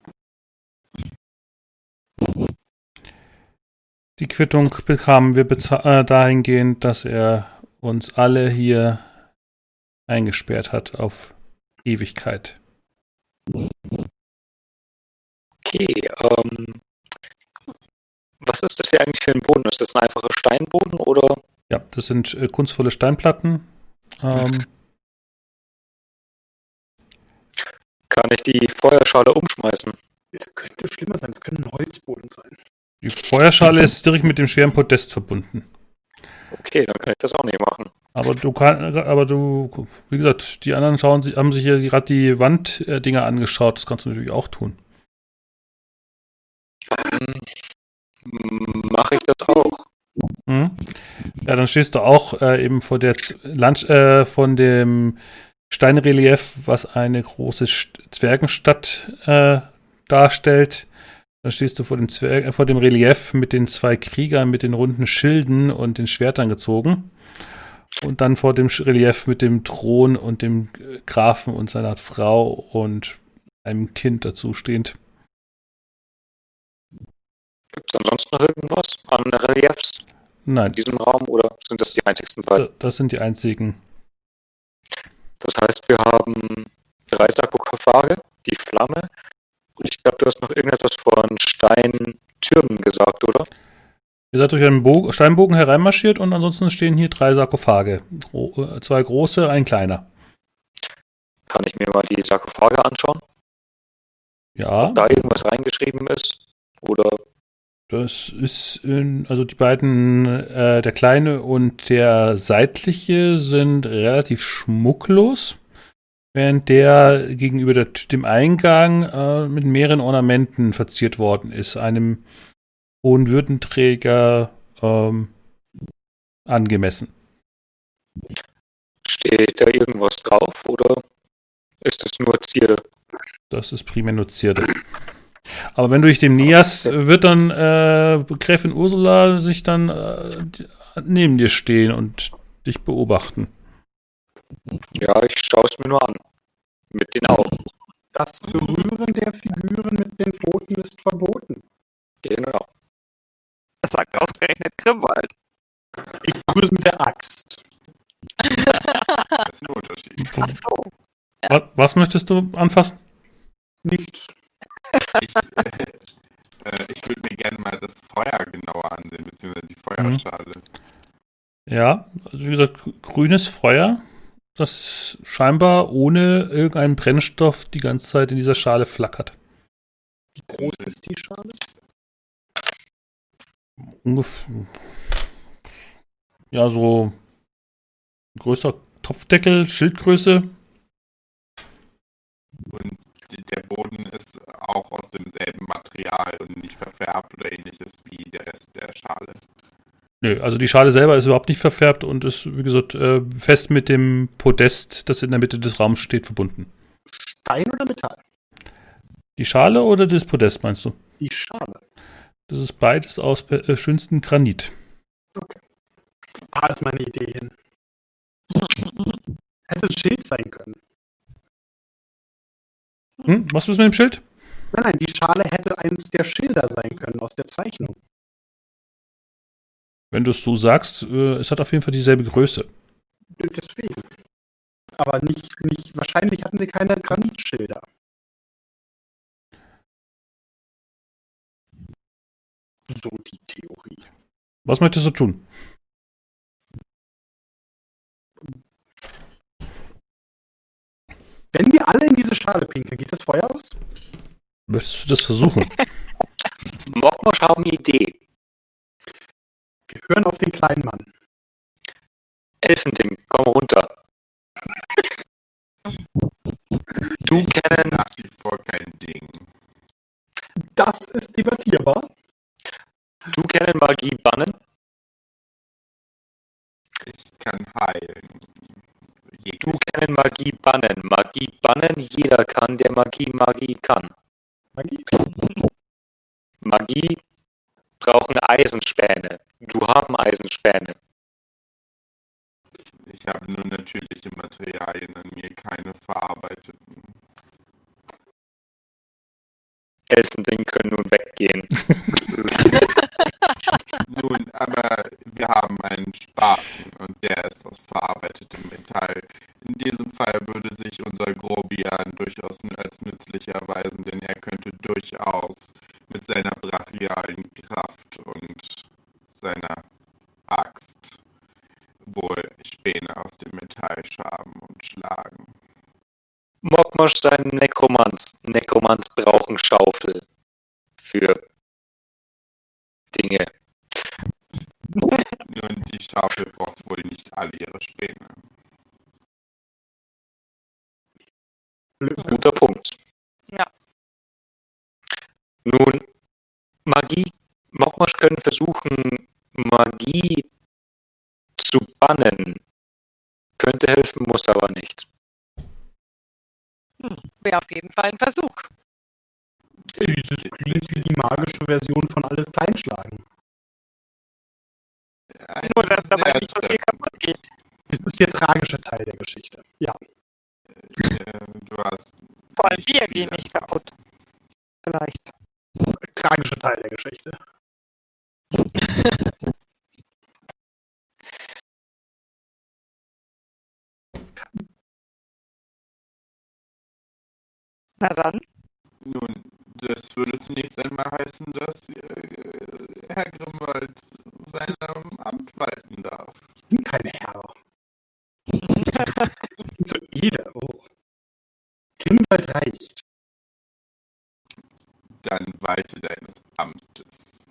Die Quittung bekamen wir äh, dahingehend, dass er uns alle hier eingesperrt hat auf Ewigkeit. Okay, ähm, was ist das hier eigentlich für ein Boden? Ist das ein einfacher Steinboden oder? Ja, das sind äh, kunstvolle Steinplatten. Ähm, Kann ich die Feuerschale umschmeißen? Es könnte schlimmer sein, es könnte ein Holzboden sein. Die Feuerschale ist direkt mit dem schweren Podest verbunden. Okay, dann kann ich das auch nicht machen. Aber du kannst, aber du, wie gesagt, die anderen schauen, haben sich ja gerade die Wanddinger angeschaut. Das kannst du natürlich auch tun. Mache ich das auch. Mhm. Ja, dann stehst du auch äh, eben vor der Z Land, äh, von dem Steinrelief, was eine große Zwergenstadt äh, darstellt. Dann stehst du vor dem, Zwerg, äh, vor dem Relief mit den zwei Kriegern mit den runden Schilden und den Schwertern gezogen. Und dann vor dem Relief mit dem Thron und dem Grafen und seiner Frau und einem Kind dazu stehend. Gibt es ansonsten noch irgendwas an Reliefs? Nein. In diesem Raum oder sind das die einzigsten beiden? Das sind die einzigen. Das heißt, wir haben drei Sarkophage, die Flamme. Und ich glaube, du hast noch irgendetwas von Steintürmen gesagt, oder? Ihr seid durch einen Bo Steinbogen hereinmarschiert und ansonsten stehen hier drei Sarkophage. Gro äh, zwei große, ein kleiner. Kann ich mir mal die Sarkophage anschauen? Ja. Ob da irgendwas reingeschrieben ist? Oder Das ist in, also die beiden, äh, der kleine und der seitliche sind relativ schmucklos, während der gegenüber der, dem Eingang äh, mit mehreren Ornamenten verziert worden ist, einem hohen Würdenträger ähm, angemessen. steht da irgendwas drauf? Oder ist es nur Zierde? Das ist primär nur Zierde. Aber wenn du dich dem näherst, wird dann äh, Gräfin Ursula sich dann äh, neben dir stehen und dich beobachten. Ja, ich schaue es mir nur an. Mit den Augen. Das Berühren der Figuren mit den Pfoten ist verboten. Genau. Das sagt ausgerechnet Grimwald. Ich berühre es mit der Axt. Das ist ein Unterschied. Ach so. Was, was möchtest du anfassen? Nichts. Ich, äh, ich würde mir gerne mal das Feuer genauer ansehen, beziehungsweise die Feuerschale. Ja, also wie gesagt, grünes Feuer, das scheinbar ohne irgendeinen Brennstoff die ganze Zeit in dieser Schale flackert. Wie groß ist die Schale? Ungefähr. Ja, so ein größer Topfdeckel, Schildgröße. Und der Boden ist auch aus demselben Material und nicht verfärbt oder ähnliches wie der Rest der Schale. Nö, also die Schale selber ist überhaupt nicht verfärbt und ist, wie gesagt, äh, fest mit dem Podest, das in der Mitte des Raums steht, verbunden. Stein oder Metall? Die Schale oder das Podest, meinst du? Die Schale. Das ist beides aus äh, schönstem Granit. Da ist meine Idee hin. Hätte ein Schild sein können. Hm? Was ist mit dem Schild? Nein, nein, die Schale hätte eines der Schilder sein können aus der Zeichnung. Wenn du es so sagst, äh, es hat auf jeden Fall dieselbe Größe. Deswegen. Aber nicht, nicht, wahrscheinlich hatten sie keine Granitschilder. So die Theorie. Was möchtest du tun? Wenn wir alle in diese Schale pinkeln, geht das Feuer aus? Möchtest du das versuchen? Mokmosch haben eine Idee. Wir hören auf den kleinen Mann. Elfending, komm runter. Du kennen, Nach wie vor kein Ding. Das ist debattierbar. du kennen Magie bannen? Ich kann heilen. Du kennen Magie bannen. Magie bannen, jeder kann, der Magie Magie kann. Magie? Magie brauchen Eisenspäne. Du haben Eisenspäne. Ich habe nur natürliche Materialien an mir, keine verarbeiteten. Elfending können nun weggehen. Nun, aber wir haben einen Spaten und der ist aus verarbeitetem Metall. In diesem Fall würde sich unser Grobian durchaus als nützlich erweisen, denn er könnte durchaus mit seiner brachialen Kraft und seiner Axt wohl Späne aus dem Metall schaben und schlagen. Mokmosch sein Nekromant. Nekromant brauchen Schaufel. Für Dinge. Nun, die Schaufel braucht wohl nicht alle ihre Späne. Guter Punkt. Ja. Nun, Magie. Mokmosch können versuchen, Magie zu bannen. Könnte helfen, muss aber nicht. Wäre auf jeden Fall ein Versuch. Dieses klingt wie die magische Version von alles kleinschlagen. Ja, Nur, dass dabei nicht so viel kaputt geht. Das ist der tragische Teil der Geschichte. Ja. Äh, du hast. Vor allem wir gehen nicht kaputt. Vielleicht. Tragischer Teil der Geschichte. Na dann. Nun, das würde zunächst einmal heißen, dass äh, Herr Grimwald seinem Amt walten darf. Ich bin kein Herr. Ich bin zur Ede. Oh. Grimwald reicht. Dann walte deines Amtes.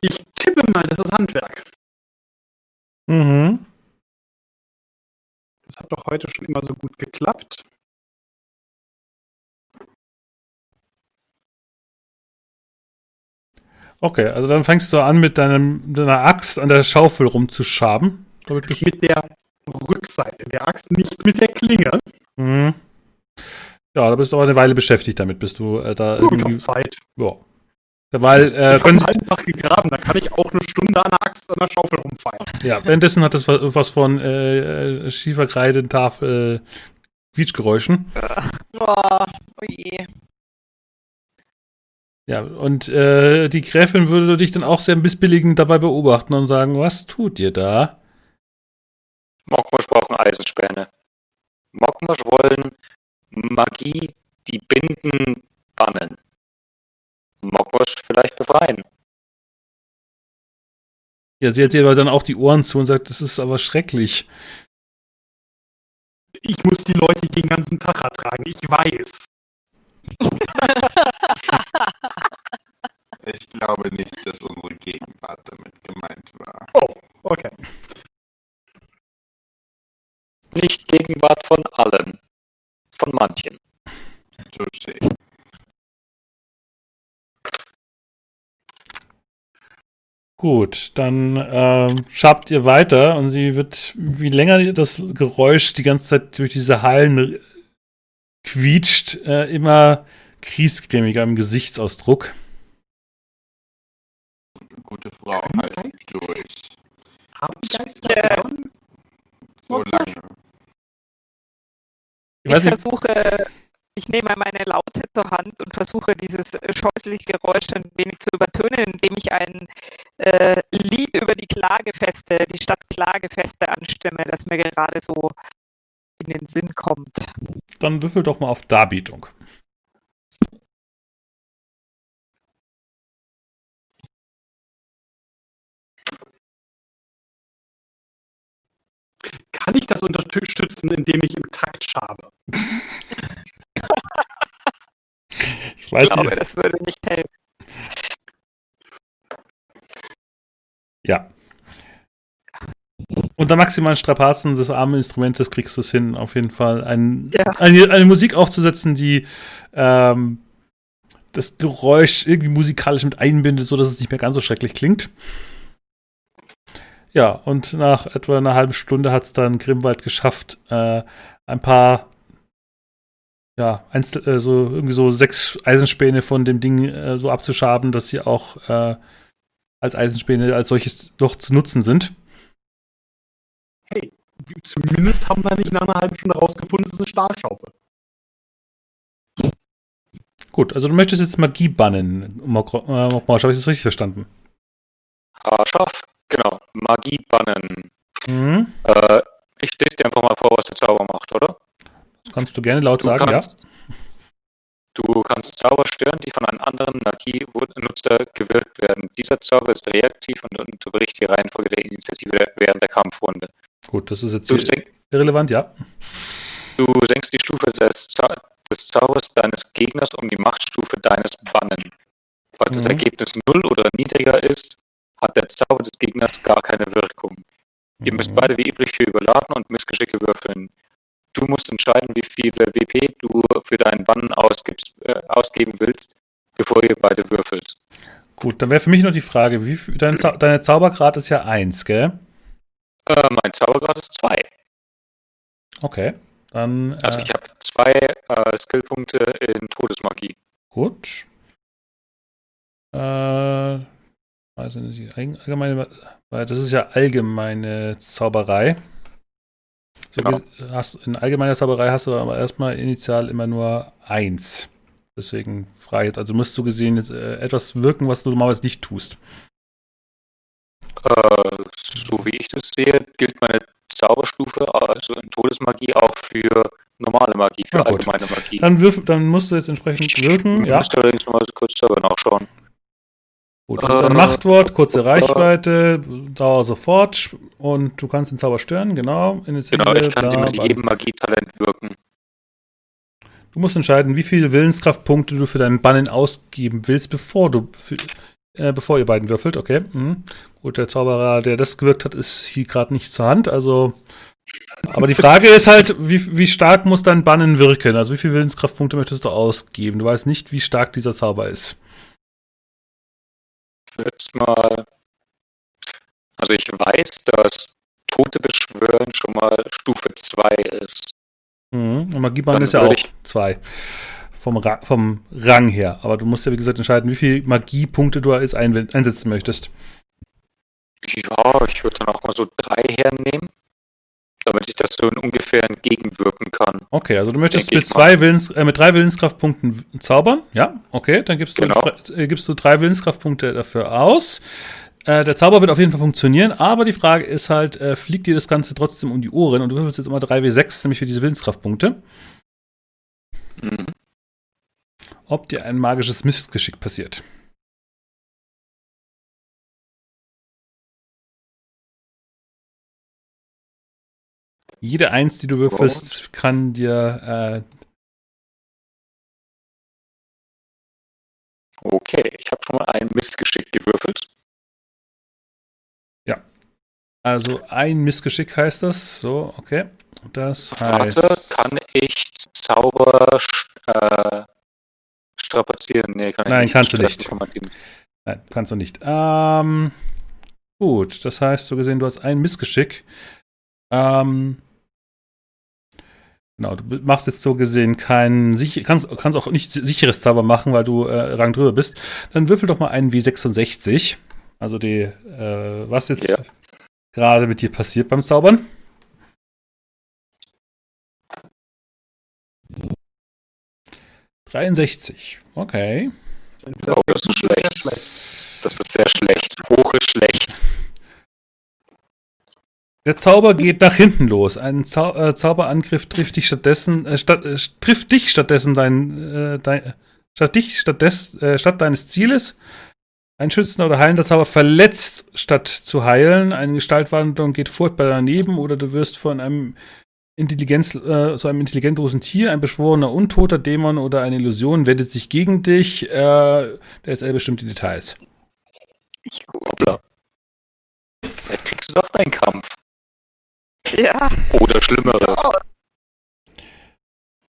Ich tippe mal, das ist Handwerk. Mhm. Das hat doch heute schon immer so gut geklappt. Okay, also dann fängst du an, mit deinem, deiner Axt an der Schaufel rumzuschaben. Damit bist Mit der Rückseite der Axt, nicht mit der Klinge. Mhm. Ja, da bist du aber eine Weile beschäftigt damit, bist du äh, da hab irgendwie. Zeit. Ja. Weil, äh, ich können habe Sie, einen Tag gegraben, da kann ich auch eine Stunde an der Axt an der Schaufel rumfeiern. ja, währenddessen hat das was was von äh, äh, Schieferkreidentafel Quietschgeräuschen. Oh, oh je. Ja, und äh, die Gräfin würde dich dann auch sehr missbilligend dabei beobachten und sagen, was tut ihr da? Mokmosch brauchen Eisenspäne. Mokmosch wollen Magie, die Binden, bannen. Mokmosch vielleicht befreien. Ja, sie hat ihr aber dann auch die Ohren zu und sagt, das ist aber schrecklich. Ich muss die Leute den ganzen Tag ertragen, ich weiß. Ich glaube nicht, dass unsere Gegenwart damit gemeint war. Okay. Nicht Gegenwart von allen. Von manchen. Touché. Gut, dann ähm, schabt ihr weiter und sie wird, wie länger das Geräusch die ganze Zeit durch diese Hallen quietscht, äh, immer kriesgrämiger im Gesichtsausdruck. Gute Frau, halt durch. Haben Geister? So lange. Ich Ich versuche, ich nehme meine Laute zur Hand und versuche dieses scheußliche Geräusch ein wenig zu übertönen, indem ich ein äh, Lied über die Klagefeste, die Stadt Klagefeste anstimme, das mir gerade so den Sinn kommt. dann würfel doch mal auf Darbietung. Kann ich das unterstützen, indem ich im Takt schabe? Ich Ich weiß glaube, nicht. das würde nicht helfen. Ja. Unter maximalen Strapazen des armen Instrumentes kriegst du es hin, auf jeden Fall ein, Ja. eine, eine Musik aufzusetzen, die ähm, das Geräusch irgendwie musikalisch mit einbindet, sodass es nicht mehr ganz so schrecklich klingt. Ja, und nach etwa einer halben Stunde hat es dann Grimwald geschafft, äh, ein paar, ja, Einzel äh, so irgendwie so sechs Eisenspäne von dem Ding äh, so abzuschaben, dass sie auch äh, als Eisenspäne als solches doch zu nutzen sind. Zumindest haben wir nicht nach einer halben Stunde rausgefunden, es ist eine Stahlschaufel. Gut, also du möchtest jetzt Magie bannen, äh, Mokrosch, habe ich das richtig verstanden? Haarscharf. Genau. Magie bannen. Mhm. Äh, ich lese dir einfach mal vor, was der Zauber macht, oder? Das kannst du gerne laut Du sagen, kannst, Du kannst Zauber stören, die von einem anderen Magienutzer gewirkt werden. Dieser Zauber ist reaktiv und unterbricht die Reihenfolge der Initiative während der Kampfrunde. Gut, das ist jetzt irrelevant, ja. du senkst die Stufe des, Zau des Zaubers deines Gegners um die Machtstufe deines Bannen. Falls das Mhm. Ergebnis 0 oder niedriger ist, hat der Zauber des Gegners gar keine Wirkung. Ihr müsst Mhm. beide wie üblich für Überladen und Missgeschicke würfeln. Du musst entscheiden, wie viele WP du für deinen Bann ausgibst, äh, ausgeben willst, bevor ihr beide würfelt. Gut, dann wäre für mich noch die Frage, wie viel, dein Zau deine Zaubergrad ist ja 1, gell? Äh, mein Zaubergrad ist 2. Okay, dann Also äh, ich habe zwei äh, Skillpunkte in Todesmagie. gut. Äh, also die allgemeine, weil das ist ja allgemeine Zauberei. So, Genau. hast, in allgemeiner Zauberei hast du aber erstmal initial immer nur 1. Deswegen frage ich, also musst du gesehen jetzt, äh, etwas wirken, was du normalerweise nicht tust. Äh, so wie ich das sehe, gilt meine Zauberstufe, also in Todesmagie, auch für normale Magie, für Ja, gut. allgemeine Magie. Dann, wirf, dann musst du jetzt entsprechend wirken. Ich Ja, müsste allerdings mal so kurz selber nachschauen. gut. Das ist ein Äh, Machtwort, kurze Reichweite, Dauer sofort und du kannst den Zauber stören, genau. Initiative, Genau, ich kann sie bla, mit jedem Magietalent wirken. Du musst entscheiden, wie viele Willenskraftpunkte du für deinen Bannen ausgeben willst, bevor du für, äh, bevor ihr beiden würfelt. Okay. Mhm. Gut, der Zauberer, der das gewirkt hat, ist hier gerade nicht zur Hand. Also, aber die Frage ist halt, wie, wie stark muss dein Bannen wirken? Also, wie viele Willenskraftpunkte möchtest du ausgeben? Du weißt nicht, wie stark dieser Zauber ist. Jetzt mal. Also ich weiß, dass Tote beschwören schon mal Stufe 2 ist. Mhm. Und Magiebannen ist ja auch zwei. Vom, Ra vom Rang her. Aber du musst ja, wie gesagt, entscheiden, wie viele Magiepunkte du jetzt ein einsetzen möchtest. Ja, ich würde dann auch mal so drei hernehmen, damit ich das so in ungefähr entgegenwirken kann. Okay, also du möchtest mit, zwei Willens, äh, mit drei Willenskraftpunkten zaubern. Ja, okay, dann gibst du, Genau. äh, gibst du drei Willenskraftpunkte dafür aus. Äh, der Zauber wird auf jeden Fall funktionieren, aber die Frage ist halt, äh, fliegt dir das Ganze trotzdem um die Ohren und du würfelst jetzt immer 3W6, nämlich für diese Willenskraftpunkte. Ob dir ein magisches Missgeschick passiert. Jede Eins, die du würfelst, kann dir äh, Okay, ich habe schon mal ein Missgeschick gewürfelt. Also ein Missgeschick heißt das. So, okay. Das heißt. Warte, kann ich Zauber äh, strapazieren? Nee, kann Nein, nicht. kannst du nicht. Nein, kannst du nicht. Ähm, gut, das heißt, so gesehen, du hast ein Missgeschick. Ähm, genau, du machst jetzt so gesehen kein kannst, kannst auch nicht sicheres Zauber machen, weil du äh, Rang drüber bist. Dann würfel doch mal einen W66. Also die, äh, was jetzt Ja. gerade mit dir passiert beim Zaubern. Dreiundsechzig. Okay. Oh, das ist schlecht. Das ist sehr schlecht. Hoch ist schlecht. Der Zauber geht nach hinten los. Ein Zau äh, Zauberangriff trifft dich stattdessen, äh, statt, äh, trifft dich stattdessen dein, äh, dein statt dich stattdes, äh, statt deines Zieles. Ein schützender oder heilender Zauber verletzt statt zu heilen. Eine Gestaltwandlung geht furchtbar daneben oder du wirst von einem Intelligenz, äh, so einem intelligentlosen Tier, ein beschworener untoter Dämon oder eine Illusion wendet sich gegen dich. Äh, der ist er bestimmte Details. Gut. Hoppla. Vielleicht kriegst du doch deinen Kampf. Ja, Oder Schlimmeres.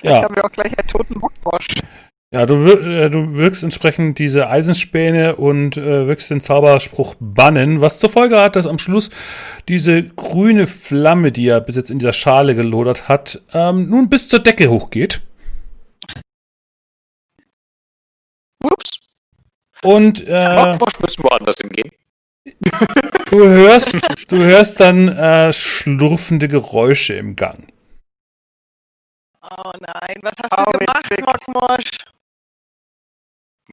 ja. Ja. haben wir auch gleich einen toten Bockbosch. Ja, du, wir, äh, du wirkst entsprechend diese Eisenspäne und äh, wirkst den Zauberspruch bannen, was zur Folge hat, dass am Schluss diese grüne Flamme, die er bis jetzt in dieser Schale gelodert hat, ähm, nun bis zur Decke hochgeht. Ups. Und äh, müssen woanders hingehen. du hörst, du hörst dann äh, schlurfende Geräusche im Gang. Oh nein, was hast Oh, du gemacht, witzig. Mockmosch?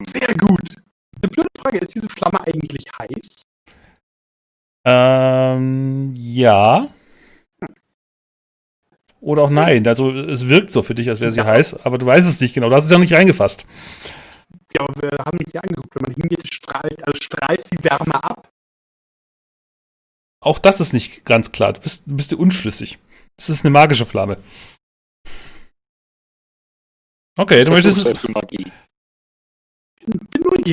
Sehr gut. Eine blöde Frage, ist diese Flamme eigentlich heiß? Ähm, ja. Oder auch nein. Also es wirkt so für dich, als wäre sie Ja. heiß, aber du weißt es nicht genau. Du hast es ja noch nicht reingefasst. Ja, aber wir haben sie angeguckt. Wenn man hingeht, strahlt, also strahlt sie Wärme ab. Auch das ist nicht ganz klar. Du bist, du bist unschlüssig. Es ist eine magische Flamme. Okay, du möchtest, Magie.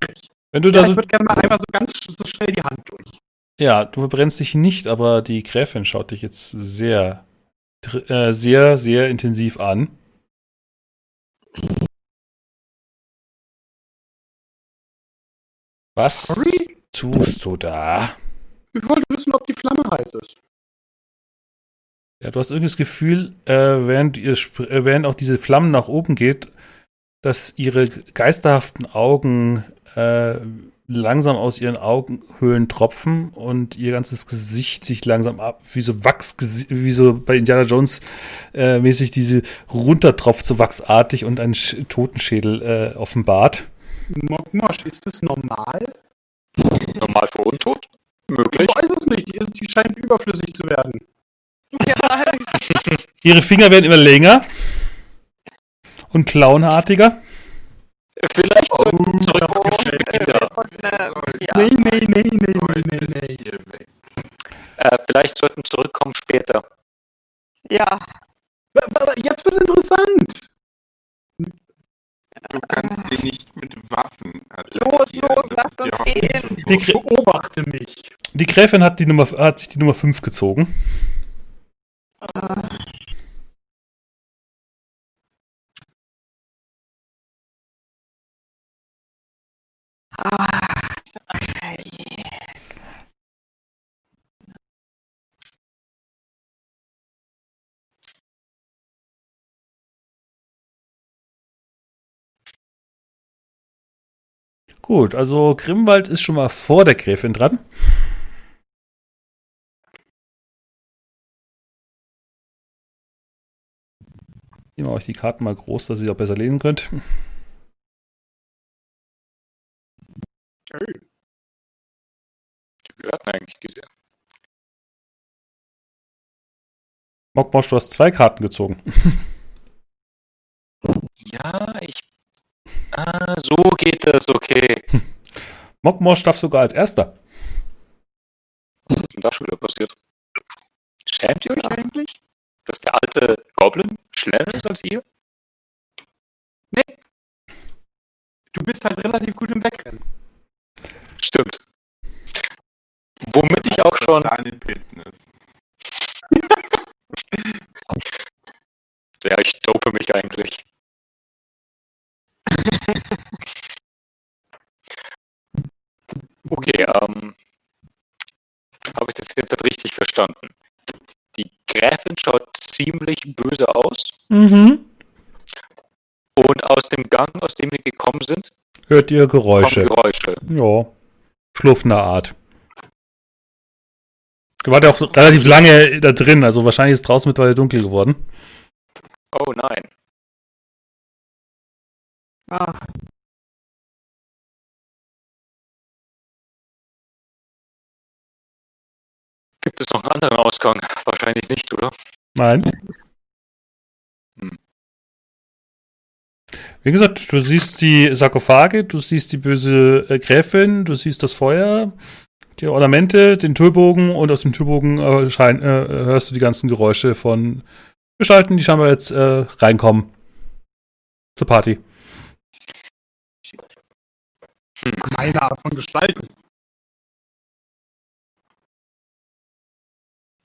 Neugierig. wenn du Ja, da ich würde gerne mal einmal so ganz so schnell die Hand durch. ja, du verbrennst dich nicht, aber die Gräfin schaut dich jetzt sehr, äh, sehr, sehr intensiv an. Was Sorry? tust du da? Ich wollte wissen, ob die Flamme heiß ist. Ja, du hast irgendwie das Gefühl, äh, während, ihr, äh, während auch diese Flammen nach oben geht, dass ihre geisterhaften Augen äh, langsam aus ihren Augenhöhlen tropfen und ihr ganzes Gesicht sich langsam ab, wie so Wachs, wie so bei Indiana Jones äh, mäßig diese runtertropft, so wachsartig und einen Sch Totenschädel äh, offenbart. Mockmosch, ist das normal? Normal für Untot? Möglich. Ich weiß es nicht. Die, ist- die scheint überflüssig zu werden. Ja, Ihre Finger werden immer länger Und clownartiger? Vielleicht Oh, sollten wir zurückkommen Von, äh, ja. Nee, nee, nee, nee, nee. Äh, vielleicht sollten wir zurückkommen später. ja, Jetzt wird interessant. Du kannst sie nicht mit Waffen los, attackieren. los, Das lasst uns gehen. Die Beobachte mich. Die Gräfin hat, die Nummer, hat sich die Nummer 5 gezogen. Ah, Gut, also Grimwald ist schon mal vor der Gräfin dran. Nehmen wir euch die Karten mal groß, dass ihr auch besser lesen könnt. Die gehörten eigentlich diese. Mockmosch, du hast zwei Karten gezogen. Ja, ich. Ah, so geht das, okay. Mockmosch darf sogar als erster. Was ist denn da schon wieder passiert? Schämt ihr euch eigentlich? Dass der alte Goblin schneller ist als ihr? Du bist halt relativ gut im Wegrennen. Stimmt. Womit ich auch schon. Ja, ich dope mich eigentlich. Okay, ähm. Habe ich das jetzt richtig verstanden? Die Gräfin schaut ziemlich böse aus Mhm. und aus dem Gang, aus dem wir gekommen sind, Hört ihr Geräusche? Geräusche. Ja. Schluffender Art. Ihr wart ja auch relativ lange da drin, also wahrscheinlich ist draußen mittlerweile dunkel geworden. Oh nein. Ah, Gibt es noch einen anderen Ausgang? Wahrscheinlich nicht, oder? Nein. Wie gesagt, du siehst die Sarkophage, du siehst die böse äh, Gräfin, du siehst das Feuer, die Ornamente, den Türbogen und aus dem Türbogen äh, schein, äh, hörst du die ganzen Geräusche von Gestalten, die scheinbar jetzt äh, reinkommen zur Party. Meine Art von Gestalten.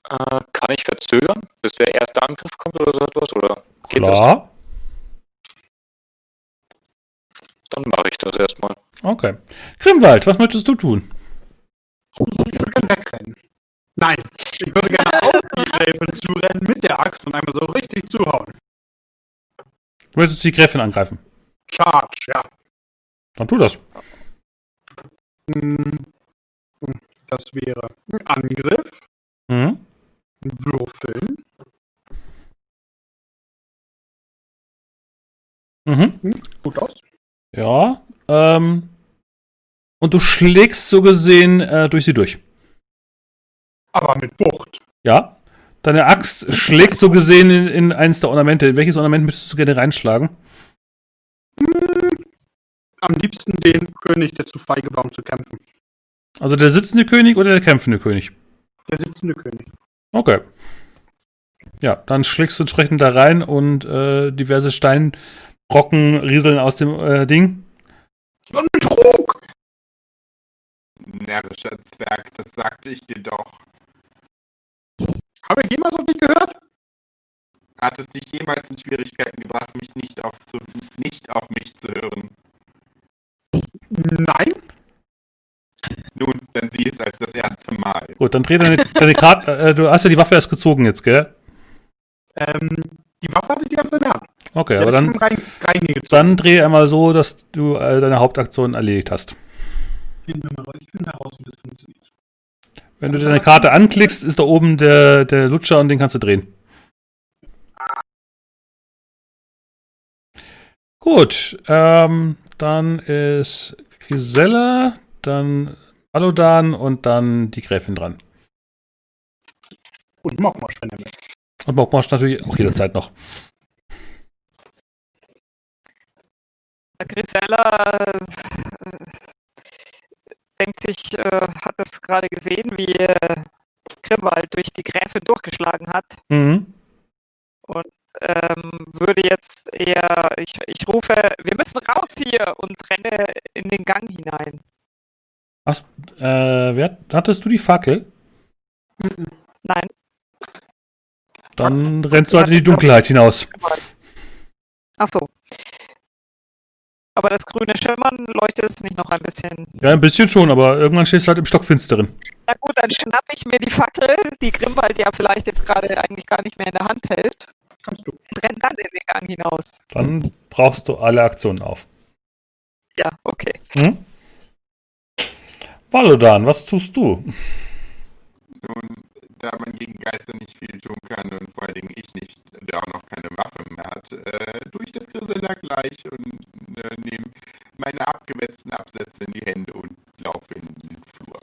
Äh, kann ich verzögern, bis der erste Angriff kommt oder so etwas? Oder geht das? Klar. Dann mache ich das erstmal. Okay. Grimwald, was möchtest du tun? Ich würde gerne wegrennen. Nein, ich würde gerne auf die Gräfin zurennen mit der Axt und einmal so richtig zuhauen. Du möchtest die Gräfin angreifen. Charge, ja. Dann tu das. Hm, Das wäre ein Angriff, Mhm. ein Würfeln. Mhm. Hm, Gut aus. Ja. Ähm, und du schlägst so gesehen äh, durch sie durch. Aber mit Wucht. Ja. Deine Axt schlägt so gesehen in, in eins der Ornamente. In welches Ornament möchtest du gerne reinschlagen? Hm, Am liebsten den König, der zu feige war, um zu kämpfen. Also der sitzende König oder der kämpfende König? Der sitzende König. Okay. Ja, dann schlägst du entsprechend da rein und äh, diverse Steinbrocken rieseln aus dem äh, Ding. Und Betrug! Närrischer Zwerg, das sagte ich dir doch. Habe ich jemals noch nicht gehört? Hat es dich jemals in Schwierigkeiten gebracht, mich nicht auf, zu, nicht auf mich zu hören? Nein. Nun, dann sieh es als das erste Mal. Gut, dann dreh deine, deine Karte. Äh, du hast ja die Waffe erst gezogen jetzt, gell? Ähm, die Waffe hatte ich die ganze Zeit in der Hand. Okay, Die aber dann, rein, reingezogen. dann dreh einmal so, dass du äh, deine Hauptaktion erledigt hast. Ich finde heraus, wie das funktioniert. Wenn du deine Karte anklickst, ist da oben der, der Lutscher und den kannst du drehen. Gut, ähm, dann ist Gisella, dann Alodan und dann die Gräfin dran. Und Mockmosch, wenn er möchte. Und Mockmosch natürlich auch jederzeit noch. Grisella äh, denkt sich, äh, hat das gerade gesehen, wie äh, Grimwald durch die Gräfin durchgeschlagen hat Mhm. und ähm, würde jetzt eher, ich, ich rufe, wir müssen raus hier und renne in den Gang hinein. Hast, äh, wer, hattest du die Fackel? Nein, Dann rennst du halt in die Dunkelheit hinaus. ach so. Aber das grüne Schimmern leuchtet es nicht noch ein bisschen. Ja, ein bisschen schon, aber irgendwann stehst du halt im Stockfinsteren. Na gut, dann schnapp ich mir die Fackel, die Grimwald ja vielleicht jetzt gerade eigentlich gar nicht mehr in der Hand hält, Kannst du. und renn dann in den Gang hinaus. Dann brauchst du alle Aktionen auf. Ja, okay. Hm? Valodan, was tust du? Nun, da man gegen Geister nicht viel tun kann und vor allen Dingen ich nicht, der auch noch keine Waffe mehr hat, äh, durch das Grisella gleich und äh, nehme meine abgewetzten Absätze in die Hände und laufe in den Flur.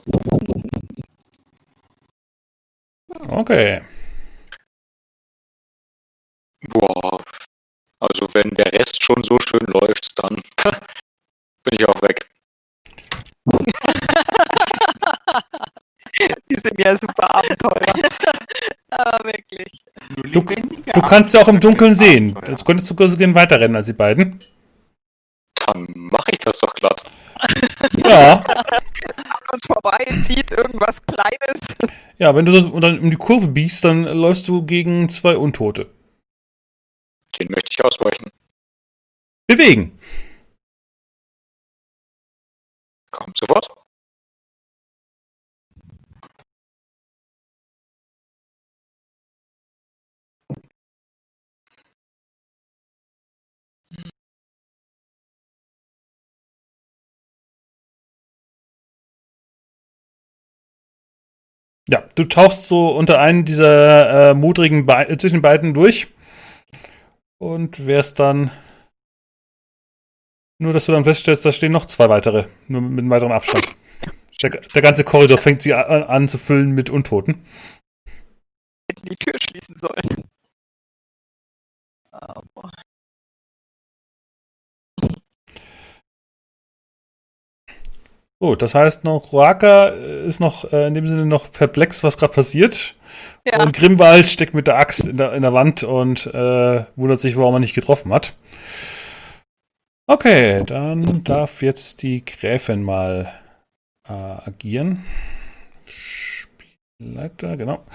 Okay. Boah. Also wenn der Rest schon so schön läuft, dann bin ich auch weg. Sind ja super Abenteurer. Aber wirklich. Du- Du kannst ja auch im Dunkeln Abenteuer. sehen. Jetzt könntest du gerne weiterrennen als die beiden. Dann mache ich das doch glatt. Ja. An uns vorbei, zieht irgendwas Kleines. Ja, wenn du so dann um die Kurve biegst, dann läufst du gegen zwei Untote. Den möchte ich ausweichen. Bewegen. Kommt sofort. Ja, du tauchst so unter einen dieser äh, mudrigen Be äh, zwischen den beiden durch und wärst dann nur, dass du dann feststellst, da stehen noch zwei weitere, nur mit einem weiteren Abstand. Der, der ganze Korridor fängt sich an, an zu füllen mit Untoten. Hätten die Tür schließen sollen. Aber Gut, das heißt noch, Roaka äh, ist noch äh, in dem Sinne noch perplex, was gerade passiert. ja, Und Grimwald steckt mit der Axt in der, in der Wand und äh, wundert sich, warum er nicht getroffen hat. Okay, dann darf jetzt die Gräfin mal äh, agieren. Spielleiter, genau.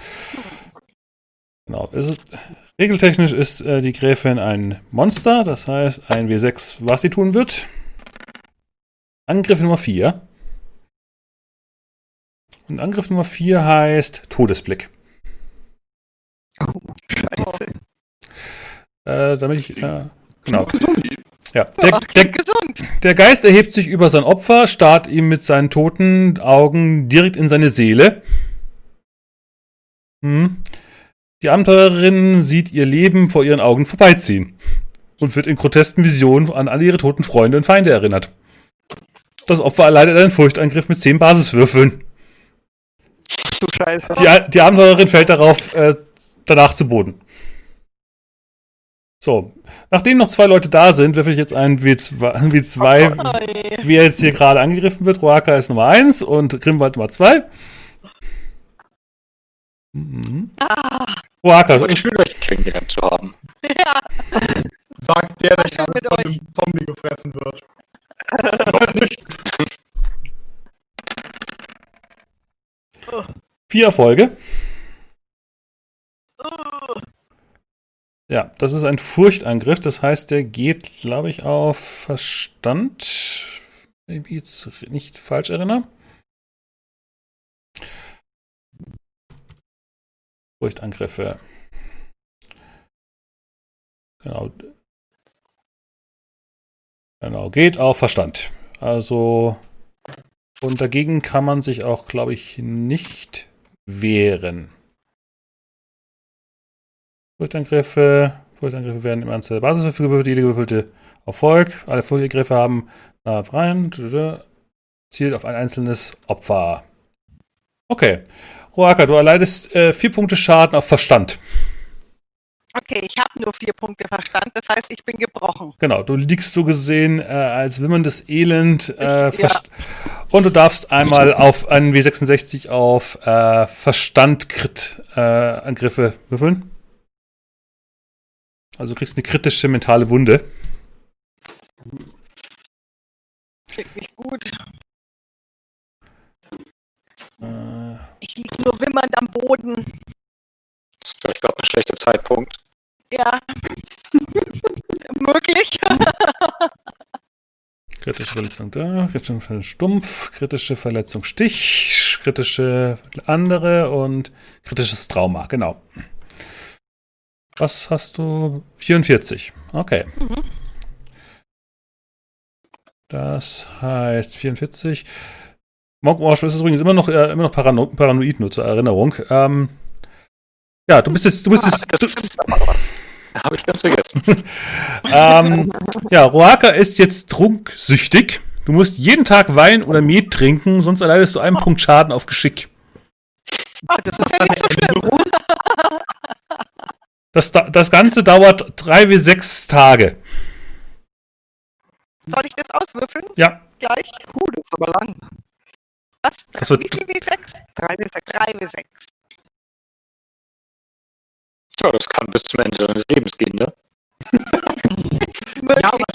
Genau. Ist, regeltechnisch ist äh, die Gräfin ein Monster, das heißt ein W6, was sie tun wird. Angriff Nummer 4. Und Angriff Nummer 4 heißt Todesblick. Oh, scheiße. Äh, damit ich. Äh, genau. Ja. der, Der, der, Geist erhebt sich über sein Opfer, starrt ihm mit seinen toten Augen direkt in seine Seele. Hm. Die Abenteurerin sieht ihr Leben vor ihren Augen vorbeiziehen und wird in grotesken Visionen an alle ihre toten Freunde und Feinde erinnert. Das Opfer erleidet einen Furchtangriff mit 10 Basiswürfeln. Du Scheiße. Die, die Abenteurerin fällt darauf äh, danach zu Boden. So, nachdem noch zwei Leute da sind, würfel ich jetzt einen W2, W2 Oh, wer jetzt hier gerade angegriffen wird. Roaka ist Nummer 1 und Grimwald Nummer 2. Mhm. Ah, Roaka, Aber schön, euch kennengelernt zu haben. ja, Sagt der, der von euch. einem Zombie gefressen wird. vier Erfolge. uh, Ja, das ist ein Furchtangriff. Das heißt, der geht, glaube ich, auf Verstand. Wenn ich mich jetzt nicht falsch erinnere. Furchtangriffe. Genau. Genau, geht auf Verstand. Also, und dagegen kann man sich auch, glaube ich, nicht wehren. Furchtangriffe. Furchtangriffe werden im Anzahl der Basiswürfe gewürfelt. Jede gewürfelte Erfolg. Alle Furchtangriffe haben na, rein. Zielt auf ein einzelnes Opfer. Okay. Roaka, du erleidest äh, vier Punkte Schaden auf Verstand. Okay, ich habe nur vier Punkte Verstand, das heißt, ich bin gebrochen. Genau, du liegst so gesehen äh, als wimmerndes Elend äh, Ja. verst- und du darfst einmal auf einen W66 auf äh, Verstand Crit äh, würfeln. Also du kriegst eine kritische mentale Wunde. Klingt nicht gut. Äh, Ich liege nur wimmernd am Boden. Das ist vielleicht gerade ein schlechter Zeitpunkt. Ja. Möglich. kritische Verletzung da, kritische Verletzung stumpf, kritische Verletzung Stich, kritische andere und kritisches Trauma, genau. Was hast du? 44. Okay. Das heißt 44. Mogwash ist übrigens immer noch, äh, immer noch parano paranoid, nur zur Erinnerung. Ähm, ja, du bist jetzt, du bist Ah, jetzt, Habe ich ganz vergessen. ähm, ja, Roaka ist jetzt trunksüchtig. Du musst jeden Tag Wein oder Met trinken, sonst erleidest du einen Punkt Schaden auf Geschick. Das ist ja nicht so schlimm. Das, das Ganze dauert drei bis sechs Tage. Soll ich das auswürfeln? Ja. Gleich? Cool, das ist aber lang. Was? Das wird, wie viel W6? 3W6. 3W6. Ja, das kann bis zum Ende deines Lebens gehen, ne?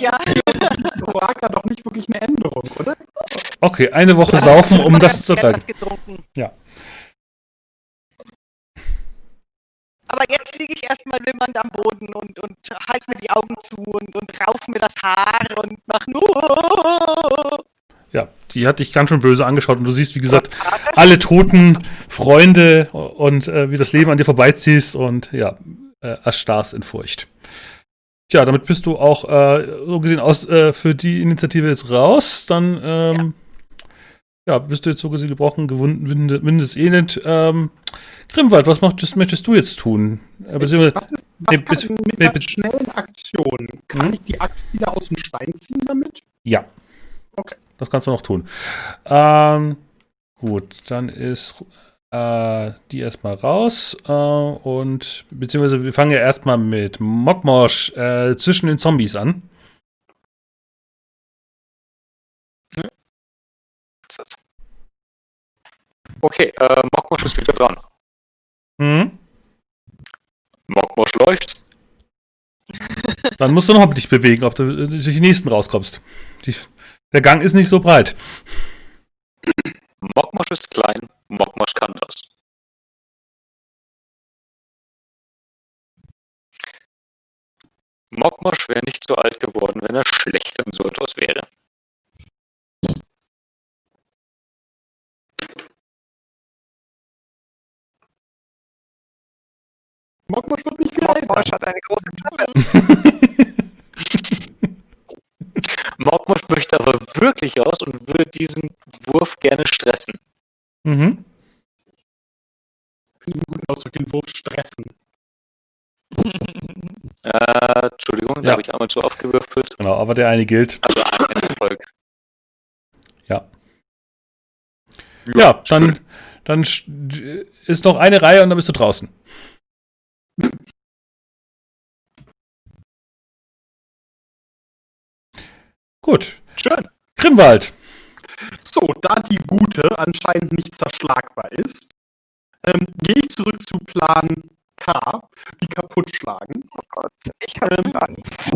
ja, Du hast ja. Doch nicht wirklich eine Änderung, oder? Okay, eine Woche ja, saufen, um das zu erreichen. Ja. Aber jetzt liege ich erstmal wimmernd am Boden und, und halte mir die Augen zu und, und rauf mir das Haar und mach nur. Ja, die hat dich ganz schön böse angeschaut und du siehst, wie gesagt, alle toten Freunde und äh, wie das Leben an dir vorbeiziehst und ja, äh, erstarrst in Furcht. Tja, damit bist du auch äh, so gesehen aus äh, für die Initiative jetzt raus. Dann ähm, ja. bist du jetzt so gesehen gebrochen, gewunden, windes Elend. Ähm, Grimwald, was möchtest, möchtest du jetzt tun? Äh, Was, ist, Nee, was kann bis- mit nee, einer schnellen Aktion? Kann Hm? ich die Axt wieder aus dem Stein ziehen damit? Ja. Okay. Das kannst du noch tun. Ähm, gut, dann ist äh, die erstmal raus. Äh, und beziehungsweise wir fangen ja erstmal mit Mokmosh äh, zwischen den Zombies an. Okay, äh, Mokmosch ist wieder dran. Mhm. Mokmosch läuft. Dann musst du noch dich bewegen, ob du durch die nächsten rauskommst. Die, der Gang ist nicht so breit. Mokmosch ist klein. Mokmosch kann das. Mokmosch wäre nicht so alt geworden, wenn er schlecht in Surtos wäre. Mogmosch wird nicht viel. Morsch hat eine große Klappe. Mokmosch möchte aber wirklich raus und würde diesen Wurf gerne stressen. Mhm. Einen guten Ausdruck, den Wurf stressen. Äh, Entschuldigung, da Ja. habe ich einmal zu aufgewürfelt. Genau, aber der eine gilt. Also ein Erfolg. Ja. Ja, dann, dann sch- ist noch eine Reihe und dann bist du draußen. Gut. Schön. Grimwald. So, da die Gute anscheinend nicht zerschlagbar ist, ähm, gehe ich zurück zu Plan K, die kaputt schlagen, Oh Gott, ich habe Ähm. Angst.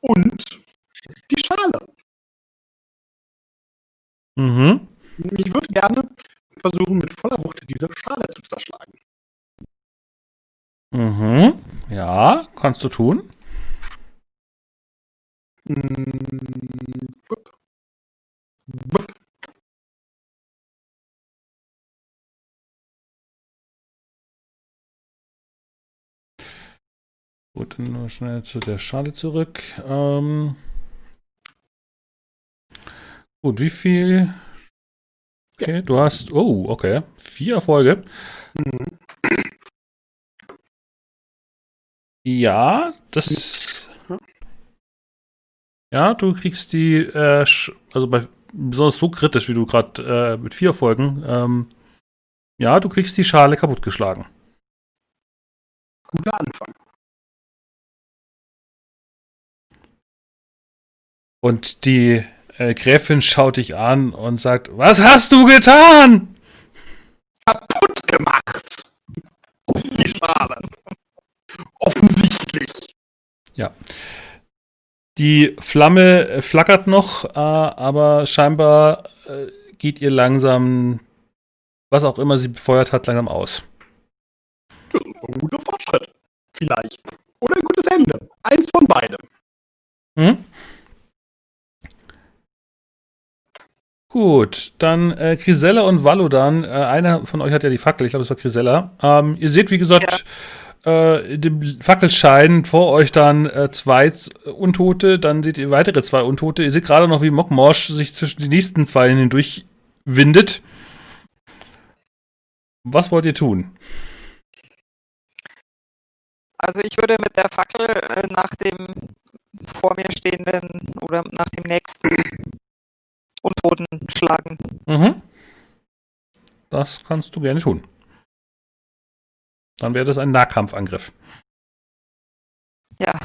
und die Schale. Mhm. Ich würde gerne versuchen, mit voller Wucht diese Schale zu zerschlagen. Mhm. Ja, kannst du tun. Bup. Bup. Gut, dann nur schnell zu der Schale zurück. Ähm, gut, wie viel? Okay, du hast. Oh, okay. Vier Erfolge. Mhm. Ja, das. Ja, du kriegst die, äh, also bei besonders so kritisch, wie du gerade äh, mit vier Folgen, ähm, ja, du kriegst die Schale kaputtgeschlagen. guter Anfang. Und die äh, Gräfin schaut dich an und sagt, was hast du getan? Kaputt gemacht. Die Schale. Offensichtlich. Die Flamme äh, flackert noch, äh, aber scheinbar äh, geht ihr langsam, was auch immer sie befeuert hat, langsam aus. Das ist ein guter Fortschritt. Vielleicht. Oder ein gutes Ende. Eins von beidem. Mhm. Gut, dann äh, Grisella und Valodan. Äh, einer von euch hat ja die Fackel, ich glaube, es war Grisella. Ähm, ihr seht, wie gesagt, äh, dem Fackelschein vor euch dann äh, zwei Untote, dann seht ihr weitere zwei Untote. Ihr seht gerade noch, wie Mokmosh sich zwischen die nächsten zwei hindurch windet. Was wollt ihr tun? Also ich würde mit der Fackel äh, nach dem vor mir stehenden oder nach dem nächsten Untoten schlagen. Mhm. Das kannst du gerne tun. Dann wäre das ein Nahkampfangriff. Ja.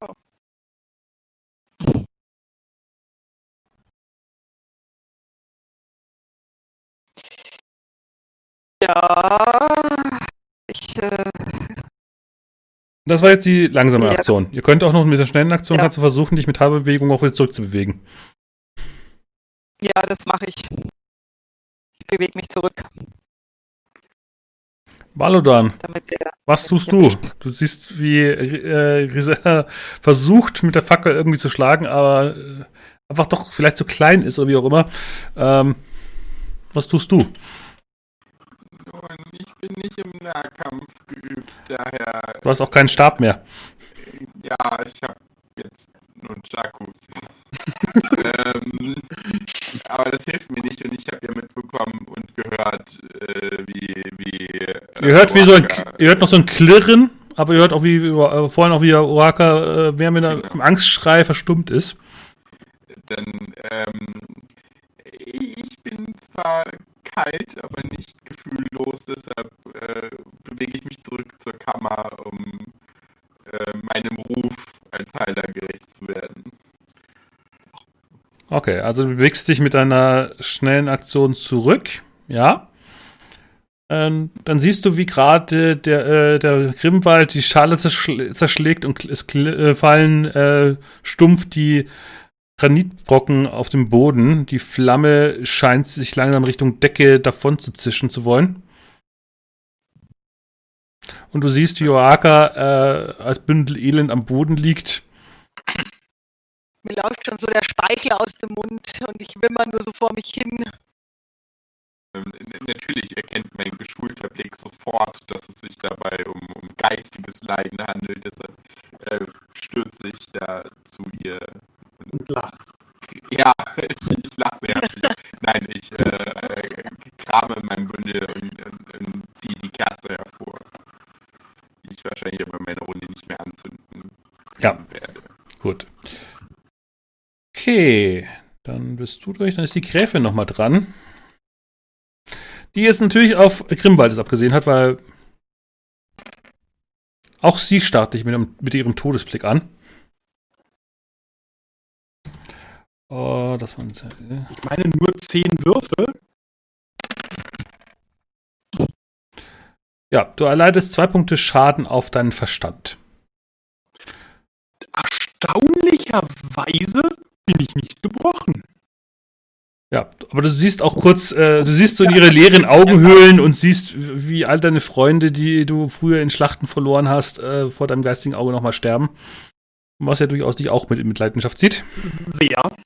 Oh. Ja. Ich, äh, Das war jetzt die langsame Ja. Aktion. Ihr könnt auch noch mit der schnellen Aktion Ja. du versuchen, dich mit halber Bewegung auch wieder zurückzubewegen. Ja, das mache ich. Ich bewege mich zurück, Valodan, damit der. was tust du? Du siehst, wie äh, Grisella versucht, mit der Fackel irgendwie zu schlagen, aber äh, einfach doch vielleicht zu klein ist oder wie auch immer. Ähm, was tust du? Und ich bin nicht im Nahkampf geübt, daher, Du hast auch keinen Stab mehr. ja, ich habe jetzt einen Chaku. ähm, aber das hilft mir nicht und ich habe ja mitbekommen und gehört, äh, wie, wie. Äh, Ihr hört wie so ein, ihr hört noch so ein Klirren, aber ihr hört auch wie äh, vorhin auch wie der Oraka äh, mehr mit einem Angstschrei verstummt ist. Dann, ähm, ich bin zwar kalt, aber nicht gefühllos, deshalb äh, bewege ich mich zurück zur Kammer, um äh, meinem Ruf als Heiler gerecht zu werden. Okay, also du bewegst dich mit deiner schnellen Aktion zurück, ja. Ähm, dann siehst du, wie gerade der, äh, der Grimwald die Schale zerschl zerschlägt und es äh, fallen äh, stumpf die Granitbrocken auf dem Boden. Die Flamme scheint sich langsam Richtung Decke davon zu zischen zu wollen. Und du siehst, wie Oaka äh, als Bündel Elend am Boden liegt. Mir läuft schon so der Speichel aus dem Mund und ich wimmer nur so vor mich hin. Ähm, natürlich erkennt mein geschulter Blick sofort, dass es sich dabei um, um geistiges Leiden handelt, deshalb äh, stürze ich da zu ihr. Und lachst. Ja, ich, ich lache herzlich. Nein, ich äh, äh, krame mein Bündel und, und, und ziehe die Kerze hervor. Ich wahrscheinlich aber in meiner Runde nicht mehr anzünden Ja. werde. Gut. Okay, dann bist du durch. Dann ist die Gräfin nochmal dran. Die jetzt natürlich auf Grimwaldes abgesehen hat, weil auch sie starrt dich mit, ihrem- mit ihrem Todesblick an. Oh, das waren Ich meine nur zehn Würfe. Ja, du erleidest zwei Punkte Schaden auf deinen Verstand. Erstaunlicherweise bin ich nicht gebrochen. Ja, aber du siehst auch kurz, äh, du siehst so in ihre leeren Augenhöhlen und siehst, wie all deine Freunde, die du früher in Schlachten verloren hast, äh, vor deinem geistigen Auge nochmal sterben. Was ja durchaus dich auch mit, mit Leidenschaft sieht. Sehr.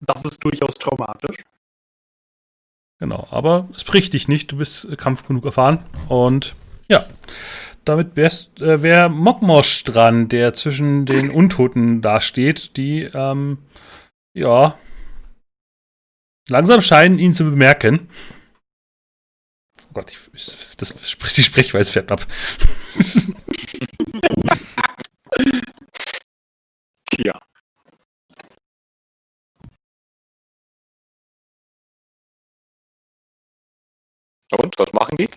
Das ist durchaus traumatisch. Genau, aber es bricht dich nicht, du bist äh, Kampf genug erfahren. Und ja, damit wärst, äh, wär Mokmosch dran, der zwischen den Untoten dasteht, die, ähm, ja, langsam scheinen ihn zu bemerken. Oh Gott, ich, das, die Sprechweise fährt ab. Ja. Und, was machen die?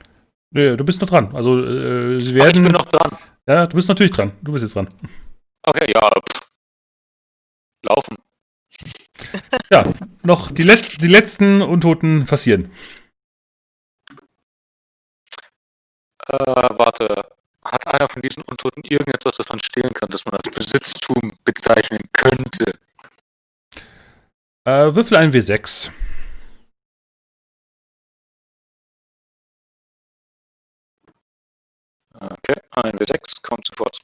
Nee, du bist noch dran. Also, äh, sie Ach, ich werden. bin noch dran. ja, du bist natürlich dran. Du bist jetzt dran. Okay, ja. Pff. Laufen. Ja, noch die, Letz die letzten Untoten passieren. Äh, warte. Hat einer von diesen Untoten irgendetwas, das man stehlen kann, das man als Besitztum bezeichnen könnte? Äh, würfel ein W6. Okay, ein W6 kommt sofort.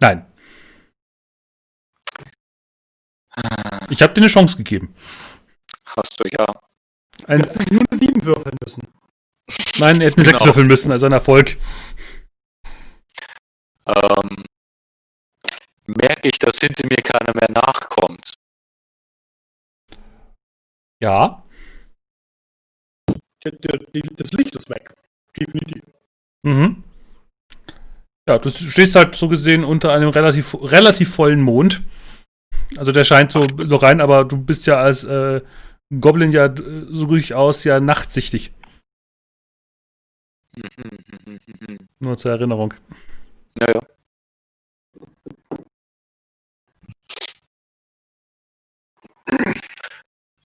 Nein, Äh, ich habe dir eine Chance gegeben. Hast du ja. Ein, ich nur eine 7 würfeln müssen. nein, er hätte eine Genau. 6 würfeln müssen, also ein Erfolg. Ähm, merke ich, dass hinter mir keiner mehr nachkommt. Ja. Der- der- die- Das Licht ist weg. Definitiv. Mhm. Ja, du stehst halt so gesehen unter einem relativ, relativ vollen Mond. Also der scheint so, so rein, aber du bist ja als äh, Goblin ja so durchaus ja nachtsichtig. Nur zur Erinnerung. Ja, ja.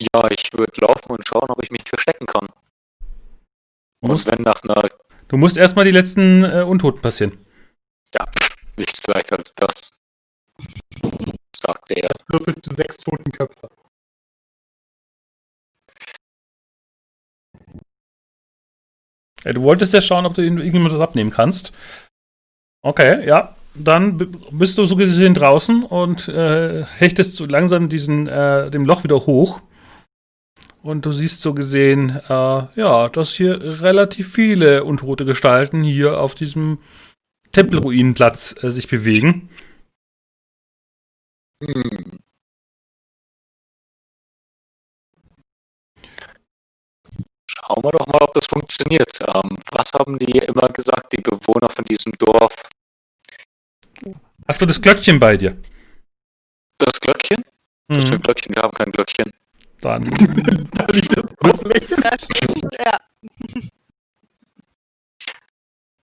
Ja, ich würde laufen und schauen, ob ich mich verstecken kann. Du Und musst, wenn nach einer, du musst erstmal die letzten äh, Untoten passieren. ja, nichts leichter als das, sagte er. Würfelst du sechs toten Köpfe. Ja, du wolltest ja schauen, ob du irgendjemand was abnehmen kannst. Okay, ja. Dann bist du so gesehen draußen und äh, hechtest so langsam diesen, äh, dem Loch wieder hoch. Und du siehst so gesehen, äh, ja, dass hier relativ viele untote Gestalten hier auf diesem Tempelruinenplatz äh, sich bewegen. Hm. Schauen wir doch mal, ob das funktioniert. Ähm, was haben die immer gesagt, die Bewohner von diesem Dorf? Hast du das Glöckchen bei dir? Das Glöckchen? Das Mhm. Glöckchen, wir haben kein Glöckchen. Dann Da liegt das ist, ja,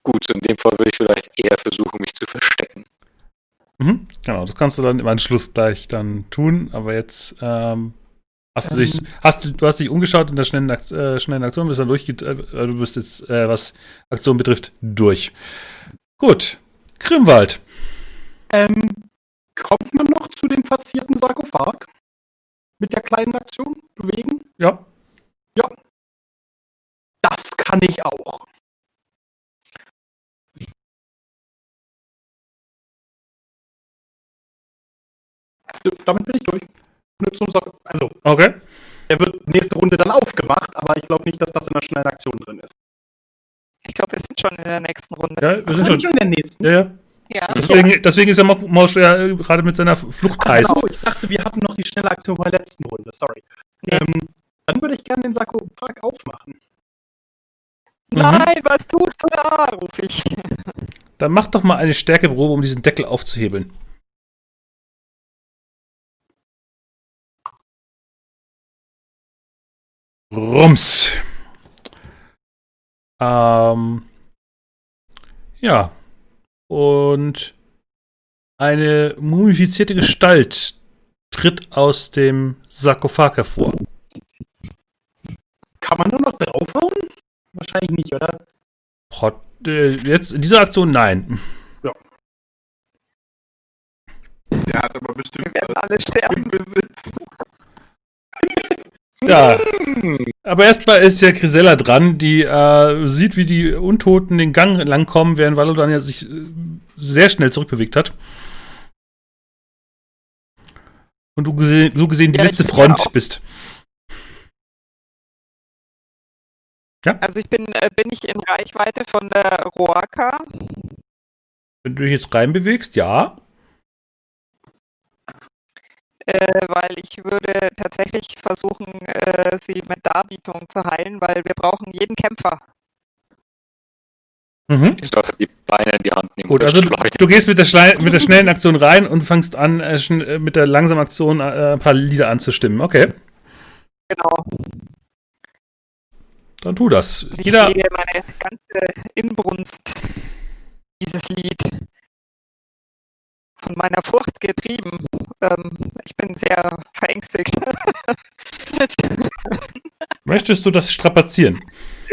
Gut, in dem Fall würde ich vielleicht eher versuchen, mich zu verstecken. Mhm, genau, das kannst du dann im Anschluss gleich dann tun, aber jetzt ähm, hast du dich, hast du, du hast dich umgeschaut in der schnellen, Akt, äh, schnellen Aktion, bist dann durch, äh, du bist jetzt, äh, was Aktion betrifft, durch. Gut, Grimwald. Ähm, kommt man noch zu dem verzierten Sarkophag? Mit der kleinen Aktion? Bewegen? Ja, Das kann ich auch. Ja, Damit bin ich durch. Also, okay. er wird nächste Runde dann aufgemacht, aber ich glaube nicht, dass das in der schnellen Aktion drin ist. Ich glaube, wir sind schon in der nächsten Runde. Ja, wir sind sind schon. schon in der nächsten. Ja, ja. Ja. Deswegen, deswegen ist ja Mo- Mosch ja gerade mit seiner Flucht Ach, heißt. genau, ich dachte, wir hatten noch die schnelle Aktion von der letzten Runde. Sorry. Ähm, dann würde ich gerne den Sarkophag aufmachen. Mhm. Nein, was tust du da? Ruf ich. Dann mach doch mal eine Stärkeprobe, um diesen Deckel aufzuhebeln. Rums. Ähm, ja. Und eine mumifizierte Gestalt tritt aus dem Sarkophag hervor. Kann man nur noch draufhauen? Wahrscheinlich nicht, oder? Hot, äh, jetzt in dieser Aktion nein. Der hat aber bestimmt Wir werden alle sterben. im Besitz. Ja. Aber erstmal ist ja Grisella dran, die äh, sieht, wie die Untoten den Gang langkommen, während Valo dann ja sich äh, sehr schnell zurückbewegt hat. Und du gese so gesehen die Ja, letzte Front ja auch- bist. Also ich bin, äh, bin ich in Reichweite von der Roaka. Wenn du dich jetzt reinbewegst, ja. Äh, weil ich würde tatsächlich versuchen, äh, sie mit Darbietung zu heilen, weil wir brauchen jeden Kämpfer. Mhm. Ich sollte die Beine in die Hand nehmen. Gut, also du, gehst mit der, Schle mit der schnellen Aktion rein und fängst an, äh, äh, mit der langsamen Aktion äh, ein paar Lieder anzustimmen. Okay. Genau. Dann tu das. Ich Jeder, gehe meine ganze Inbrunst dieses Lied von meiner Furcht getrieben. Ähm, ich bin sehr verängstigt. möchtest du das strapazieren?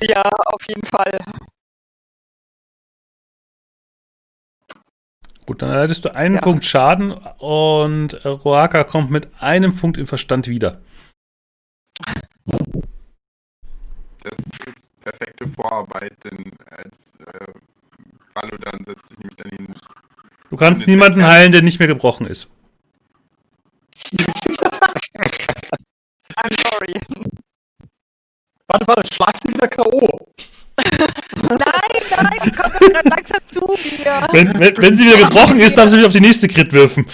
ja, auf jeden Fall. Gut, dann hättest du einen Ja. Punkt Schaden und Roaka kommt mit einem Punkt im Verstand wieder. Das ist perfekte Vorarbeit, denn als äh, Valodan setze ich mich dann hin. Du kannst niemanden heilen, der nicht mehr gebrochen ist. I'm sorry. Warte, warte, schlag sie wieder K.O. Nein, nein, die kommt doch gerade langsam zu mir. Wenn, wenn, wenn sie wieder gebrochen ist, darf sie wieder auf die nächste Crit würfen.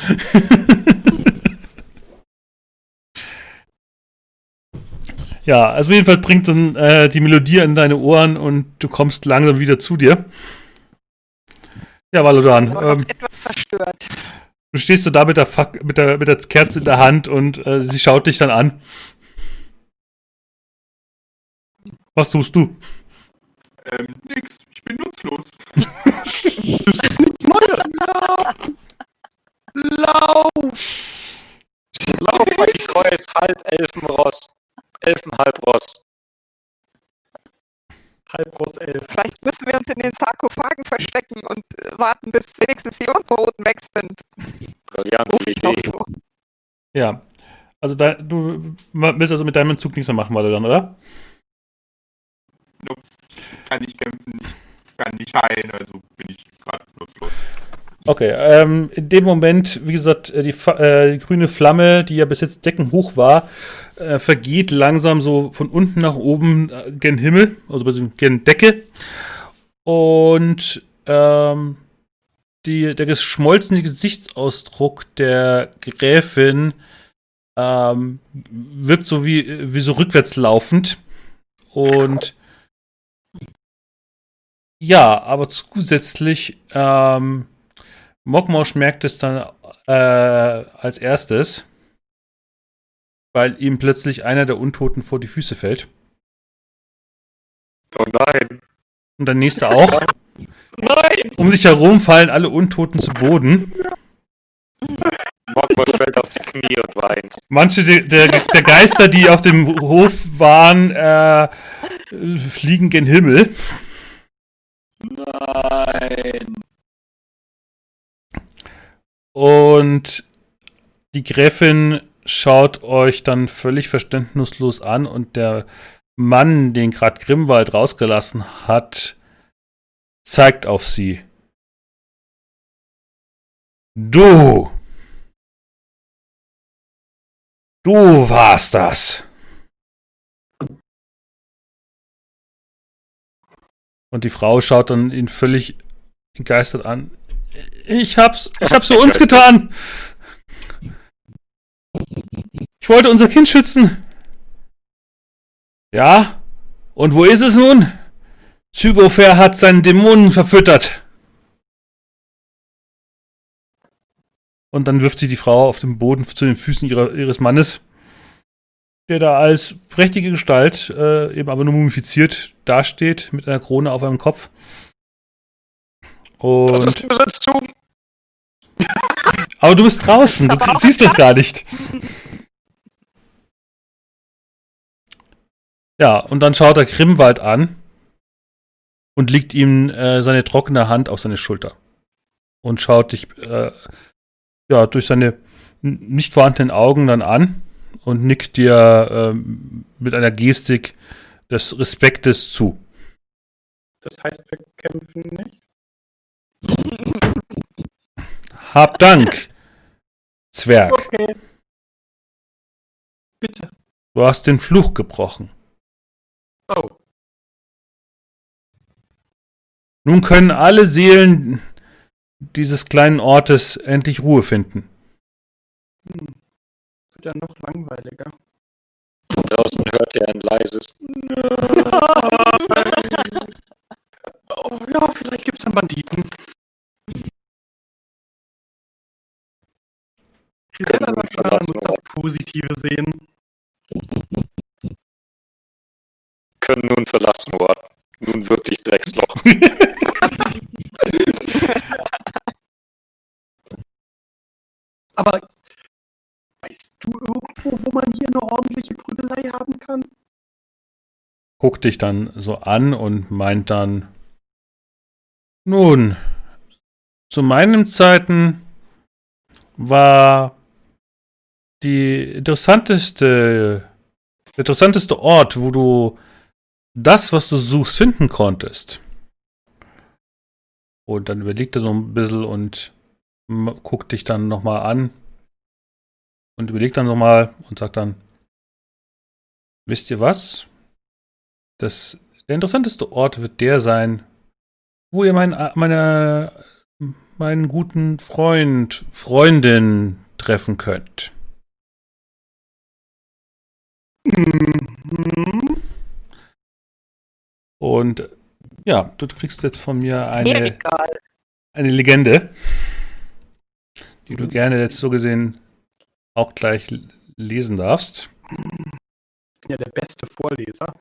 ja, also auf jeden Fall bringt dann äh, die Melodie in deine Ohren und du kommst langsam wieder zu dir. Ja, Valodan, ähm, etwas verstört. du stehst so da mit der, Fac mit, der, mit der Kerze in der Hand und äh, sie schaut dich dann an. Was tust du? Ähm, nix, ich bin nutzlos. Das ist nichts Neues. Lauf! Lauf, mein treues Halbelfenross. Elfenhalbross. Halbgroß elf. Vielleicht müssen wir uns in den Sarkophagen verstecken und äh, warten, bis wenigstens die Untoten weg sind. Ich noch Idee. so. Ja, also da, du willst also mit deinem Zug nichts mehr machen, Valodan, oder? Kann nicht kämpfen, ich kann nicht heilen, also bin ich gerade nutzlos. Okay, ähm, in dem Moment, wie gesagt, äh, die, äh, die grüne Flamme, die ja bis jetzt deckenhoch war, äh, vergeht langsam so von unten nach oben äh, gen Himmel, also gen Decke. Und ähm, die, der geschmolzene Gesichtsausdruck der Gräfin ähm, wirkt so wie, wie so rückwärts laufend. Und ja, aber zusätzlich ähm, Mokmosch merkt es dann äh, als erstes, weil ihm plötzlich einer der Untoten vor die Füße fällt. Oh nein. Und der nächste auch. Nein! Um sich herum fallen alle Untoten zu Boden. Mokmos fällt auf die Knie und weint. Manche der, der, der Geister, die auf dem Hof waren, äh, fliegen gen Himmel. Nein! Und die Gräfin schaut euch dann völlig verständnislos an und der Mann, den gerade Grimwald rausgelassen hat, zeigt auf sie. Du! Du warst das! Und die Frau schaut dann ihn völlig entgeistert an. Ich hab's, ich hab's für uns getan! Ich wollte unser Kind schützen. Ja? Und wo ist es nun? Zygofer hat seinen Dämonen verfüttert. Und dann wirft sie die Frau auf den Boden zu den Füßen ihrer, ihres Mannes, der da als prächtige Gestalt, äh, eben aber nur mumifiziert, dasteht, mit einer Krone auf einem Kopf. Das ist Und, Besitztum! aber du bist draußen, du siehst das gar nicht. Ja, und dann schaut er Grimwald an und legt ihm äh, seine trockene Hand auf seine Schulter. Und schaut dich äh, ja, durch seine nicht vorhandenen Augen dann an und nickt dir ähm, mit einer Gestik des Respektes zu. Das heißt, wir kämpfen nicht. Hab Dank, Zwerg. Okay. Bitte. Du hast den Fluch gebrochen. Oh. Nun können alle Seelen dieses kleinen Ortes endlich Ruhe finden. Hm. Wird ja noch langweiliger. Draußen hört er ein leises. Oh, ja, vielleicht gibt es einen Banditen. Schon, man muss das Positive sehen. nun verlassen worden. Nun wirklich Drecksloch. Aber weißt du irgendwo, wo man hier eine ordentliche Prügelei haben kann? Guckt dich dann so an und meint dann, nun, zu meinen Zeiten war die interessanteste, der interessanteste Ort, wo du das, was du suchst, finden konntest. Und dann überlegt er so ein bisschen und guckt dich dann nochmal an und überlegt dann nochmal und sagt dann, wisst ihr was? Das, der interessanteste Ort wird der sein, wo ihr mein, meine, meinen guten Freund, Freundin treffen könnt. Mhm. Und ja, du kriegst jetzt von mir eine, eine Legende, die du gerne jetzt so gesehen auch gleich lesen darfst. Ich bin ja der beste Vorleser.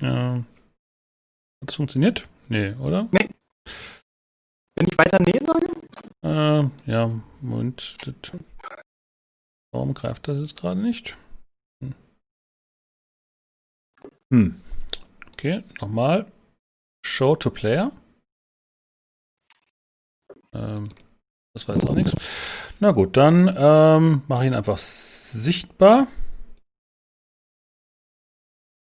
Ja. Hat das funktioniert? Nee, oder? Wenn ich weiter Nee sage? Äh, ja, Moment. Das, warum greift das jetzt gerade nicht? Hm. Hm. Okay, nochmal. Show to Player. Ähm, das war jetzt auch nichts. Na gut, dann ähm, mache ich ihn einfach sichtbar.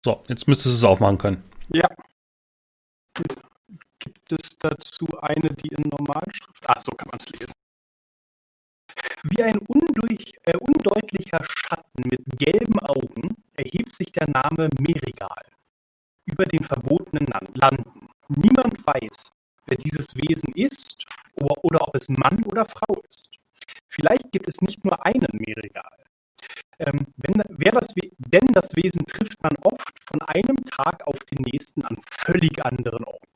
So, jetzt müsstest du es aufmachen können. Ja. Gibt es dazu eine, die in Normalschrift? Ach, so kann man es lesen. Wie ein undurch, äh, undeutlicher Schatten mit gelben Augen erhebt sich der Name Merigal über den verbotenen Lan- Landen. Niemand weiß, wer dieses Wesen ist oder, oder ob es Mann oder Frau ist. Vielleicht gibt es nicht nur einen Merigal. Ähm, wenn, wer das, denn das Wesen trifft man oft von einem Tag auf den nächsten an völlig anderen Orten,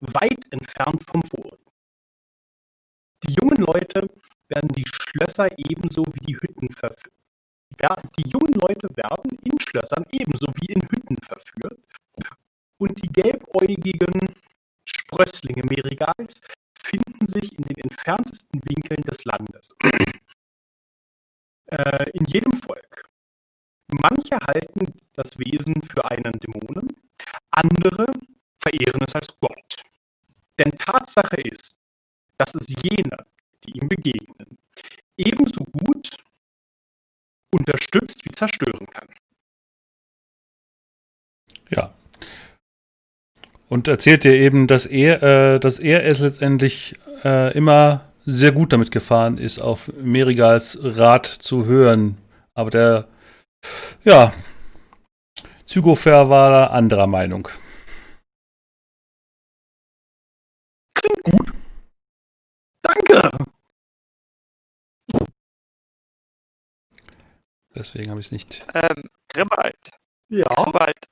weit entfernt vom Vorigen. Die jungen Leute werden die Schlösser ebenso wie die Hütten verführt. Die jungen Leute werden in Schlössern ebenso wie in Hütten verführt und die gelbäugigen Sprösslinge Merigals finden sich in den entferntesten Winkeln des Landes. Äh, in jedem Volk. Manche halten das Wesen für einen Dämonen, andere verehren es als Gott. Denn Tatsache ist, dass es jene, die ihm begegnen, ebenso gut unterstützt wie zerstören kann. Ja. Und erzählt dir eben, dass er, äh, dass er es letztendlich äh, immer sehr gut damit gefahren ist, auf Merigals Rat zu hören. Aber der, ja, Zygofer war da anderer Meinung. Klingt gut. Danke. Deswegen habe ich es nicht. Ähm, Grimwald. Ja. Grimwald.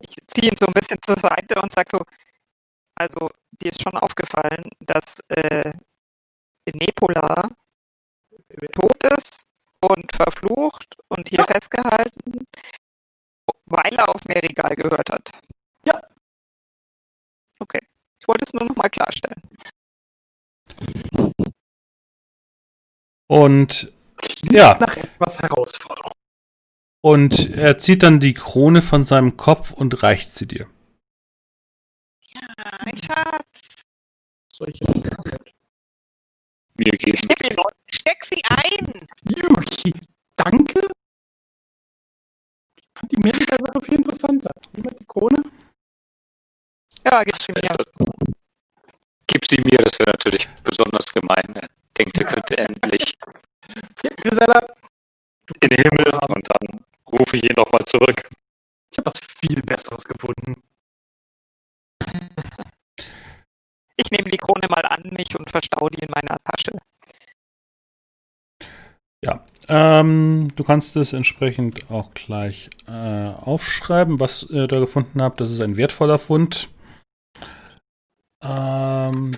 Ich ziehe ihn so ein bisschen zur Seite und sage so, also dir ist schon aufgefallen, dass äh, Nepola tot ist und verflucht und hier Ja. festgehalten, weil er auf Merigal gehört hat. Ja. Okay. Ich wollte es nur noch mal klarstellen. Und ja, Nach etwas Herausforderung. und er zieht dann die Krone von seinem Kopf und reicht sie dir. Mein Schatz. Soll ich jetzt Mir geben. Uns. Steck sie ein. Yuki, danke. Ich fand die Merigal-Sache viel interessanter. Jemand die Krone? Ja, gib sie mir. Gib sie mir, das wäre natürlich besonders gemein. Er denkt, er könnte endlich Grisella, in den Himmel und dann rufe ich ihn nochmal zurück. ich habe was viel Besseres gefunden. Ich nehme die Krone mal an mich und verstau die in meiner Tasche. Ja, ähm, du kannst es entsprechend auch gleich äh, aufschreiben, was ihr da gefunden habt. Das ist ein wertvoller Fund. Ähm,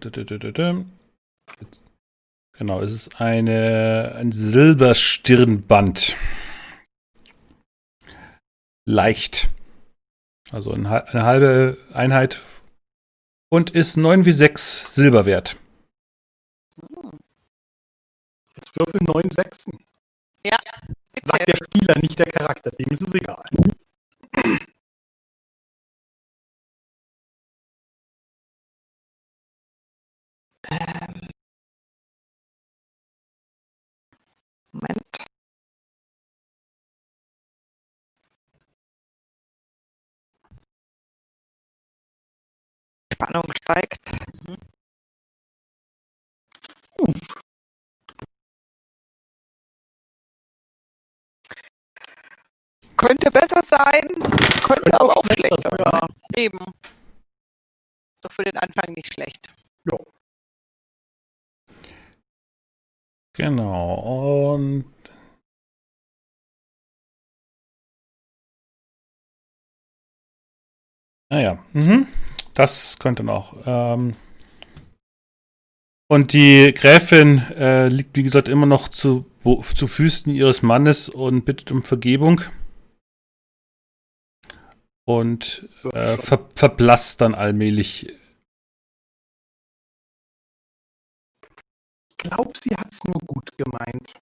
Genau, es ist eine, ein Silberstirnband. Leicht. Also eine halbe Einheit und ist 9 wie 6 Silber wert. Jetzt würfel neun Sechsen. Bitte. Sagt der Spieler, nicht der Charakter. Dem ist es egal. Ähm. Moment. Spannung steigt. Könnte besser sein, könnte aber auch schlechter sein. Eben. Doch für den Anfang nicht schlecht. Genau. Und naja, mhm. Das könnte noch. Ähm und die Gräfin äh, liegt, wie gesagt, immer noch zu, wo- zu Füßen ihres Mannes und bittet um Vergebung. Und äh, ver verblasst dann allmählich. Ich glaube, sie hat es nur gut gemeint.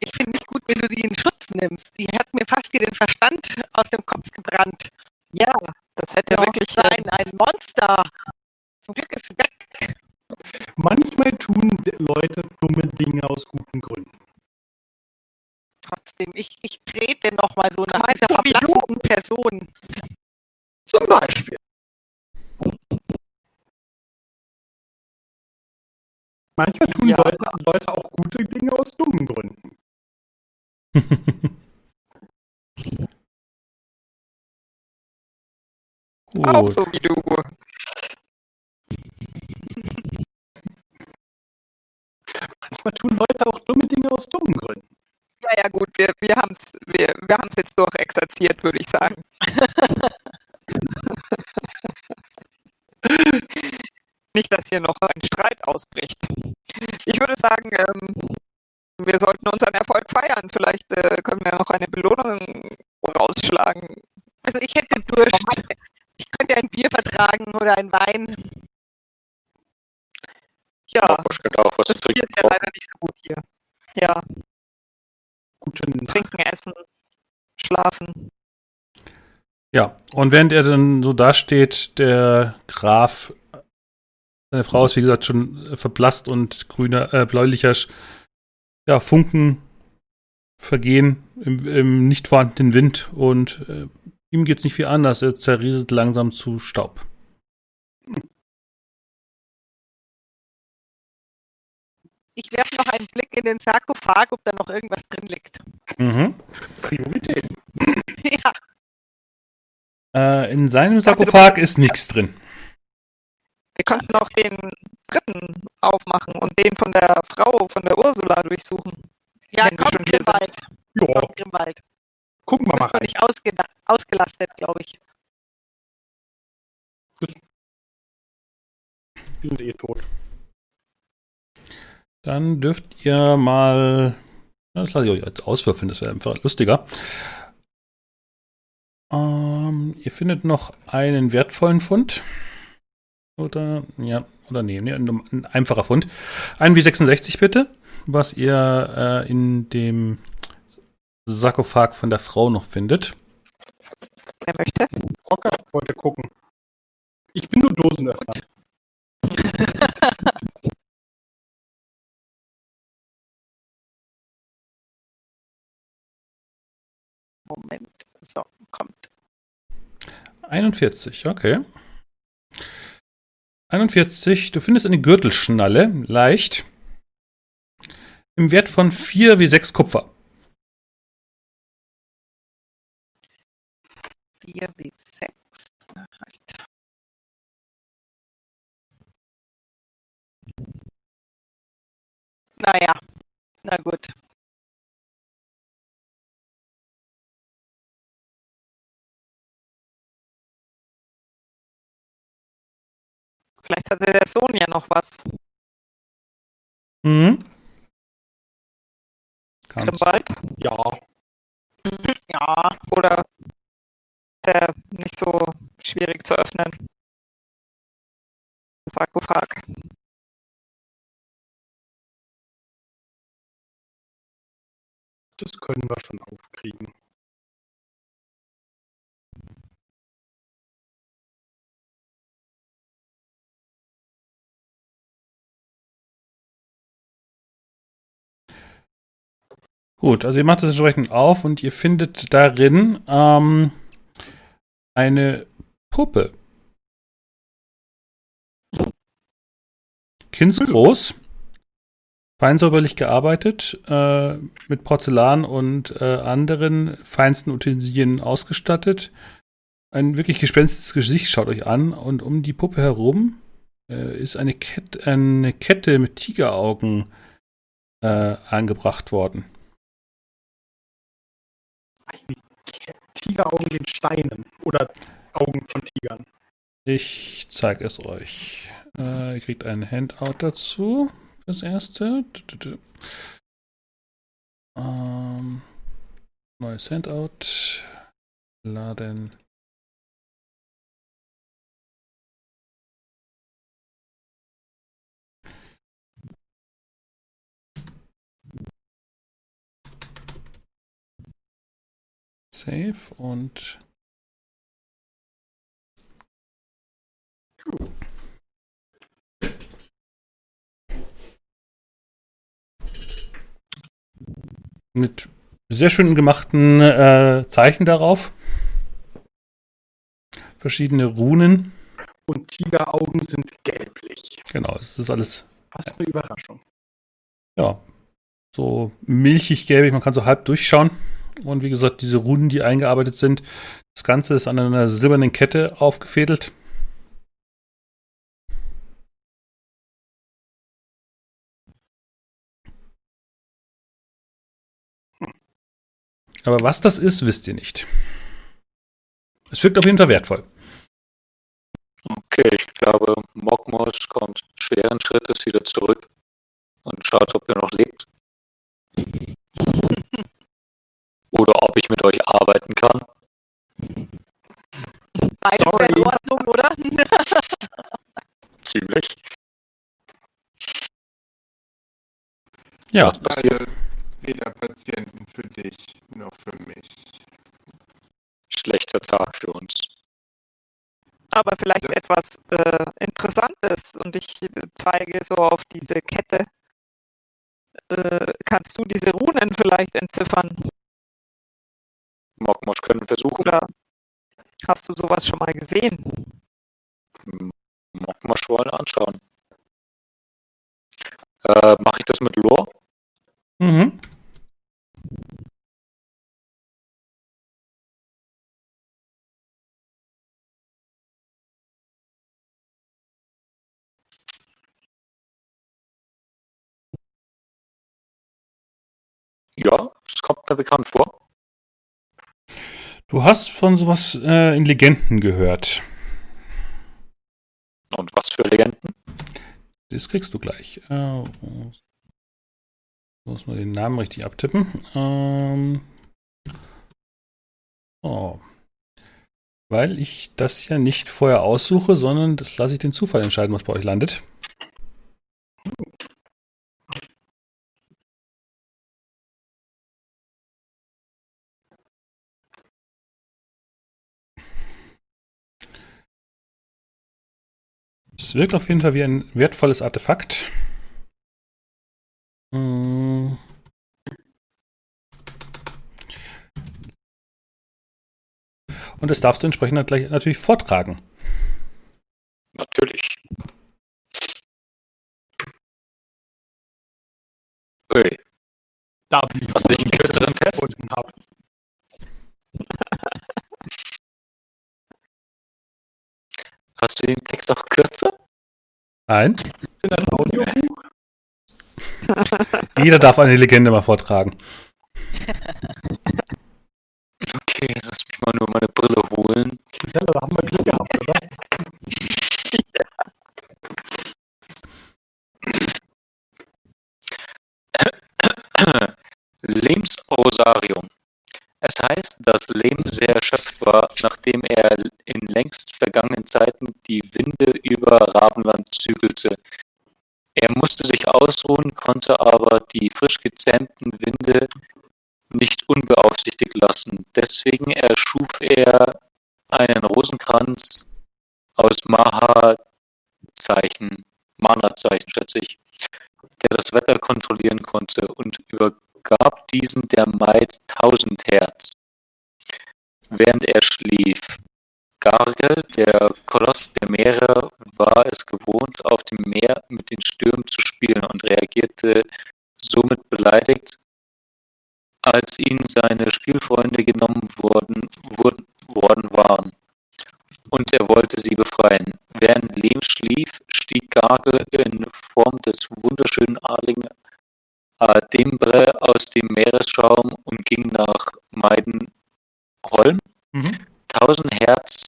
Ich finde nicht gut, wenn du die in Schutz nimmst. Die hat mir fast hier den Verstand aus dem Kopf gebrannt. Ja, das hätte Ja, wirklich. Nein, ein Monster. Zum Glück ist sie weg. Manchmal tun Leute dumme Dinge aus guten Gründen. Trotzdem, ich, ich trete noch mal so nach du? verblassenden Person. Zum Beispiel. Manchmal tun Ja. Leute, Leute auch gute Dinge aus dummen Gründen. Auch so wie du. Manchmal tun Leute auch dumme Dinge aus dummen Gründen. Ja, ja, gut, wir, wir haben es wir, wir haben's jetzt durchexerziert, würde ich sagen. Nicht, dass hier noch ein Streit ausbricht. Ich würde sagen, ähm, wir sollten unseren Erfolg feiern. Vielleicht äh, können wir noch eine Belohnung rausschlagen. Also ich hätte Durst. Ich könnte ein Bier vertragen oder ein Wein. Ja, Bosch könnte auch was das Bier trinken ist ja leider nicht so gut hier. Ja, Gute Nacht. trinken, essen, schlafen. Ja, und während er dann so dasteht, der Graf, seine Frau ist wie gesagt schon verblasst und grüner, äh, bläulicher ja, Funken vergehen im, im nicht vorhandenen Wind und äh, ihm geht's nicht viel anders. Er zerrieselt langsam zu Staub. Ich werfe noch einen Blick in den Sarkophag, ob da noch irgendwas drin liegt. Mhm. Priorität. ja, Äh, in seinem Sarkophag ist nichts drin. Wir könnten auch den dritten aufmachen und den von der Frau, von der Ursula durchsuchen. ja Wenn komm. Grimwald. Ja, Komm, Grimwald. gucken wir mal rein. nicht ausgela ausgelastet, glaube ich. Die sind eh tot. Dann dürft ihr mal. Das lasse ich euch jetzt auswürfeln, das wäre einfach lustiger. Ähm, ihr findet noch einen wertvollen Fund. Oder, ja, oder nee, nee ein, ein einfacher Fund. Ein W66 bitte, was ihr äh, in dem Sarkophag von der Frau noch findet. Wer möchte? Rocker wollte gucken. Ich bin nur Dosenöffner. Moment. So, kommt. 41, okay. 41, du findest eine Gürtelschnalle, leicht. Im Wert von 4 wie 6 Kupfer. 4 wie 6. Halt. Naja, na gut. Vielleicht hatte der Sohn ja noch was. Mhm. Grimwald. Ja, Ja, Oder der nicht so schwierig zu öffnen. Sarkophag. das können wir schon aufkriegen. Gut, also ihr macht das entsprechend auf und ihr findet darin ähm, eine Puppe. Kindsgroß, fein säuberlich gearbeitet, äh, mit Porzellan und äh, anderen feinsten Utensilien ausgestattet. Ein wirklich gespenstisches Gesicht schaut euch an und um die Puppe herum äh, ist eine, Kette, eine Kette mit Tigeraugen äh, angebracht worden. Tigeraugen den Steinen oder Augen von Tigern. Ich zeige es euch. Äh, ihr kriegt ein Handout dazu. Das erste. Ähm, neues Handout. Laden. Save und mit sehr schön gemachten äh, Zeichen darauf. Verschiedene Runen. Und Tigeraugen sind gelblich. Genau, es ist alles Was eine Überraschung. ja, so milchig gelbig, man kann so halb durchschauen. Und wie gesagt, diese Runen, die eingearbeitet sind, das Ganze ist an einer silbernen Kette aufgefädelt. Aber was das ist, wisst ihr nicht. Es wirkt auf jeden Fall wertvoll. Okay, ich glaube, Mokmosch kommt schweren Schrittes wieder zurück und schaut, ob ihr noch lebt. Oder ob ich mit euch arbeiten kann. beides Sorry. wäre in Ordnung, oder? Ziemlich. Ja, Was passiert? Also, weder Patienten für dich noch für mich. Schlechter Tag für uns. Aber vielleicht Das- etwas äh, Interessantes und ich äh, zeige so auf diese Kette. Äh, kannst du diese Runen vielleicht entziffern? Mokmosch können versuchen. Oder hast du sowas schon mal gesehen? Mokmosch wollen anschauen. Äh, Mache ich das mit Lore? Mhm. Ja, es kommt mir bekannt vor. Du hast von sowas äh, in Legenden gehört. Und was für Legenden? Das kriegst du gleich. Äh, muss mal den Namen richtig abtippen. Ähm, oh. Weil ich das ja nicht vorher aussuche, sondern das lasse ich den Zufall entscheiden, was bei euch landet. Es wirkt auf jeden Fall wie ein wertvolles Artefakt. Mm. Und das darfst du entsprechend dann gleich natürlich vortragen. Natürlich. Ui, Da blieb hast du nicht einen kürzeren Test? gefunden habe. Hast du kürzer? Ein? Sind das Audiobuch? Jeder darf eine Legende mal vortragen. Okay, lass mich mal nur meine Brille holen. Christian, da haben wir Glück gehabt, oder? Lems Rosarium. Es heißt, dass Lehm sehr erschöpft war, nachdem er in längst vergangenen Zeiten die Winde über Rabenland zügelte. Er musste sich ausruhen, konnte aber die frisch gezähmten Winde nicht unbeaufsichtigt lassen. Deswegen erschuf er einen Rosenkranz aus Maha-Zeichen, Mana-Zeichen, schätze ich, der das Wetter kontrollieren konnte und übergab diesen der Maid tausend Herz, während er schlief. Gargel, der Koloss der Meere, war es gewohnt, auf dem Meer mit den Stürmen zu spielen und reagierte somit beleidigt, als ihm seine Spielfreunde genommen worden, wurden, worden waren und er wollte sie befreien. Während Lehm schlief, stieg Gargel in Form des wunderschönen Adligen Adembre aus dem Meeresschaum und ging nach Meidenholm. Mhm. Tausend Herz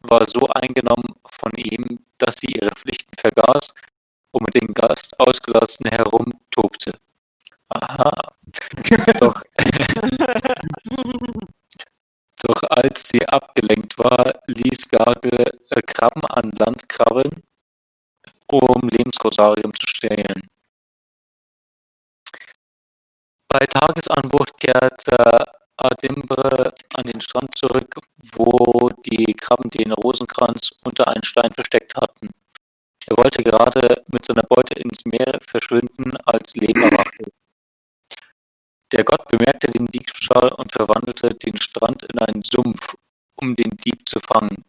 war so eingenommen von ihm, dass sie ihre Pflichten vergaß und mit dem Gast ausgelassen herumtobte. Aha. Doch, doch als sie abgelenkt war, ließ Garge äh, Krabben an Land krabbeln, um Lebensrosarium zu stehlen. Bei Tagesanbruch kehrte Adimbre an den Strand zurück, wo die Krabben den Rosenkranz unter einen Stein versteckt hatten. Er wollte gerade mit seiner Beute ins Meer verschwinden, als Leben erwachte. Der Gott bemerkte den Diebstahl und verwandelte den Strand in einen Sumpf, um den Dieb zu fangen.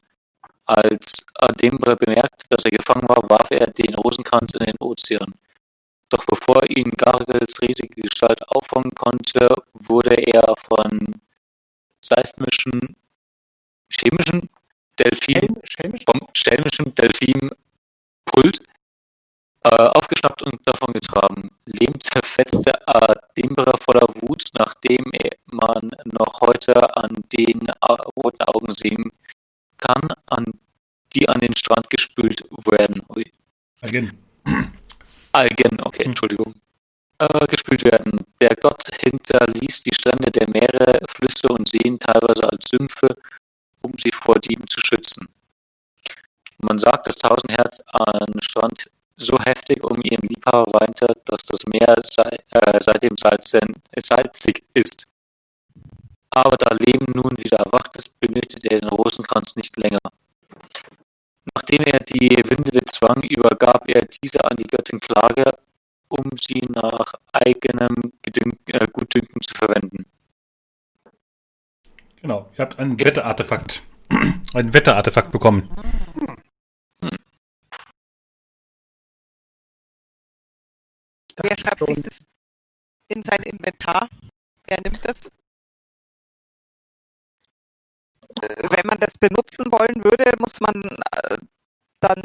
Als Adembre bemerkte, dass er gefangen war, warf er den Rosenkranz in den Ozean. Doch bevor ihn Gargels riesige Gestalt auffangen konnte, wurde er von seismischen, chemischen Delfin, Schelmisch? vom schelmischen Delfinpult äh, aufgeschnappt und davongetragen. Lehm zerfetzte Adembre voller Wut, nachdem man noch heute an den roten Augen sehen kann, an die an den Strand gespült werden. Again. Algen, okay, Hm. Entschuldigung, äh, gespült werden. Der Gott hinterließ die Strände der Meere, Flüsse und Seen teilweise als Sümpfe, um sie vor Dieben zu schützen. Man sagt, dass Tausendherz an Strand so heftig um ihren Liebhaber weinte, dass das Meer sei, äh, seitdem salzen, salzig ist. Aber da Leben nun wieder erwacht ist, benötigte er den Rosenkranz nicht länger. Nachdem er die Winde bezwang, übergab er diese an die Göttin Klage, um sie nach eigenem äh, Gutdünken zu verwenden. Genau, ihr habt ein Wetterartefakt. Ein Wetterartefakt bekommen. Wer schreibt sich das in sein Inventar? Wer nimmt das? Wenn man das benutzen wollen würde, muss man äh, dann,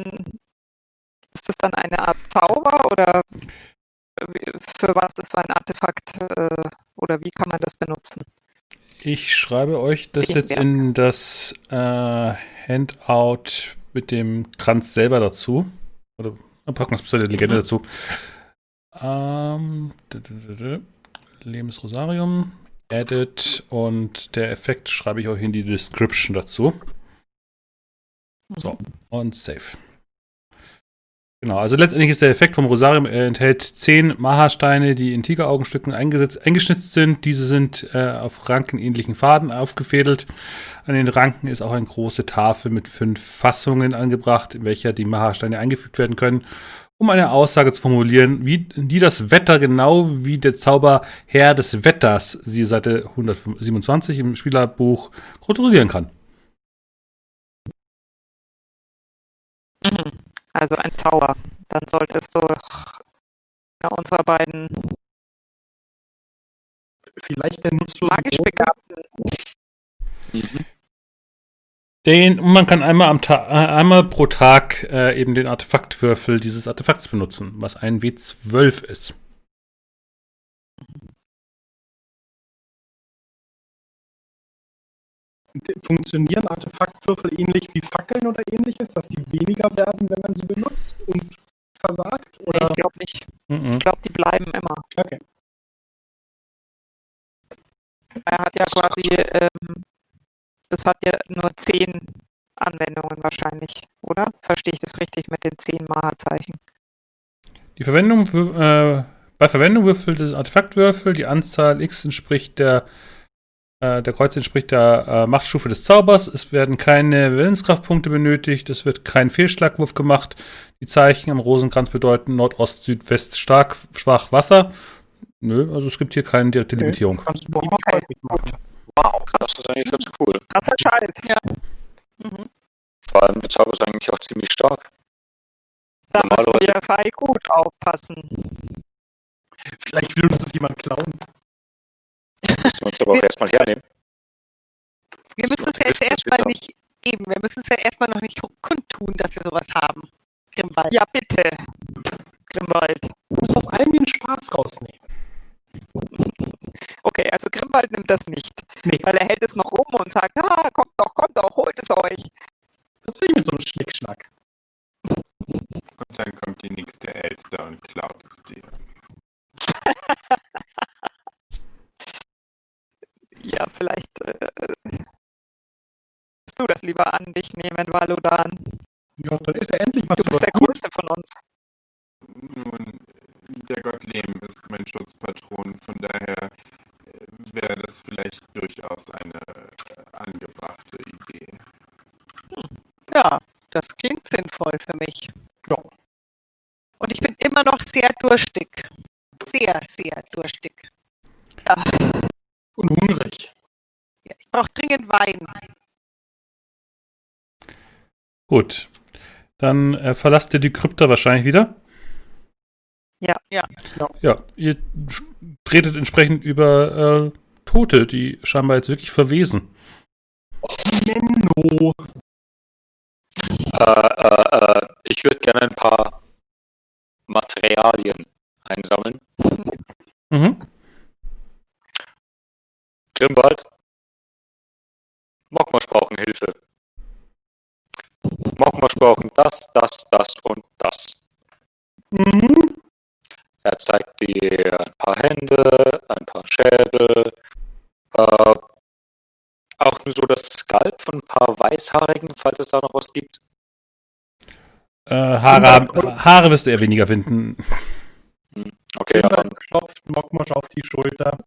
ist das dann eine Art Zauber oder wie- für was ist so ein Artefakt äh, oder wie kann man das benutzen? Ich schreibe euch das jetzt in das äh, Handout mit dem Kranz selber dazu. Oder packen wir es der Legende dazu. Ähm. Lebensrosarium, Edit und der Effekt schreibe ich euch in die Description dazu. So, und Save. Genau, also letztendlich ist der Effekt vom Rosarium, er enthält zehn Maha-Steine, die in Tigeraugenstücken eingeschnitzt sind. Diese sind äh, auf rankenähnlichen Faden aufgefädelt. An den Ranken ist auch eine große Tafel mit fünf Fassungen angebracht, in welcher die Maha-Steine eingefügt werden können, um eine Aussage zu formulieren, wie die das Wetter genau wie der Zauber Herr des Wetters, sie Seite 127 im Spielerbuch, kontrollieren kann. Mhm. Also ein Zauber. Dann sollte es doch einer unserer beiden Vielleicht der nutzlose magisch Begabten Den, man kann einmal, am Ta äh, einmal pro Tag äh, eben den Artefaktwürfel dieses Artefakts benutzen, was ein W12 ist. Funktionieren Artefaktwürfel ähnlich wie Fackeln oder ähnliches, dass die weniger werden, wenn man sie benutzt und versagt? Nee, Oder? ich glaube nicht. Mhm. Ich glaube, die bleiben immer. Okay. Er hat ja quasi, ähm, das hat ja nur zehn Anwendungen wahrscheinlich, oder? Verstehe ich das richtig mit den zehn Maha-Zeichen? Die Verwendung, äh, bei Verwendung würfelt das Artefaktwürfel, die Anzahl X entspricht der, äh, der Kreuz entspricht der äh, Machtstufe des Zaubers. Es werden keine Willenskraftpunkte benötigt, es wird kein Fehlschlagwurf gemacht. Die Zeichen am Rosenkranz bedeuten Nordost, Südwest stark, schwach Wasser. Nö, also es gibt hier keine direkte Limitierung. Kannst du ihm Okay. machen. Wow, das ist eigentlich ganz cool. Krasser Scheiß. Ja. Mhm. Vor allem der Zauber ist eigentlich auch ziemlich stark. Da müssen wir Fei gut aufpassen. Vielleicht will uns das jemand klauen. Müssen wir uns aber auch erstmal hernehmen. Wir müssen es ja jetzt erstmal nicht eben, wir müssen es ja erstmal noch nicht kundtun, dass wir sowas haben. Grimwald. Ja, bitte. Grimwald. Du musst aus allem den Spaß rausnehmen. Okay, also Grimwald nimmt das nicht. Nee. Weil er hält es noch rum und sagt, ah, kommt doch, kommt doch, holt es euch. Was will ich mit so einem Schnickschnack? Und dann kommt die nächste Elster und klaut es dir. Ja, vielleicht äh, willst du das lieber an dich nehmen, Valodan. Ja, dann ist er endlich mal Du bist der. Größte von uns. Nun, der Gott Lehm ist mein Schutzpatron, von daher äh, wäre das vielleicht durchaus eine äh, angebrachte Idee. Ja, das klingt sinnvoll für mich. Ja. Und ich bin immer noch sehr durstig. Sehr, sehr durstig. Und hungrig. Ja, ich brauche dringend Wein. Gut. Dann äh, verlasst ihr die Krypta wahrscheinlich wieder. Ja. Ja. Ja. Ihr tretet entsprechend über äh, Tote, die scheinbar jetzt wirklich verwesen. Menno. Äh, äh, äh, ich würde gerne ein paar Materialien einsammeln. Mhm. Grimwald. Mogmasch brauchen Hilfe. Mogmasch brauchen das, das, das und das. Mhm. Er zeigt dir ein paar Hände, ein paar Schädel, äh, auch nur so das Skalp von ein paar Weißhaarigen, falls es da noch was gibt. Äh, Haare, Haare wirst du eher weniger finden. Okay, ja, Silber dann klopft Mockmosch auf die Schulter.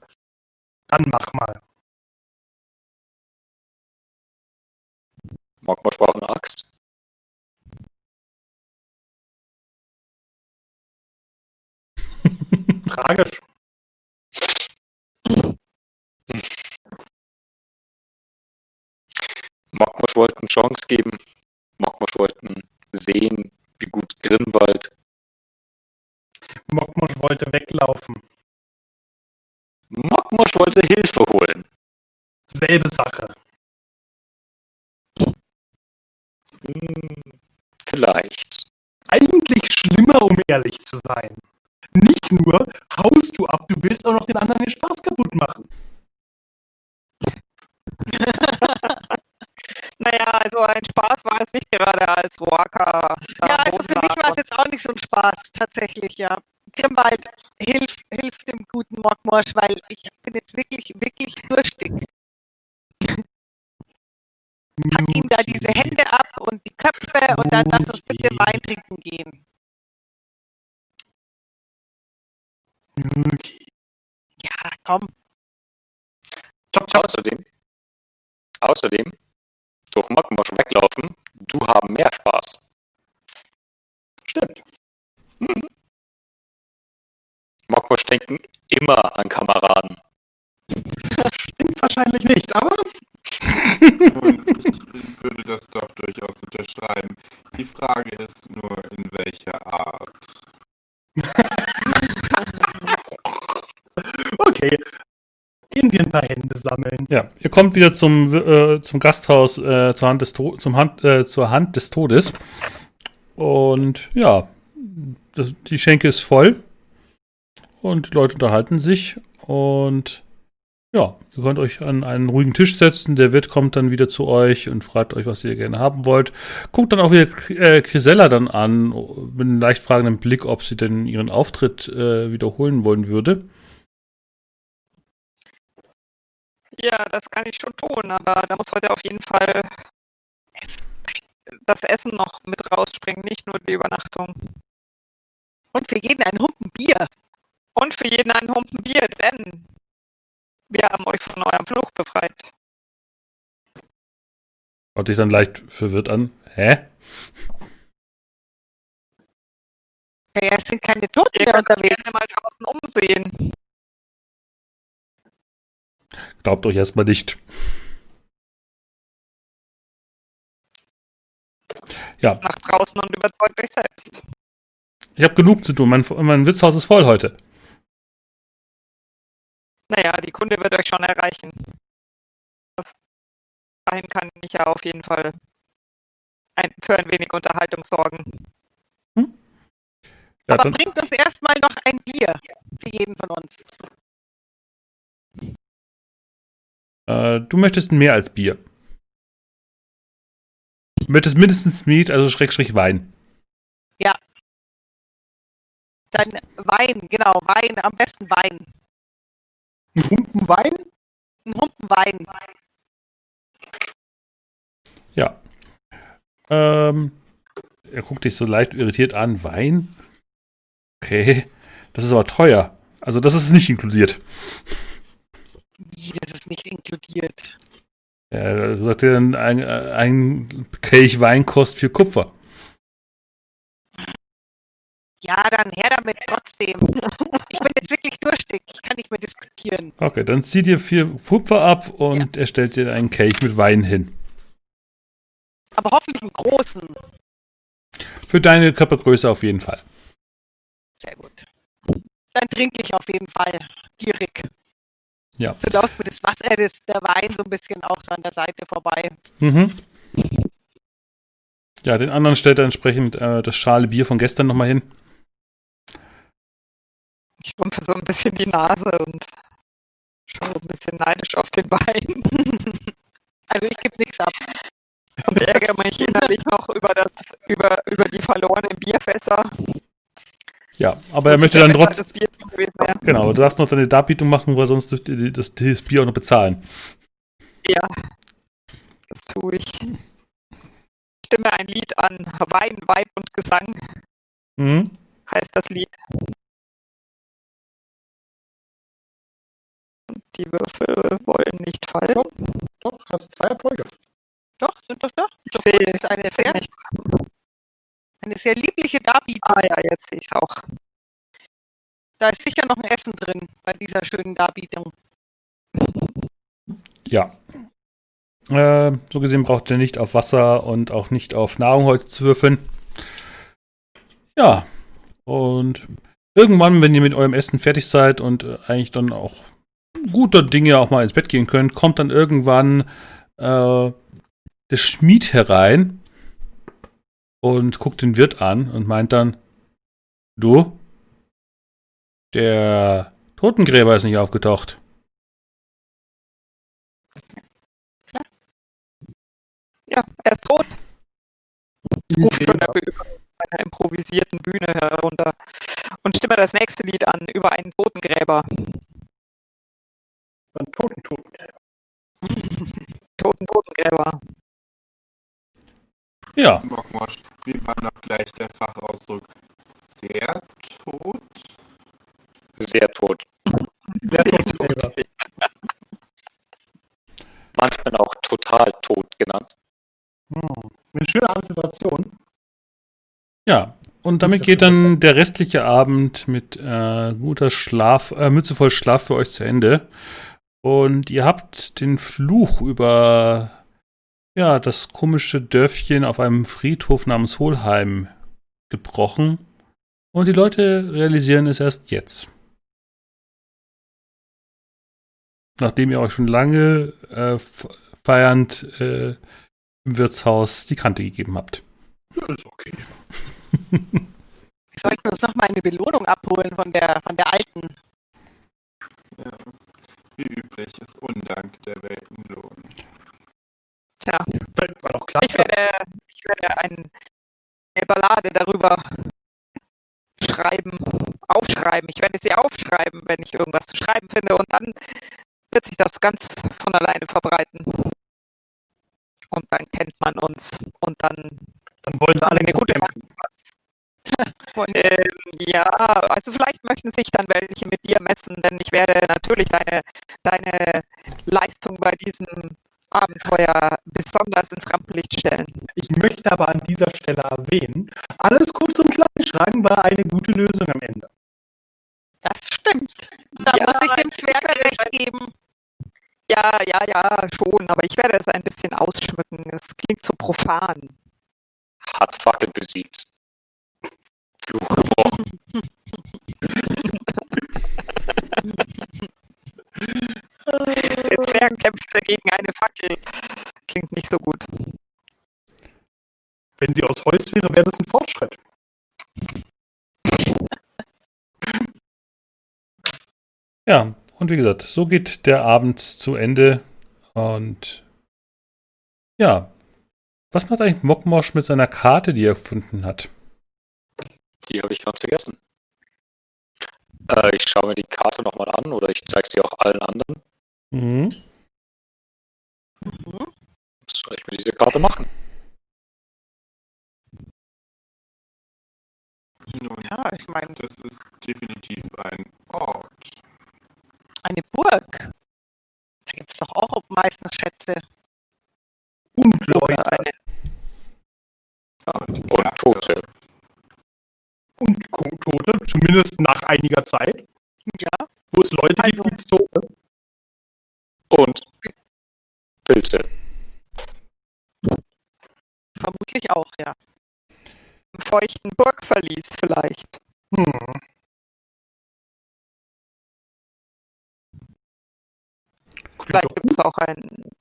Dann mach mal. Mogmasch braucht eine Axt. Tragisch. Mogmasch wollten eine Chance geben. Mogmasch wollten sehen, wie gut Grinwald. Mockmosch wollte weglaufen. Mogmasch wollte Hilfe holen. Selbe Sache. Hm, vielleicht. Eigentlich schlimmer, um ehrlich zu sein. Nicht nur haust du ab, du willst auch noch den anderen den Spaß kaputt machen. Naja, also ein Spaß war es nicht gerade als Roaka. Ja, also für mich war es jetzt auch nicht so ein Spaß, tatsächlich, ja. Grimwald, hilf, hilf dem guten Mockmorsch, weil ich bin jetzt wirklich, wirklich durstig. Pack ihm da diese Hände ab und die Köpfe und dann lass uns bitte. Wein trinken gehen. Ja, komm. Chop, chop. Außerdem, außerdem, durch Mogmasch weglaufen, du haben mehr Spaß. Stimmt. Mogmasch denken immer an Kameraden. Stimmt wahrscheinlich nicht, aber Und ich würde das doch durchaus unterschreiben. Die Frage ist nur, in welcher Art. okay. Gehen wir ein paar Hände sammeln. Ja, ihr kommt wieder zum, äh, zum Gasthaus äh, zur, Hand des zum Hand, äh, zur Hand des Todes. Und ja, das, die Schenke ist voll. Und die Leute unterhalten sich. Und ja, ihr könnt euch an einen ruhigen Tisch setzen. Der Wirt kommt dann wieder zu euch und fragt euch, was ihr gerne haben wollt. Guckt dann auch wieder äh, Grisella dann an, mit einem leicht fragenden Blick, ob sie denn ihren Auftritt äh, wiederholen wollen würde. Ja, das kann ich schon tun, aber da muss heute auf jeden Fall das Essen noch mit rausspringen, nicht nur die Übernachtung. Und für jeden ein Humpen Bier. Und für jeden einen Humpen Bier, denn wir haben euch von eurem Fluch befreit. Schaut dich dann leicht verwirrt an. Hä? Ja, ja, es sind keine Toten Ihr mehr könnt unterwegs. gerne mal draußen umsehen. Glaubt euch erstmal nicht. Ja, Nach draußen und überzeugt euch selbst. ich habe genug zu tun. Mein, mein Witzhaus ist voll heute. Naja, die Kunde wird euch schon erreichen. Dahin kann ich ja auf jeden Fall ein, für ein wenig Unterhaltung sorgen. Ja, Aber bringt uns erstmal noch ein Bier für jeden von uns. Äh, du möchtest mehr als Bier. Du möchtest mindestens Meat, also Schrägstrich Wein. Dann Wein, genau, Wein, am besten Wein. Ein Humpen Wein? Ein Humpen Wein. Ja. Ähm, er guckt dich so leicht irritiert an. Wein? Okay. Das ist aber teuer. Also, das ist nicht inkludiert. Das ist nicht inkludiert. Er sagt dir dann, ein, ein Kelch Wein kostet vier Kupfer. Ja, dann her damit trotzdem. Ich bin jetzt wirklich durstig. Ich kann nicht mehr diskutieren. Okay, dann zieh dir vier Kupfer ab und er stellt dir einen Kelch mit Wein hin. Aber hoffentlich einen großen. Für deine Körpergröße auf jeden Fall. Sehr gut. Dann trinke ich auf jeden Fall gierig. Ja. So läuft mir das Wasser, das, der Wein so ein bisschen auch so an der Seite vorbei. Mhm. Ja, den anderen stellt er entsprechend äh, das schale Bier von gestern nochmal hin. Ich rumpfe so ein bisschen die Nase und schaue ein bisschen neidisch auf den Wein Also ich gebe nichts ab. und ärgere mich innerlich noch über, das, über, über die verlorenen Bierfässer. Ja, aber er möchte dann trotzdem. wäre. Genau, du darfst noch deine Darbietung machen, weil sonst dürft ihr das, das Bier auch noch bezahlen. Ja, das tue ich. Stimme ein Lied an. Wein, Weib und Gesang Mhm. heißt das Lied. Und die Würfel wollen nicht fallen. Doch, hast zwei Erfolge. Doch, sind doch doch. Ich Doch, sehe ich sehr, nichts. Eine sehr liebliche Darbietung. Ah ja, jetzt sehe ich es auch. Da ist sicher noch ein Essen drin bei dieser schönen Darbietung. Ja. Äh, so gesehen braucht ihr nicht auf Wasser und auch nicht auf Nahrung heute zu würfeln. Ja. Und irgendwann, wenn ihr mit eurem Essen fertig seid und äh, eigentlich dann auch guter Dinge auch mal ins Bett gehen könnt, kommt dann irgendwann äh, der Schmied herein und guckt den Wirt an und meint dann, du, der Totengräber ist nicht aufgetaucht. Ja, er ist tot. Ruft von der einer improvisierten Bühne herunter und stimme das nächste Lied an über einen Totengräber. Ein Toten, Toten. Toten Totengräber. Ja, Mockmosch, wie war noch gleich der Fachausdruck? Sehr tot? Sehr tot. Sehr tot. Manchmal auch total tot genannt. Hm. Eine schöne Alliteration. Ja, und damit geht dann der restliche Abend mit äh, guter Schlaf, äh, Mütze voll Schlaf für euch zu Ende. Und ihr habt den Fluch über ja, das komische Dörfchen auf einem Friedhof namens Holheim gebrochen. Und die Leute realisieren es erst jetzt. Nachdem ihr euch schon lange äh, feiernd äh, im Wirtshaus die Kante gegeben habt. Ja, ist okay. Wir sollten uns noch mal eine Belohnung abholen von der, von der alten. Ja. Wie üblich ist Undank der Weltenlohn. Tja, War doch klar. ich werde, ich werde ein, eine Ballade darüber schreiben, aufschreiben. Ich werde sie aufschreiben, wenn ich irgendwas zu schreiben finde. Und dann wird sich das ganz von alleine verbreiten. Und dann kennt man uns. Und dann Dann wollen sie alle eine gute. Ähm, ja, also vielleicht möchten sich dann welche mit dir messen, denn ich werde natürlich deine, deine Leistung bei diesem Abenteuer besonders ins Rampenlicht stellen. Ich möchte aber an dieser Stelle erwähnen, alles kurz und klein schreiben war eine gute Lösung am Ende. Das stimmt. Da Ja, muss ich dem Zwerg recht geben. Ja, ja, ja, schon, aber ich werde es ein bisschen ausschmücken. Es klingt so profan. Hat Fackel besiegt. Fluch gebrochen. Der Zwerg kämpfte gegen eine Fackel. Klingt nicht so gut. Wenn sie aus Holz wäre, wäre das ein Fortschritt. Ja, und wie gesagt, so geht der Abend zu Ende. Und ja, was macht eigentlich Mokmosch mit seiner Karte, die er gefunden hat? Die habe ich ganz vergessen. Äh, ich schaue mir die Karte nochmal an oder ich zeige sie auch allen anderen. Mhm. Was soll ich mit dieser Karte machen? Nun, Ja, ich meine, das ist definitiv ein Ort. eine Burg. Da gibt es doch auch meistens Schätze. Und Leute. eine, Und, Tote. Und Tote, zumindest nach einiger Zeit. Ja, Wo es Leute Also- gibt, Tote. Und Pilze. vermutlich auch, ja. im feuchten Burgverlies vielleicht. Hm. Vielleicht gibt es auch einen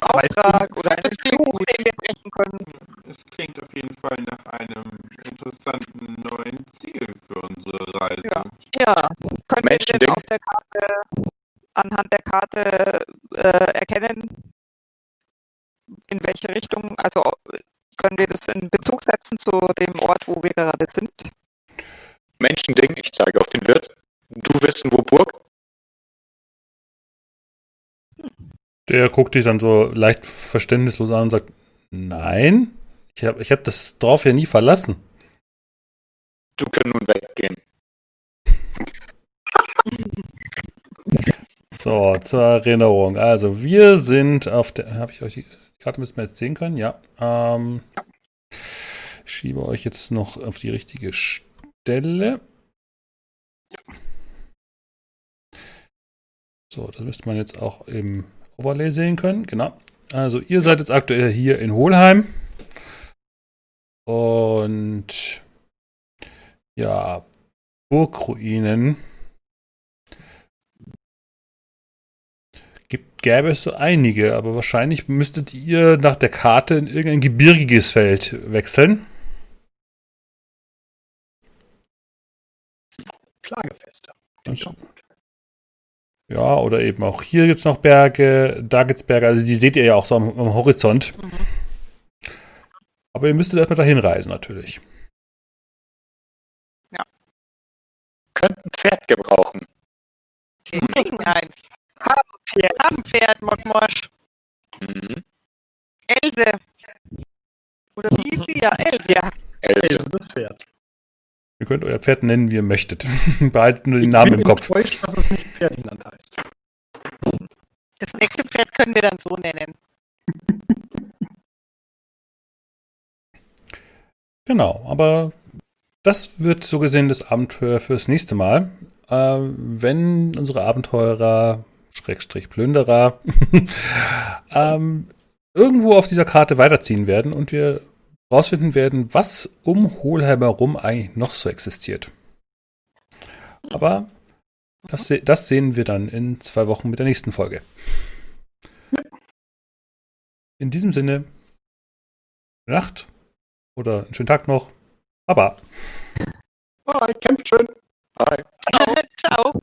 Auftrag oder einen Fluch, den wir brechen können. Es klingt auf jeden Fall nach einem interessanten neuen Ziel für unsere Reise. Ja. Ja, können wir Menschen denn denken- auf der Karte, anhand der Karte äh, erkennen, in welche Richtung, also können wir das in Bezug setzen zu dem Ort, wo wir gerade sind? Menschending, ich zeige auf den Wirt. Du wissen, wo Burg? Der guckt dich dann so leicht verständnislos an und sagt, nein, ich habe ich hab das Dorf ja nie verlassen. Du kannst nun weggehen. So, zur Erinnerung. Also, wir sind auf der. Habe ich euch die Karte müssen wir jetzt sehen können? Ja. Ähm, ich schiebe euch jetzt noch auf die richtige Stelle. So, das müsste man jetzt auch im Overlay sehen können. Genau. Also, ihr seid jetzt aktuell hier in Holheim. Und ja, Burgruinen. Gibt, gäbe es so einige, aber wahrscheinlich müsstet ihr nach der Karte in irgendein gebirgiges Feld wechseln. Klagefeste. Und, ja, oder eben auch hier gibt es noch Berge, da gibt es Berge, also die seht ihr ja auch so am, am Horizont. Mhm. Aber ihr müsstet erstmal dahin reisen, natürlich. Könnt ein Pferd gebrauchen. Wir kriegen eins. Pferd. Haben Pferd, Mokmosch. Mhm. Else. Oder wie hieß sie? Ja, Else. Ja, Else. das Pferd. Ihr könnt euer Pferd nennen, wie ihr möchtet. Behaltet nur den Ich Namen bin im Kopf. enttäuscht, dass es nicht Ferdinand heißt. Das nächste Pferd können wir dann so nennen. Genau, aber das wird so gesehen das Abenteuer fürs nächste Mal. Äh, wenn unsere Abenteurer, Schrägstrich Plünderer, ähm, irgendwo auf dieser Karte weiterziehen werden und wir rausfinden werden, was um Hohlheim herum eigentlich noch so existiert. Aber das, se- das sehen wir dann in zwei Wochen mit der nächsten Folge. In diesem Sinne, gute Nacht oder einen schönen Tag noch. Baba. Ah, kämpft schön. Hi. Ciao.